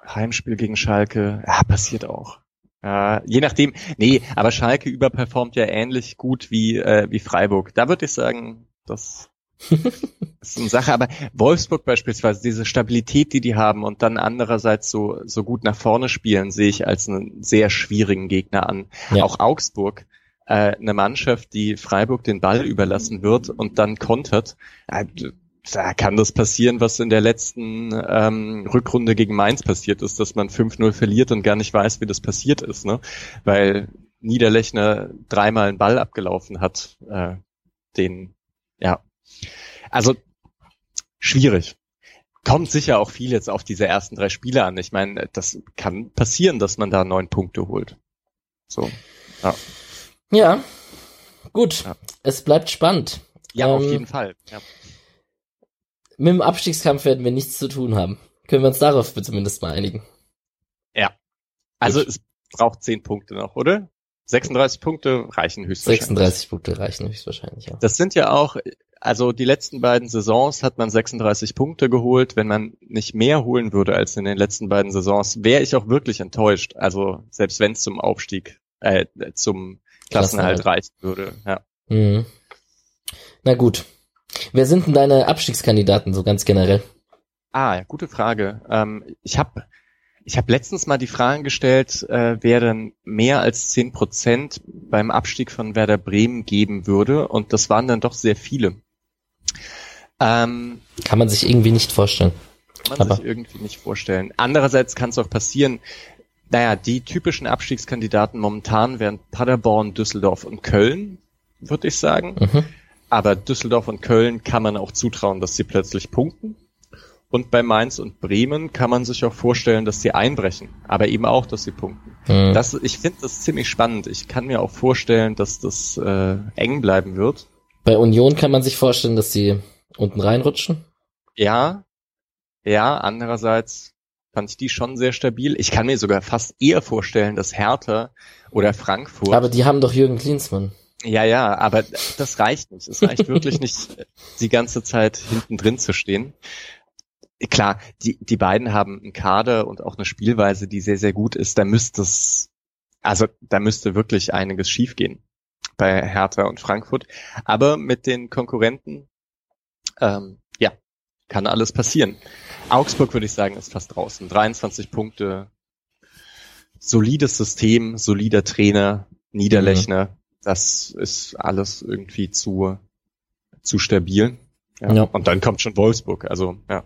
Heimspiel gegen Schalke, ja, passiert auch. Ja, je nachdem, nee, aber Schalke überperformt ja ähnlich gut wie, äh, wie Freiburg. Da würde ich sagen, das ist eine Sache. Aber Wolfsburg beispielsweise, diese Stabilität, die die haben und dann andererseits so, so gut nach vorne spielen, sehe ich als einen sehr schwierigen Gegner an. Ja. Auch Augsburg, äh, eine Mannschaft, die Freiburg den Ball überlassen wird und dann kontert. Äh, da kann das passieren, was in der letzten ähm, Rückrunde gegen Mainz passiert ist, dass man 5-0 verliert und gar nicht weiß, wie das passiert ist, ne? Weil Niederlechner dreimal einen Ball abgelaufen hat, äh, den, ja. Also schwierig. Kommt sicher auch viel jetzt auf diese ersten drei Spiele an. Ich meine, das kann passieren, dass man da neun Punkte holt. So. Ja. Ja. Gut. Ja. Es bleibt spannend. Ja, ähm, auf jeden Fall. Ja mit dem Abstiegskampf werden wir nichts zu tun haben. Können wir uns darauf zumindest mal einigen? Ja. Also Gut. es braucht 10 Punkte noch, oder? 36 Punkte reichen höchstwahrscheinlich. 36 Punkte reichen höchstwahrscheinlich, ja. Das sind ja auch, also die letzten beiden Saisons hat man 36 Punkte geholt. Wenn man nicht mehr holen würde als in den letzten beiden Saisons, wäre ich auch wirklich enttäuscht. Also selbst wenn es zum Aufstieg, äh, zum Klassenhalt, Klassenhalt reichen würde, ja. Mhm. Na gut. Wer sind denn deine Abstiegskandidaten so ganz generell? Ah, ja, gute Frage. Ähm, ich habe ich hab letztens mal die Frage gestellt, äh, wer denn mehr als zehn Prozent beim Abstieg von Werder Bremen geben würde. Und das waren dann doch sehr viele. Ähm, kann man sich irgendwie nicht vorstellen. Kann man Aber. sich irgendwie nicht vorstellen. Andererseits kann es auch passieren, naja, die typischen Abstiegskandidaten momentan wären Paderborn, Düsseldorf und Köln, würde ich sagen. Mhm. Aber Düsseldorf und Köln kann man auch zutrauen, dass sie plötzlich punkten. Und bei Mainz und Bremen kann man sich auch vorstellen, dass sie einbrechen, aber eben auch, dass sie punkten. Mhm. Das, ich finde das ziemlich spannend. Ich kann mir auch vorstellen, dass das äh, eng bleiben wird. Bei Union kann man sich vorstellen, dass sie unten reinrutschen. Ja, ja. Andererseits fand ich die schon sehr stabil. Ich kann mir sogar fast eher vorstellen, dass Hertha oder Frankfurt. Aber die haben doch Jürgen Klinsmann. Ja, ja, aber das reicht nicht. Es reicht wirklich nicht, die ganze Zeit hinten drin zu stehen. Klar, die, die beiden haben einen Kader und auch eine Spielweise, die sehr, sehr gut ist. Da müsste es, also da müsste wirklich einiges schiefgehen bei Hertha und Frankfurt. Aber mit den Konkurrenten, ähm, ja, kann alles passieren. Augsburg würde ich sagen, ist fast draußen. 23 Punkte, solides System, solider Trainer, Niederlechner. Mhm. Das ist alles irgendwie zu, zu stabil. Ja. ja. Und dann kommt schon Wolfsburg. Also, ja.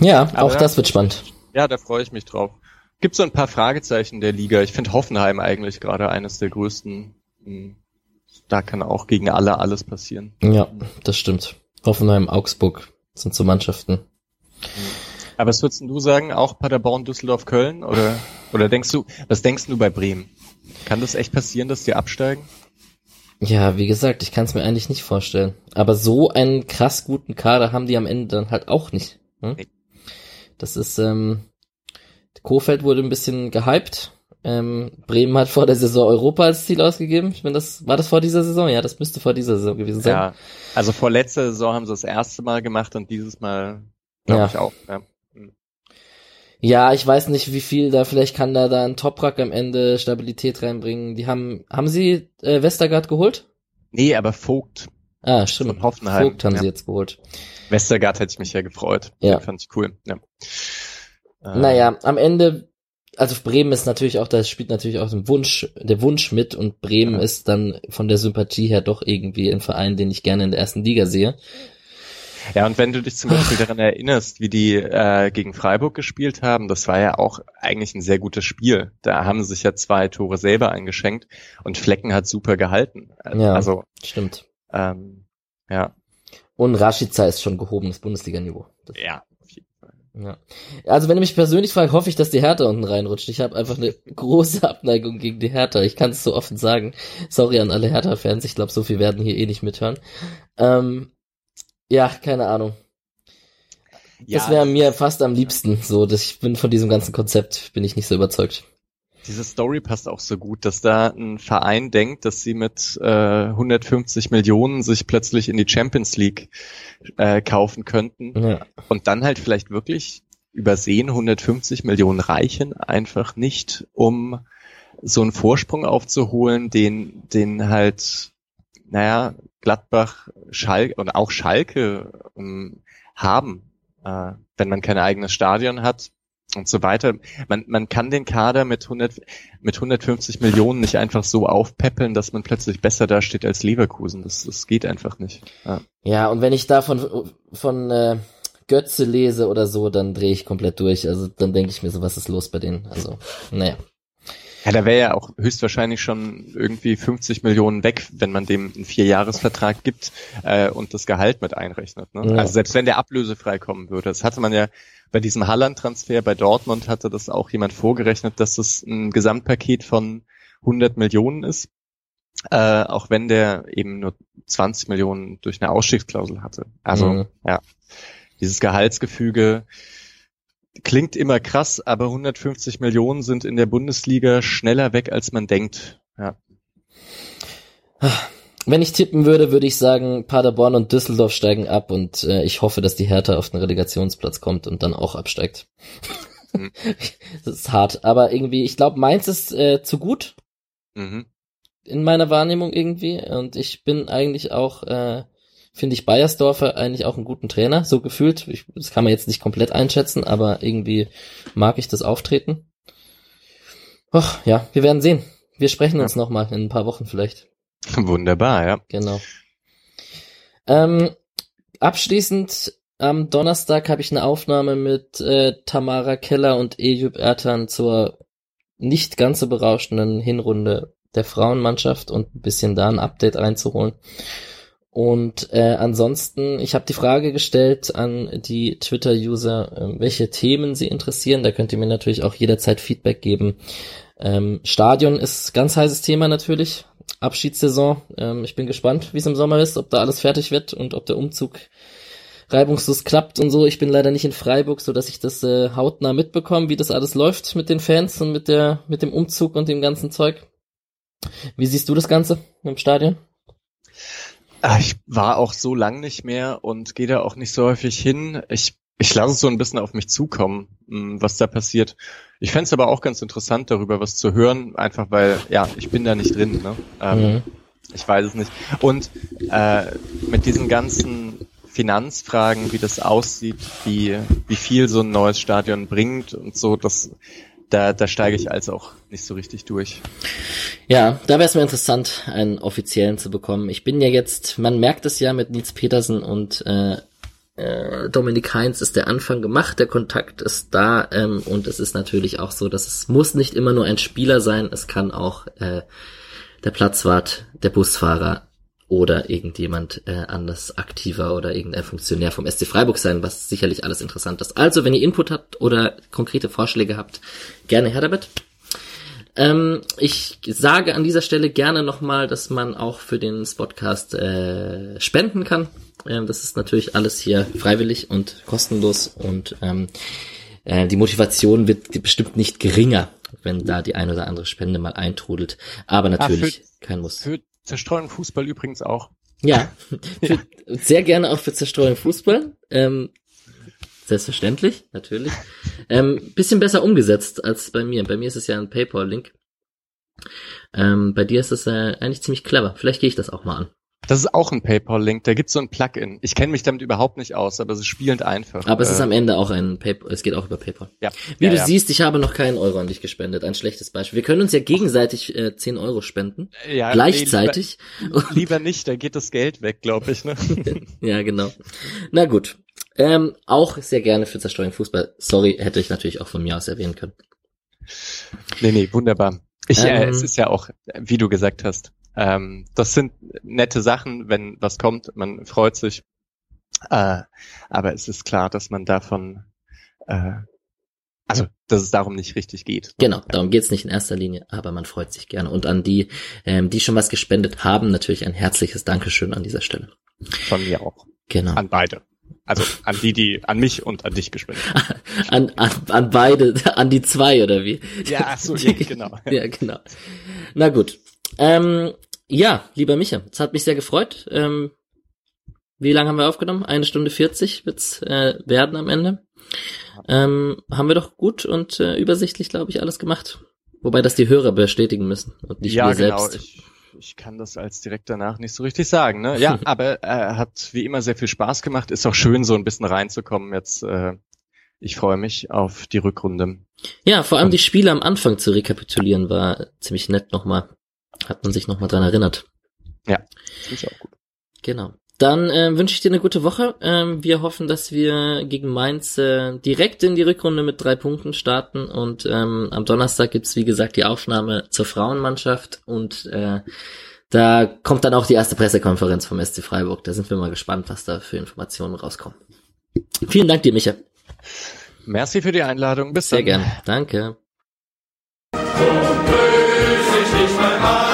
Ja, Aber auch das wird spannend. Ja, da freue ich mich drauf. Gibt so ein paar Fragezeichen der Liga. Ich finde Hoffenheim eigentlich gerade eines der größten. Hm, da kann auch gegen alle alles passieren. Ja, das stimmt. Hoffenheim, Augsburg sind so Mannschaften. Aber was würdest du sagen? Auch Paderborn, Düsseldorf, Köln? Oder, oder denkst du, was denkst du bei Bremen? Kann das echt passieren, dass die absteigen? Ja, wie gesagt, ich kann es mir eigentlich nicht vorstellen. Aber so einen krass guten Kader haben die am Ende dann halt auch nicht. Hm? Das ist, ähm, Kofeld wurde ein bisschen gehypt. Ähm, Bremen hat vor der Saison Europa als Ziel ausgegeben. Ich meine, das war das vor dieser Saison. Ja, das müsste vor dieser Saison gewesen sein. Ja, also vor letzter Saison haben sie das erste Mal gemacht und dieses Mal glaube ja. ich auch. Ja. Ja. ich weiß nicht, wie viel da vielleicht kann da da ein Toprak am Ende Stabilität reinbringen. Die haben, haben sie äh, Westergaard geholt? Nee, aber Vogt. Ah, stimmt. Von Hoffenheim. Vogt haben ja. sie jetzt geholt. Westergaard hätte ich mich ja gefreut. Ja. Den fand ich cool. Ja. Naja, am Ende, also Bremen ist natürlich auch, da spielt natürlich auch der Wunsch, der Wunsch mit und Bremen ja. ist dann von der Sympathie her doch irgendwie ein Verein, den ich gerne in der ersten Liga sehe. Ja, und wenn du dich zum Beispiel daran erinnerst, wie die äh, gegen Freiburg gespielt haben, das war ja auch eigentlich ein sehr gutes Spiel. Da haben sie sich ja zwei Tore selber eingeschenkt und Flecken hat super gehalten. Ja, also stimmt. Ähm, ja. Und Rashica ist schon gehobenes Bundesliga-Niveau. Ja, ja. Also wenn du mich persönlich fragst, hoffe ich, dass die Hertha unten reinrutscht. Ich habe einfach eine große Abneigung gegen die Hertha. Ich kann es so offen sagen. Sorry an alle Hertha-Fans. Ich glaube, so viel werden hier eh nicht mithören. Ähm, ja, keine Ahnung. Ja, das wäre mir fast am liebsten. So, dass ich bin von diesem ganzen Konzept bin ich nicht so überzeugt. Diese Story passt auch so gut, dass da ein Verein denkt, dass sie mit äh, 150 Millionen sich plötzlich in die Champions League äh, kaufen könnten ja. und dann halt vielleicht wirklich übersehen 150 Millionen reichen einfach nicht, um so einen Vorsprung aufzuholen, den den halt naja Gladbach, Schalke und auch Schalke ähm, haben, äh, wenn man kein eigenes Stadion hat und so weiter. Man, man kann den Kader mit 100, mit 150 Millionen nicht einfach so aufpeppeln, dass man plötzlich besser dasteht als Leverkusen. Das, das geht einfach nicht. Ja, ja und wenn ich da von, von äh, Götze lese oder so, dann drehe ich komplett durch. Also dann denke ich mir so, was ist los bei denen? Also, naja. Ja, da wäre ja auch höchstwahrscheinlich schon irgendwie 50 Millionen weg, wenn man dem einen Vierjahresvertrag gibt äh, und das Gehalt mit einrechnet. Ne? Ja. Also selbst wenn der ablösefrei kommen würde. Das hatte man ja bei diesem Halland-Transfer bei Dortmund hatte das auch jemand vorgerechnet, dass das ein Gesamtpaket von 100 Millionen ist. Äh, auch wenn der eben nur 20 Millionen durch eine Ausstiegsklausel hatte. Also, mhm. ja. Dieses Gehaltsgefüge, klingt immer krass, aber 150 Millionen sind in der Bundesliga schneller weg, als man denkt. Ja. Wenn ich tippen würde, würde ich sagen, Paderborn und Düsseldorf steigen ab und äh, ich hoffe, dass die Hertha auf den Relegationsplatz kommt und dann auch absteigt. Mhm. das ist hart, aber irgendwie, ich glaube, Mainz ist äh, zu gut. Mhm. in meiner Wahrnehmung irgendwie. Und ich bin eigentlich auch, äh, finde ich Bayersdorfer eigentlich auch einen guten Trainer, so gefühlt. Ich, das kann man jetzt nicht komplett einschätzen, aber irgendwie mag ich das Auftreten. Och, ja, wir werden sehen. Wir sprechen uns ja. nochmal in ein paar Wochen vielleicht. Wunderbar, ja. Genau. Ähm, abschließend am Donnerstag habe ich eine Aufnahme mit äh, Tamara Keller und Ejub Ertan zur nicht ganz so berauschenden Hinrunde der Frauenmannschaft und ein bisschen da ein Update reinzuholen. Und äh, ansonsten, ich habe die Frage gestellt an die Twitter-User, äh, welche Themen sie interessieren. Da könnt ihr mir natürlich auch jederzeit Feedback geben. Ähm, Stadion ist ganz heißes Thema natürlich. Abschiedssaison. Ähm, ich bin gespannt, wie es im Sommer ist, ob da alles fertig wird und ob der Umzug reibungslos klappt und so. Ich bin leider nicht in Freiburg, so dass ich das äh, hautnah mitbekomme, wie das alles läuft mit den Fans und mit der mit dem Umzug und dem ganzen Zeug. Wie siehst du das Ganze im Stadion? Ah, ich war auch so lang nicht mehr und gehe da auch nicht so häufig hin. Ich ich lasse es so ein bisschen auf mich zukommen, hm, was da passiert. Ich fände es aber auch ganz interessant, darüber was zu hören, einfach weil, ja, ich bin da nicht drin. Ne? Ähm, mhm. Ich weiß es nicht. Und äh, mit diesen ganzen Finanzfragen, wie das aussieht, wie, wie viel so ein neues Stadion bringt und so, das, da, da steige ich also auch nicht so richtig durch. Ja, da wäre es mir interessant, einen offiziellen zu bekommen. Ich bin ja jetzt, man merkt es ja mit Nils Petersen und äh, äh, Dominik Heinz ist der Anfang gemacht, der Kontakt ist da ähm, und es ist natürlich auch so, dass es muss nicht immer nur ein Spieler sein, es kann auch äh, der Platzwart, der Busfahrer, oder irgendjemand äh, anders aktiver oder irgendein Funktionär vom SC Freiburg sein, was sicherlich alles interessant ist. Also, wenn ihr Input habt oder konkrete Vorschläge habt, gerne her damit. Ähm, ich sage an dieser Stelle gerne nochmal, dass man auch für den Spotcast äh, spenden kann. Ähm, das ist natürlich alles hier freiwillig und kostenlos und ähm, äh, die Motivation wird bestimmt nicht geringer, wenn da die ein oder andere Spende mal eintrudelt. Aber natürlich ah, für, kein Muss. Für Zerstreuung Fußball übrigens auch. Ja, für, sehr gerne auch für Zerstreuung Fußball. Ähm, selbstverständlich, natürlich. Ähm, bisschen besser umgesetzt als bei mir. Bei mir ist es ja ein PayPal-Link. Ähm, bei dir ist es äh, eigentlich ziemlich clever. Vielleicht gehe ich das auch mal an. Das ist auch ein PayPal-Link, da gibt's so ein Plugin. Ich kenne mich damit überhaupt nicht aus, aber es ist spielend einfach. Aber es ist äh, am Ende auch ein PayPal, es geht auch über PayPal. Ja. Wie ja, du ja. siehst, ich habe noch keinen Euro an dich gespendet. Ein schlechtes Beispiel. Wir können uns ja gegenseitig äh, 10 Euro spenden. Ja, gleichzeitig. Nee, lieber, lieber, nicht, da geht das Geld weg, glaube ich. Ne? ja, genau. Na gut. Ähm, auch sehr gerne für Zerstreuung Fußball. Sorry, hätte ich natürlich auch von mir aus erwähnen können. Nee, nee, wunderbar. Ich, äh, ähm, äh, es ist ja auch, wie du gesagt hast, ähm, das sind nette Sachen, wenn was kommt, man freut sich. Äh, aber es ist klar, dass man davon, äh, also dass es darum nicht richtig geht. Genau, darum geht's nicht in erster Linie, aber man freut sich gerne. Und an die, ähm, die schon was gespendet haben, natürlich ein herzliches Dankeschön an dieser Stelle. Von mir auch. Genau. An beide. Also an die, die an mich und an dich gespendet haben. An, an, an beide, an die zwei oder wie? Ja, so, ja, genau. ja, genau. Na gut. Ähm, ja, lieber Micha, es hat mich sehr gefreut. Ähm, wie lange haben wir aufgenommen? Eine Stunde 40 wird's äh, werden am Ende. Ähm, haben wir doch gut und äh, übersichtlich, glaube ich, alles gemacht. Wobei das die Hörer bestätigen müssen und nicht ja, wir genau. selbst. Ich, ich kann das als direkt danach nicht so richtig sagen. Ne? Ja, aber äh, hat wie immer sehr viel Spaß gemacht. Ist auch schön, so ein bisschen reinzukommen jetzt. Äh, ich freue mich auf die Rückrunde. Ja, vor allem die Spiele am Anfang zu rekapitulieren war ziemlich nett nochmal. Hat man sich nochmal dran erinnert. Ja, das ist auch gut. Genau. Dann äh, wünsche ich dir eine gute Woche. Ähm, wir hoffen, dass wir gegen Mainz äh, direkt in die Rückrunde mit drei Punkten starten. Und ähm, am Donnerstag gibt's wie gesagt, die Aufnahme zur Frauenmannschaft. Und äh, da kommt dann auch die erste Pressekonferenz vom SC Freiburg. Da sind wir mal gespannt, was da für Informationen rauskommen. Vielen Dank dir, Micha. Merci für die Einladung. Bis Sehr dann. Sehr gern. Danke.